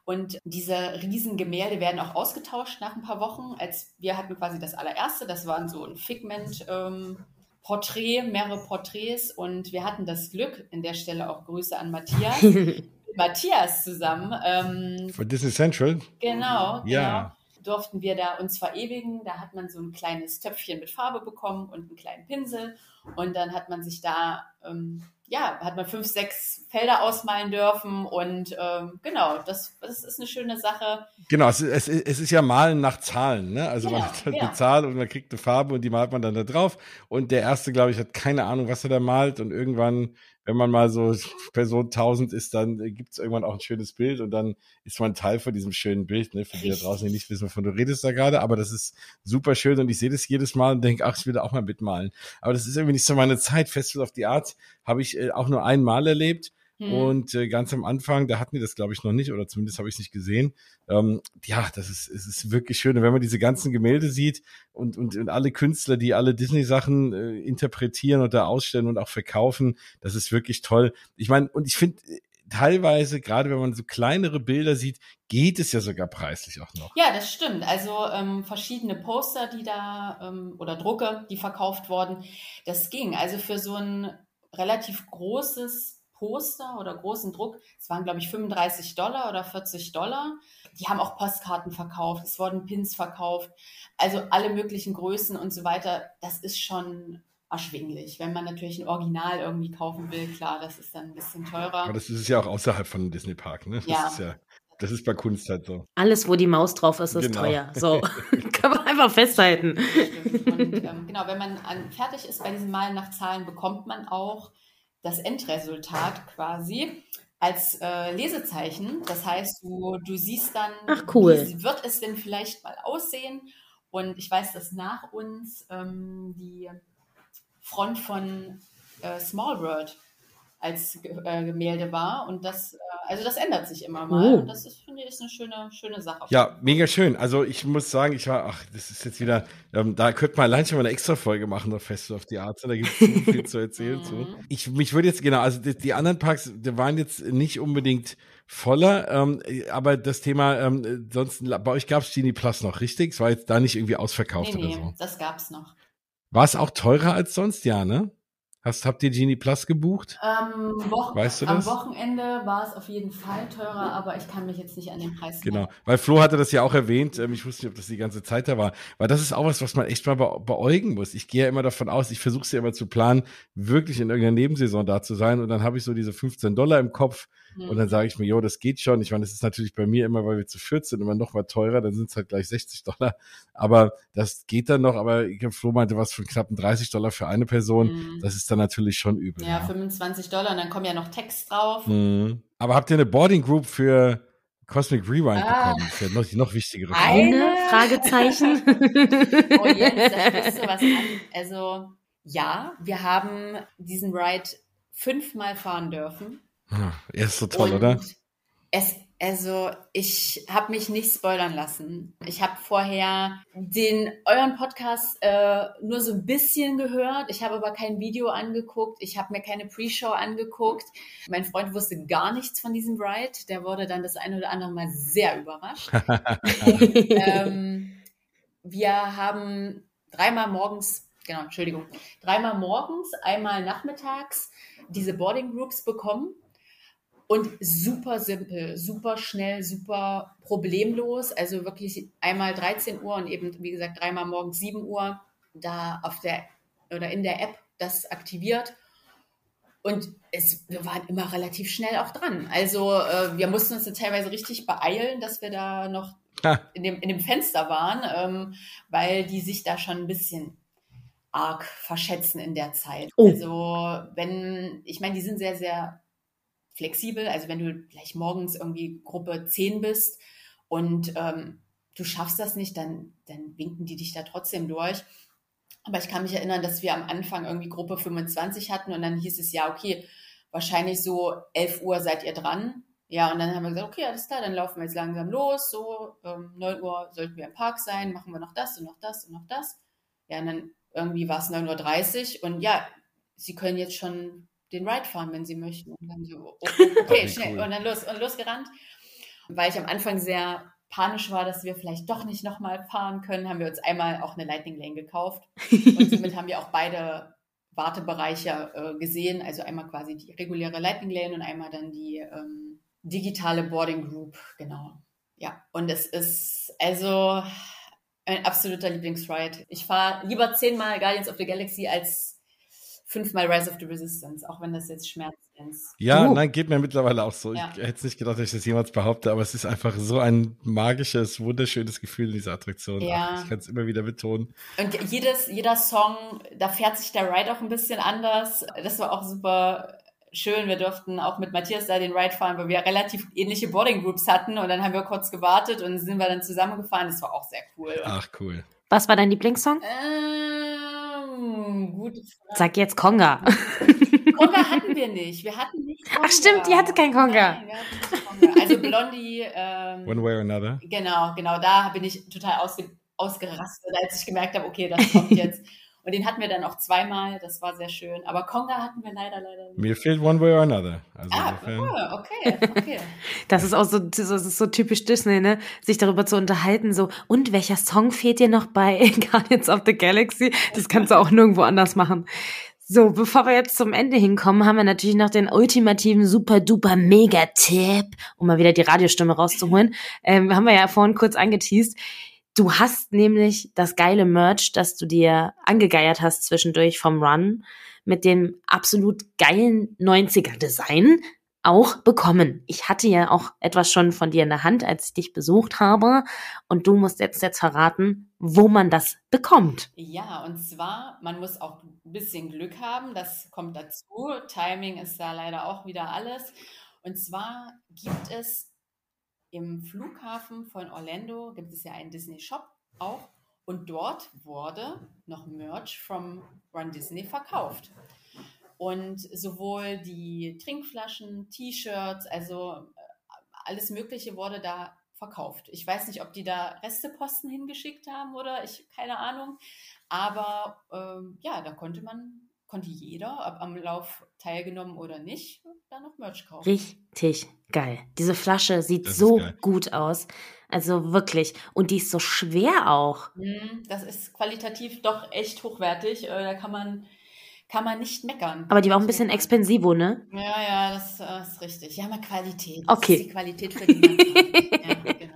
Und diese Riesengemälde werden auch ausgetauscht nach ein paar Wochen. Als wir hatten quasi das allererste, das waren so ein Figment. Ähm, Porträt, mehrere Porträts und wir hatten das Glück, in der Stelle auch Grüße an Matthias, Matthias zusammen. Ähm, Von Disney Central? Genau, ja. Genau, durften wir da uns verewigen. Da hat man so ein kleines Töpfchen mit Farbe bekommen und einen kleinen Pinsel. Und dann hat man sich da, ähm, ja, hat man fünf, sechs Felder ausmalen dürfen. Und ähm, genau, das, das ist eine schöne Sache. Genau, es, es, es ist ja Malen nach Zahlen. Ne? Also genau, man hat halt ja. eine Zahl und man kriegt eine Farbe und die malt man dann da drauf. Und der erste, glaube ich, hat keine Ahnung, was er da malt. Und irgendwann wenn man mal so Person 1000 ist, dann gibt es irgendwann auch ein schönes Bild und dann ist man Teil von diesem schönen Bild. Ne? Für die da draußen, die nicht wissen, wovon du redest da gerade, aber das ist super schön und ich sehe das jedes Mal und denke, ach, ich will da auch mal mitmalen. Aber das ist irgendwie nicht so meine Zeit. Festival of the Arts habe ich äh, auch nur einmal erlebt hm. Und äh, ganz am Anfang, da hatten die das, glaube ich, noch nicht, oder zumindest habe ich es nicht gesehen. Ähm, ja, das ist, es ist wirklich schön. Und wenn man diese ganzen Gemälde sieht und, und, und alle Künstler, die alle Disney-Sachen äh, interpretieren und da ausstellen und auch verkaufen, das ist wirklich toll. Ich meine, und ich finde, äh, teilweise, gerade wenn man so kleinere Bilder sieht, geht es ja sogar preislich auch noch. Ja, das stimmt. Also ähm, verschiedene Poster, die da ähm, oder Drucke, die verkauft wurden, das ging. Also für so ein relativ großes Poster oder großen Druck. Es waren, glaube ich, 35 Dollar oder 40 Dollar. Die haben auch Postkarten verkauft, es wurden Pins verkauft, also alle möglichen Größen und so weiter. Das ist schon erschwinglich. Wenn man natürlich ein Original irgendwie kaufen will, klar, das ist dann ein bisschen teurer. Aber das ist ja auch außerhalb von Disney Park, ne? Das ja. ist ja. Das ist bei Kunst halt so. Alles, wo die Maus drauf ist, ist genau. teuer. So, kann man einfach festhalten. Und ähm, genau, wenn man an, fertig ist bei diesen Malen nach Zahlen, bekommt man auch das Endresultat quasi als äh, Lesezeichen. Das heißt, du, du siehst dann, Ach, cool. wie wird es denn vielleicht mal aussehen. Und ich weiß, dass nach uns ähm, die Front von äh, Small World als äh, Gemälde war. Und das, äh, also das ändert sich immer mal. Oh. Und das ist, finde ich, ist eine schöne, schöne Sache. Ja, mega schön. Also ich muss sagen, ich war, ach, das ist jetzt wieder, ähm, da könnte man allein schon mal eine extra Folge machen auf Festival of the Arts. Da gibt es so viel zu erzählen. zu. Mhm. Ich, mich würde jetzt, genau, also die, die, anderen Parks, die waren jetzt nicht unbedingt voller, ähm, aber das Thema, ähm, sonst, bei euch gab es Genie Plus noch, richtig? Es war jetzt da nicht irgendwie ausverkauft nee, nee, oder so. das gab es noch. War es auch teurer als sonst, ja, ne? Hast, habt ihr Genie Plus gebucht? Ähm, weißt du das? Am Wochenende war es auf jeden Fall teurer, aber ich kann mich jetzt nicht an den Preis Genau, weil Flo hatte das ja auch erwähnt. Ähm, ich wusste nicht, ob das die ganze Zeit da war. Weil das ist auch was, was man echt mal be beäugen muss. Ich gehe ja immer davon aus, ich versuche es ja immer zu planen, wirklich in irgendeiner Nebensaison da zu sein. Und dann habe ich so diese 15 Dollar im Kopf Mhm. Und dann sage ich mir, jo, das geht schon. Ich meine, das ist natürlich bei mir immer, weil wir zu 14 immer noch mal teurer, dann sind es halt gleich 60 Dollar. Aber das geht dann noch. Aber ich habe Flo meinte was von knappen 30 Dollar für eine Person. Mhm. Das ist dann natürlich schon übel. Ja, ja, 25 Dollar und dann kommen ja noch Text drauf. Mhm. Aber habt ihr eine Boarding Group für Cosmic Rewind ah, bekommen? Das ist ja noch die noch wichtigere Frage. Eine Fragezeichen. oh Jens, da du was an. Also ja, wir haben diesen Ride fünfmal fahren dürfen. Er ist so toll, und oder? Es, also ich habe mich nicht spoilern lassen. Ich habe vorher den euren Podcast äh, nur so ein bisschen gehört. Ich habe aber kein Video angeguckt. Ich habe mir keine Pre-Show angeguckt. Mein Freund wusste gar nichts von diesem Ride. Der wurde dann das eine oder andere Mal sehr überrascht. ähm, wir haben dreimal morgens genau, Entschuldigung, dreimal morgens, einmal nachmittags diese Boarding Groups bekommen. Und super simpel, super schnell, super problemlos. Also wirklich einmal 13 Uhr und eben, wie gesagt, dreimal morgens 7 Uhr da auf der oder in der App das aktiviert. Und es, wir waren immer relativ schnell auch dran. Also äh, wir mussten uns teilweise richtig beeilen, dass wir da noch in dem, in dem Fenster waren, ähm, weil die sich da schon ein bisschen arg verschätzen in der Zeit. Oh. Also wenn, ich meine, die sind sehr, sehr flexibel. Also wenn du gleich morgens irgendwie Gruppe 10 bist und ähm, du schaffst das nicht, dann, dann winken die dich da trotzdem durch. Aber ich kann mich erinnern, dass wir am Anfang irgendwie Gruppe 25 hatten und dann hieß es ja, okay, wahrscheinlich so 11 Uhr seid ihr dran. Ja, und dann haben wir gesagt, okay, alles klar, dann laufen wir jetzt langsam los. So, ähm, 9 Uhr sollten wir im Park sein, machen wir noch das und noch das und noch das. Ja, und dann irgendwie war es 9.30 Uhr und ja, sie können jetzt schon den Ride fahren, wenn sie möchten. Und dann so, okay, okay schnell. Cool. Und dann los und losgerannt. Weil ich am Anfang sehr panisch war, dass wir vielleicht doch nicht nochmal fahren können, haben wir uns einmal auch eine Lightning Lane gekauft. Und somit haben wir auch beide Wartebereiche äh, gesehen. Also einmal quasi die reguläre Lightning Lane und einmal dann die ähm, digitale Boarding Group. Genau. Ja, und es ist also ein absoluter Lieblingsride. Ich fahre lieber zehnmal Guardians of the Galaxy als fünfmal Rise of the Resistance, auch wenn das jetzt schmerzt. Ja, uh. nein, geht mir mittlerweile auch so. Ja. Ich hätte nicht gedacht, dass ich das jemals behaupte, aber es ist einfach so ein magisches, wunderschönes Gefühl in dieser Attraktion. Ja. Ich kann es immer wieder betonen. Und jedes, jeder Song, da fährt sich der Ride auch ein bisschen anders. Das war auch super schön. Wir durften auch mit Matthias da den Ride fahren, weil wir relativ ähnliche Boarding Groups hatten und dann haben wir kurz gewartet und sind wir dann zusammengefahren. Das war auch sehr cool. Ach, cool. Was war dein Lieblingssong? Gute Frage. Sag jetzt Konga. Konga hatten wir nicht. Wir hatten nicht Konga. Ach stimmt, die hatte kein Konga. Nein, wir hatten nicht Konga. Also Blondie. Ähm, One way or another. Genau, genau. Da bin ich total ausge ausgerastet, als ich gemerkt habe, okay, das kommt jetzt. Und den hatten wir dann auch zweimal, das war sehr schön. Aber Konga hatten wir leider, leider nicht. Mir fehlt One Way or Another. Also ah, oh, okay, okay. das ist auch so, so, so typisch Disney, ne? Sich darüber zu unterhalten, so, und welcher Song fehlt dir noch bei Guardians of the Galaxy? Das kannst du auch nirgendwo anders machen. So, bevor wir jetzt zum Ende hinkommen, haben wir natürlich noch den ultimativen super duper mega Tipp, um mal wieder die Radiostimme rauszuholen. Ähm, haben wir ja vorhin kurz angeteased. Du hast nämlich das geile Merch, das du dir angegeiert hast zwischendurch vom Run mit dem absolut geilen 90er Design auch bekommen. Ich hatte ja auch etwas schon von dir in der Hand, als ich dich besucht habe. Und du musst jetzt jetzt verraten, wo man das bekommt. Ja, und zwar, man muss auch ein bisschen Glück haben. Das kommt dazu. Timing ist da leider auch wieder alles. Und zwar gibt es im Flughafen von Orlando gibt es ja einen Disney Shop auch und dort wurde noch Merch from Run Disney verkauft. Und sowohl die Trinkflaschen, T-Shirts, also äh, alles Mögliche wurde da verkauft. Ich weiß nicht, ob die da Resteposten hingeschickt haben oder ich, keine Ahnung. Aber ähm, ja, da konnte man konnte jeder, ob am Lauf teilgenommen oder nicht, da noch Merch kaufen. Richtig geil. Diese Flasche sieht das so gut aus. Also wirklich. Und die ist so schwer auch. Mhm, das ist qualitativ doch echt hochwertig. Äh, da kann man kann man nicht meckern. Aber die war auch ein bisschen expensivo, ne? Ja, ja, das, das ist richtig. Ja, mal Qualität. Das okay. ist die Qualität für die.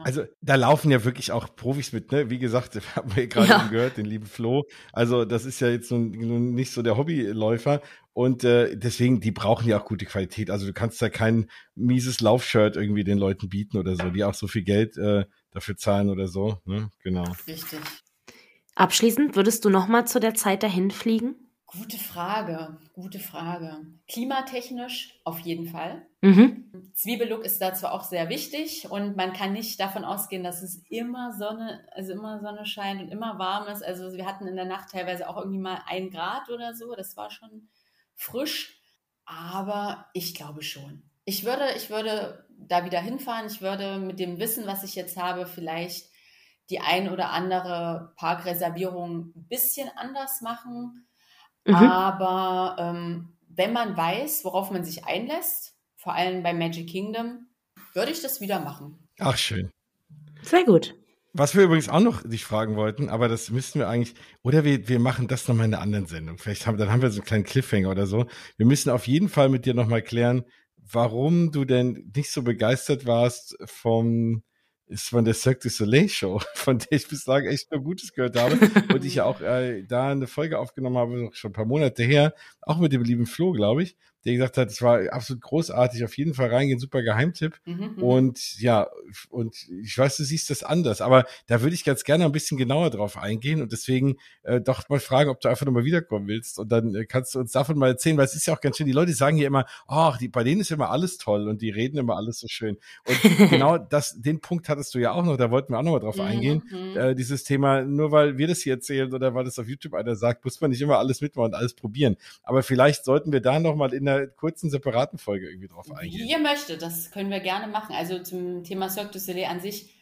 Also da laufen ja wirklich auch Profis mit, ne? Wie gesagt, haben wir gerade ja. gehört, den lieben Flo. Also das ist ja jetzt nun, nun nicht so der Hobbyläufer. Und äh, deswegen, die brauchen ja auch gute Qualität. Also du kannst da kein mieses Laufshirt irgendwie den Leuten bieten oder so, die auch so viel Geld äh, dafür zahlen oder so. Ne? Genau. Richtig. Abschließend, würdest du noch mal zu der Zeit dahin fliegen? Gute Frage, gute Frage. Klimatechnisch auf jeden Fall. Mhm. Zwiebellook ist da zwar auch sehr wichtig und man kann nicht davon ausgehen, dass es immer Sonne, also immer Sonne scheint und immer warm ist. Also wir hatten in der Nacht teilweise auch irgendwie mal ein Grad oder so. Das war schon frisch, aber ich glaube schon. Ich würde, ich würde da wieder hinfahren. Ich würde mit dem Wissen, was ich jetzt habe, vielleicht die ein oder andere Parkreservierung ein bisschen anders machen Mhm. Aber ähm, wenn man weiß, worauf man sich einlässt, vor allem bei Magic Kingdom, würde ich das wieder machen. Ach, schön. Sehr gut. Was wir übrigens auch noch dich fragen wollten, aber das müssten wir eigentlich, oder wir, wir machen das nochmal in einer anderen Sendung. Vielleicht haben, dann haben wir so einen kleinen Cliffhanger oder so. Wir müssen auf jeden Fall mit dir nochmal klären, warum du denn nicht so begeistert warst vom, ist von der Cirque du Soleil Show, von der ich bislang echt nur Gutes gehört habe und ich ja auch äh, da eine Folge aufgenommen habe, schon ein paar Monate her, auch mit dem lieben Flo, glaube ich der gesagt hat, es war absolut großartig, auf jeden Fall reingehen, super Geheimtipp. Mhm, mhm, und ja, und ich weiß, du siehst das anders, aber da würde ich ganz gerne ein bisschen genauer drauf eingehen und deswegen äh, doch mal fragen, ob du einfach nochmal wiederkommen willst und dann äh, kannst du uns davon mal erzählen, weil es ist ja auch ganz schön, die Leute sagen hier immer, ach, die, bei denen ist immer alles toll und die reden immer alles so schön. Und genau das, den Punkt hattest du ja auch noch, da wollten wir auch nochmal drauf mhm, eingehen, mhm. äh, dieses Thema, nur weil wir das hier erzählen oder weil das auf YouTube einer sagt, muss man nicht immer alles mitmachen und alles probieren. Aber vielleicht sollten wir da nochmal in der einer kurzen, separaten Folge irgendwie drauf eingehen. Wie ihr möchtet, das können wir gerne machen. Also zum Thema Cirque du Soleil an sich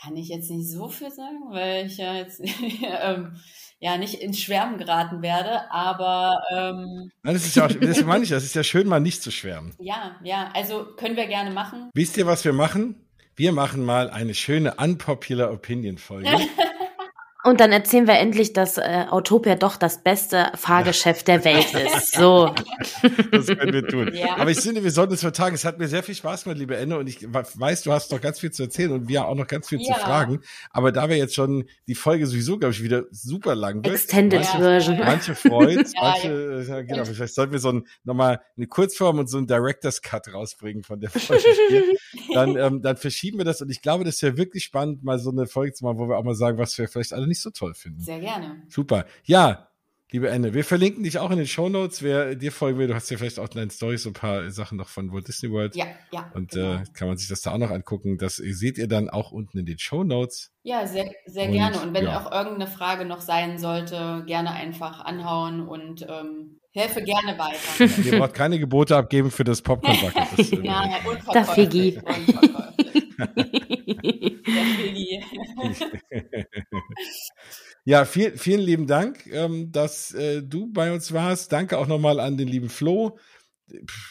kann ich jetzt nicht so viel sagen, weil ich ja jetzt ähm, ja nicht ins Schwärmen geraten werde, aber ähm, Nein, das ist ja auch, das meine ich, das ist ja schön, mal nicht zu schwärmen. Ja, ja, also können wir gerne machen. Wisst ihr, was wir machen? Wir machen mal eine schöne Unpopular Opinion Folge. Und dann erzählen wir endlich, dass äh, Autopia doch das beste Fahrgeschäft der Welt ist. So. Das können wir tun. Ja. Aber ich finde, wir sollten es vertagen. Es hat mir sehr viel Spaß gemacht, liebe Enne. Und ich weiß, du hast noch ganz viel zu erzählen und wir auch noch ganz viel ja. zu fragen. Aber da wir jetzt schon die Folge sowieso, glaube ich, wieder super lang wird. Extended manche, Version. Manche freut, manche, äh, genau. Vielleicht sollten wir so ein, nochmal eine Kurzform und so einen Director's Cut rausbringen von der Folge. dann, ähm, dann verschieben wir das. Und ich glaube, das wäre wirklich spannend, mal so eine Folge zu machen, wo wir auch mal sagen, was wir vielleicht alle nicht so toll finden. Sehr gerne. Super. Ja, liebe Ende, wir verlinken dich auch in den Show Notes. Wer dir folgen will, du hast ja vielleicht auch in deinen Stories so ein paar Sachen noch von Walt Disney World. Ja, ja. Und genau. äh, kann man sich das da auch noch angucken. Das seht ihr dann auch unten in den Show Notes. Ja, sehr, sehr und, gerne. Und wenn ja. auch irgendeine Frage noch sein sollte, gerne einfach anhauen und ähm, helfe gerne weiter. Ihr braucht keine Gebote abgeben für das Popcorn Bucket. Das, ja, da Figi. ja, viel, vielen lieben Dank, ähm, dass äh, du bei uns warst. Danke auch nochmal an den lieben Flo.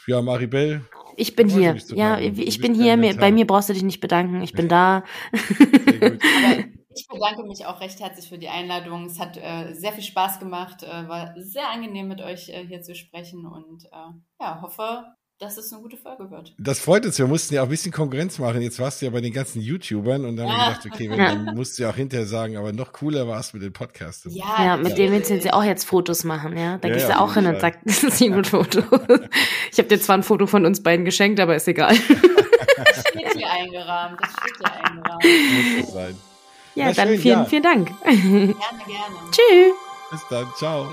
Ja, Maribel. Ich bin hier. Ja, ich bin hier. Bei mir brauchst du dich nicht bedanken. Ich bin da. Sehr gut. Aber ich bedanke mich auch recht herzlich für die Einladung. Es hat äh, sehr viel Spaß gemacht, äh, war sehr angenehm mit euch äh, hier zu sprechen und äh, ja, hoffe, dass es eine gute Folge wird. Das freut uns. Wir mussten ja auch ein bisschen Konkurrenz machen. Jetzt warst du ja bei den ganzen YouTubern und dann haben wir gedacht, okay, wenn, dann musst du ja auch hinterher sagen, aber noch cooler war es mit den Podcasts. Ja, ja mit ja. dem willst du auch jetzt Fotos machen, ja. Da ja, gehst du auch hin und sagst, das ist ein gut Foto. ich habe dir zwar ein Foto von uns beiden geschenkt, aber ist egal. Das steht hier eingerahmt. Das steht hier eingerahmt. Muss sein. Ja, Na, dann schön, vielen, vielen Dank. Gerne, gerne. Tschüss. Bis dann. Ciao.